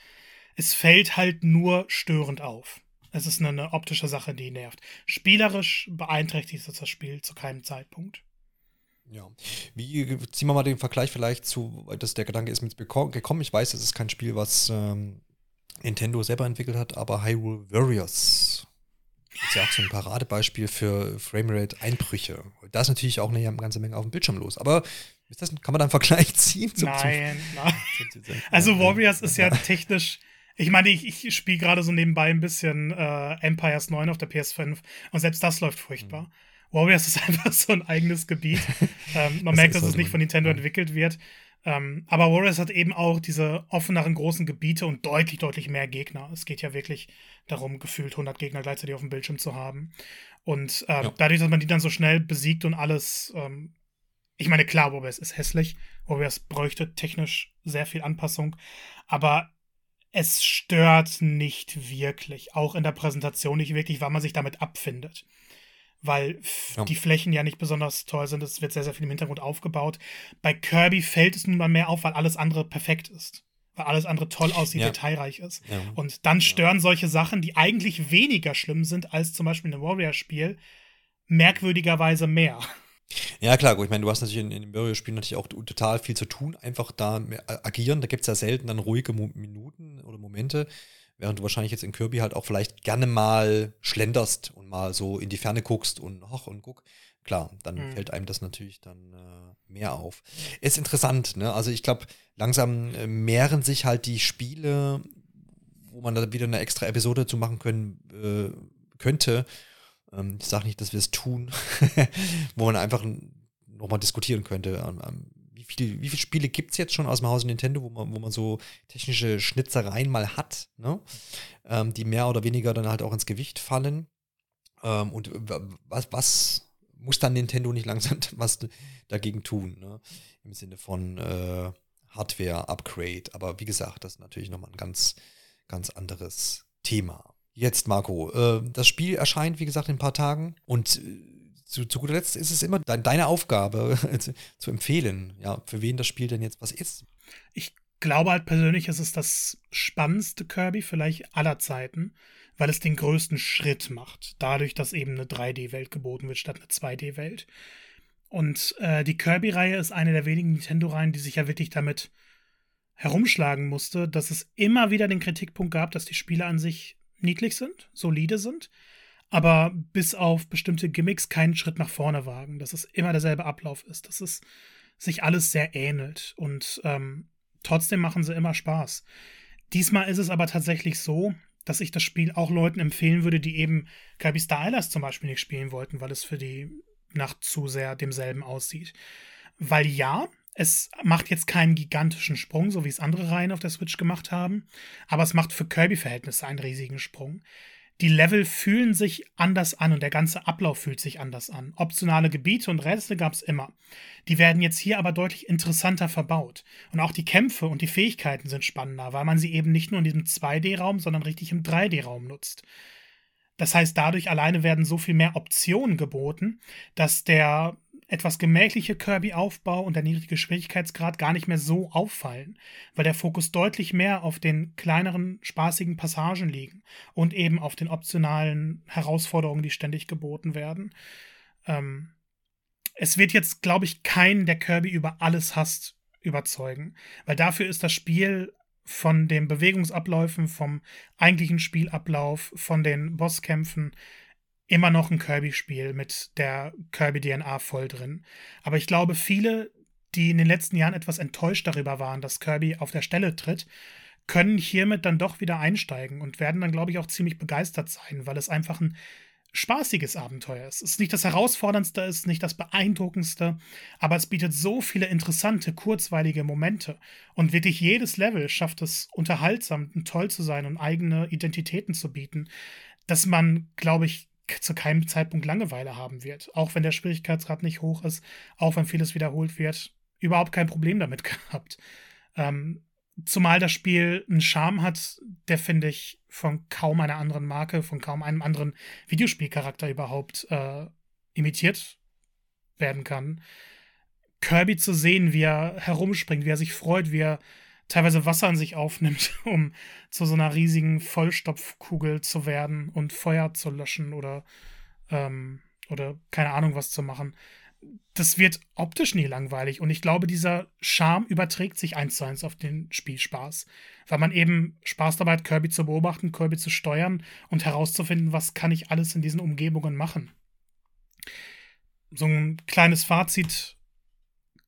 Es fällt halt nur störend auf. Es ist eine, eine optische Sache, die nervt. Spielerisch beeinträchtigt das Spiel zu keinem Zeitpunkt. Ja. Wie ziehen wir mal den Vergleich vielleicht zu, dass der Gedanke ist mit gekommen. Ich weiß, es ist kein Spiel, was ähm, Nintendo selber entwickelt hat, aber Hyrule Warriors ist ja auch so ein Paradebeispiel für Framerate-Einbrüche. Da ist natürlich auch eine ganze Menge auf dem Bildschirm los. Aber ist das, kann man da einen Vergleich [LAUGHS] ziehen? Zum, nein, zum, nein. [LAUGHS] Zum, also Warriors ist ja technisch. Ich meine, ich, ich spiele gerade so nebenbei ein bisschen äh, Empires 9 auf der PS5 und selbst das läuft furchtbar. Mhm. Warriors ist [LAUGHS] einfach so ein eigenes Gebiet. [LAUGHS] ähm, man das merkt, dass es nicht von Nintendo ja. entwickelt wird. Ähm, aber Warriors hat eben auch diese offeneren großen Gebiete und deutlich, deutlich mehr Gegner. Es geht ja wirklich darum, gefühlt 100 Gegner gleichzeitig auf dem Bildschirm zu haben. Und ähm, ja. dadurch, dass man die dann so schnell besiegt und alles, ähm, ich meine, klar, Warriors ist hässlich. Warriors bräuchte technisch sehr viel Anpassung. Aber es stört nicht wirklich. Auch in der Präsentation nicht wirklich, weil man sich damit abfindet weil ja. die Flächen ja nicht besonders toll sind. Es wird sehr, sehr viel im Hintergrund aufgebaut. Bei Kirby fällt es nun mal mehr auf, weil alles andere perfekt ist. Weil alles andere toll aussieht, ja. detailreich ist. Ja. Und dann stören solche Sachen, die eigentlich weniger schlimm sind als zum Beispiel ein Warrior-Spiel, merkwürdigerweise mehr. Ja, klar, gut. Ich meine, du hast natürlich in, in dem Warrior-Spiel natürlich auch total viel zu tun. Einfach da agieren. Da gibt es ja selten dann ruhige Minuten oder Momente während du wahrscheinlich jetzt in Kirby halt auch vielleicht gerne mal schlenderst und mal so in die Ferne guckst und hoch und guck. Klar, dann mhm. fällt einem das natürlich dann äh, mehr auf. Ist interessant, ne? Also ich glaube, langsam äh, mehren sich halt die Spiele, man da wieder eine extra Episode zu machen können, äh, könnte. Ähm, ich sage nicht, dass wir es tun, [LAUGHS] wo man einfach nochmal diskutieren könnte. Ähm, wie, viel, wie viele Spiele gibt es jetzt schon aus dem Hause Nintendo, wo man, wo man so technische Schnitzereien mal hat, ne? Ähm, die mehr oder weniger dann halt auch ins Gewicht fallen. Ähm, und was, was muss dann Nintendo nicht langsam [LAUGHS] was dagegen tun, ne? Im Sinne von äh, Hardware-Upgrade. Aber wie gesagt, das ist natürlich nochmal ein ganz, ganz anderes Thema. Jetzt, Marco, äh, das Spiel erscheint, wie gesagt, in ein paar Tagen und äh, zu, zu guter Letzt ist es immer de deine Aufgabe [LAUGHS] zu, zu empfehlen, ja, für wen das Spiel denn jetzt was ist. Ich glaube halt persönlich, es ist das spannendste Kirby vielleicht aller Zeiten, weil es den größten Schritt macht, dadurch, dass eben eine 3D-Welt geboten wird statt eine 2D-Welt. Und äh, die Kirby-Reihe ist eine der wenigen Nintendo-Reihen, die sich ja wirklich damit herumschlagen musste, dass es immer wieder den Kritikpunkt gab, dass die Spiele an sich niedlich sind, solide sind, aber bis auf bestimmte Gimmicks keinen Schritt nach vorne wagen, dass es immer derselbe Ablauf ist, dass es sich alles sehr ähnelt und ähm, trotzdem machen sie immer Spaß. Diesmal ist es aber tatsächlich so, dass ich das Spiel auch Leuten empfehlen würde, die eben Kirby Star Allies zum Beispiel nicht spielen wollten, weil es für die nach zu sehr demselben aussieht. Weil ja, es macht jetzt keinen gigantischen Sprung, so wie es andere Reihen auf der Switch gemacht haben, aber es macht für Kirby-Verhältnisse einen riesigen Sprung. Die Level fühlen sich anders an und der ganze Ablauf fühlt sich anders an. Optionale Gebiete und Rätsel gab es immer. Die werden jetzt hier aber deutlich interessanter verbaut. Und auch die Kämpfe und die Fähigkeiten sind spannender, weil man sie eben nicht nur in diesem 2D-Raum, sondern richtig im 3D-Raum nutzt. Das heißt, dadurch alleine werden so viel mehr Optionen geboten, dass der etwas gemächliche Kirby-Aufbau und der niedrige Schwierigkeitsgrad gar nicht mehr so auffallen, weil der Fokus deutlich mehr auf den kleineren, spaßigen Passagen liegen und eben auf den optionalen Herausforderungen, die ständig geboten werden. Ähm, es wird jetzt, glaube ich, keinen, der Kirby über alles hasst, überzeugen, weil dafür ist das Spiel von den Bewegungsabläufen, vom eigentlichen Spielablauf, von den Bosskämpfen immer noch ein Kirby-Spiel mit der Kirby-DNA voll drin. Aber ich glaube, viele, die in den letzten Jahren etwas enttäuscht darüber waren, dass Kirby auf der Stelle tritt, können hiermit dann doch wieder einsteigen und werden dann, glaube ich, auch ziemlich begeistert sein, weil es einfach ein spaßiges Abenteuer ist. Es ist nicht das herausforderndste, es ist nicht das beeindruckendste, aber es bietet so viele interessante, kurzweilige Momente. Und wirklich jedes Level schafft es unterhaltsam und toll zu sein und eigene Identitäten zu bieten, dass man, glaube ich, zu keinem Zeitpunkt Langeweile haben wird. Auch wenn der Schwierigkeitsgrad nicht hoch ist, auch wenn vieles wiederholt wird, überhaupt kein Problem damit [LAUGHS] gehabt. Ähm, zumal das Spiel einen Charme hat, der finde ich von kaum einer anderen Marke, von kaum einem anderen Videospielcharakter überhaupt äh, imitiert werden kann. Kirby zu sehen, wie er herumspringt, wie er sich freut, wie er teilweise Wasser an sich aufnimmt, [LAUGHS] um zu so einer riesigen Vollstopfkugel zu werden und Feuer zu löschen oder, ähm, oder keine Ahnung was zu machen das wird optisch nie langweilig. Und ich glaube, dieser Charme überträgt sich eins zu eins auf den Spielspaß. Weil man eben Spaß dabei hat, Kirby zu beobachten, Kirby zu steuern und herauszufinden, was kann ich alles in diesen Umgebungen machen. So ein kleines Fazit.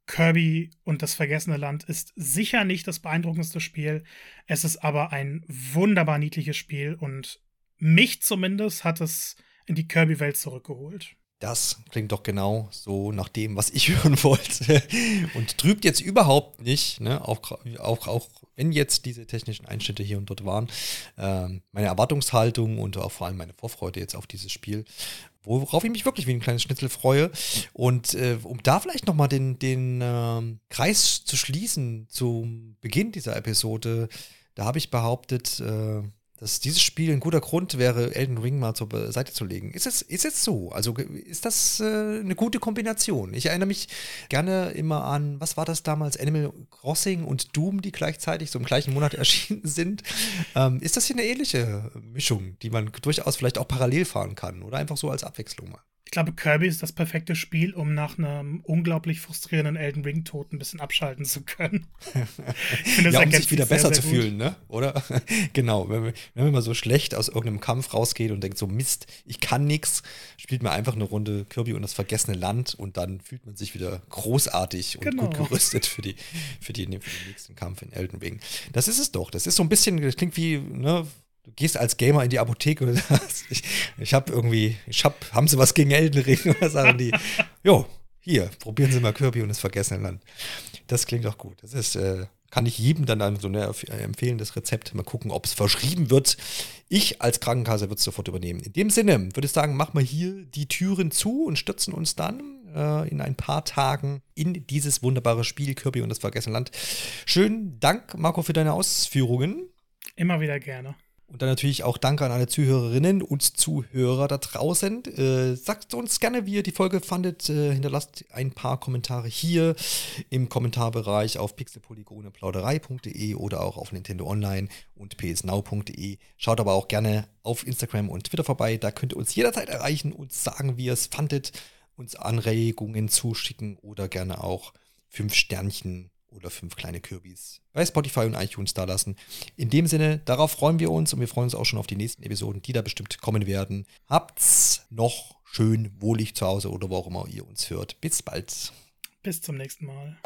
Kirby und das vergessene Land ist sicher nicht das beeindruckendste Spiel. Es ist aber ein wunderbar niedliches Spiel und mich zumindest hat es in die Kirby-Welt zurückgeholt. Das klingt doch genau so nach dem, was ich [LAUGHS] hören wollte. Und trübt jetzt überhaupt nicht, ne? auch, auch, auch wenn jetzt diese technischen Einschnitte hier und dort waren, ähm, meine Erwartungshaltung und auch vor allem meine Vorfreude jetzt auf dieses Spiel, worauf ich mich wirklich wie ein kleines Schnitzel freue. Und äh, um da vielleicht nochmal den, den ähm, Kreis zu schließen zum Beginn dieser Episode, da habe ich behauptet, äh, dass dieses Spiel ein guter Grund wäre, Elden Ring mal zur Seite zu legen. Ist es, ist es so? Also ist das äh, eine gute Kombination? Ich erinnere mich gerne immer an, was war das damals, Animal Crossing und Doom, die gleichzeitig so im gleichen Monat [LAUGHS] erschienen sind. Ähm, ist das hier eine ähnliche Mischung, die man durchaus vielleicht auch parallel fahren kann oder einfach so als Abwechslung mal? Glaube, Kirby ist das perfekte Spiel, um nach einem unglaublich frustrierenden Elden Ring-Tod ein bisschen abschalten zu können. finde, ja, um sich wieder besser sehr, sehr zu fühlen, ne? Oder? [LAUGHS] genau. Wenn, wenn man mal so schlecht aus irgendeinem Kampf rausgeht und denkt so, Mist, ich kann nichts, spielt man einfach eine Runde Kirby und das vergessene Land und dann fühlt man sich wieder großartig und genau. gut gerüstet für, die, für, die, für den nächsten Kampf in Elden Ring. Das ist es doch. Das ist so ein bisschen, das klingt wie, ne, du gehst als Gamer in die Apotheke und sagst, ich, ich habe irgendwie, ich hab, haben sie was gegen Elden Ring? [LAUGHS] Oder sagen die, jo, hier, probieren Sie mal Kirby und das vergessene Land. Das klingt auch gut. Das ist, äh, kann ich jedem dann so eine äh, empfehlen, das Rezept. Mal gucken, ob es verschrieben wird. Ich als Krankenkasse würde es sofort übernehmen. In dem Sinne würde ich sagen, machen wir hier die Türen zu und stürzen uns dann äh, in ein paar Tagen in dieses wunderbare Spiel Kirby und das vergessene Land. Schönen Dank, Marco, für deine Ausführungen. Immer wieder gerne. Und dann natürlich auch Danke an alle Zuhörerinnen und Zuhörer da draußen. Äh, sagt uns gerne, wie ihr die Folge fandet. Äh, hinterlasst ein paar Kommentare hier im Kommentarbereich auf pixelpolygoneplauderei.de oder auch auf Nintendo Online und psnow.de. Schaut aber auch gerne auf Instagram und Twitter vorbei. Da könnt ihr uns jederzeit erreichen und sagen, wie ihr es fandet, uns Anregungen zuschicken oder gerne auch fünf Sternchen oder fünf kleine Kürbis bei Spotify und iTunes da lassen. In dem Sinne, darauf freuen wir uns und wir freuen uns auch schon auf die nächsten Episoden, die da bestimmt kommen werden. Habt's noch schön wohlig zu Hause oder wo auch immer ihr uns hört. Bis bald. Bis zum nächsten Mal.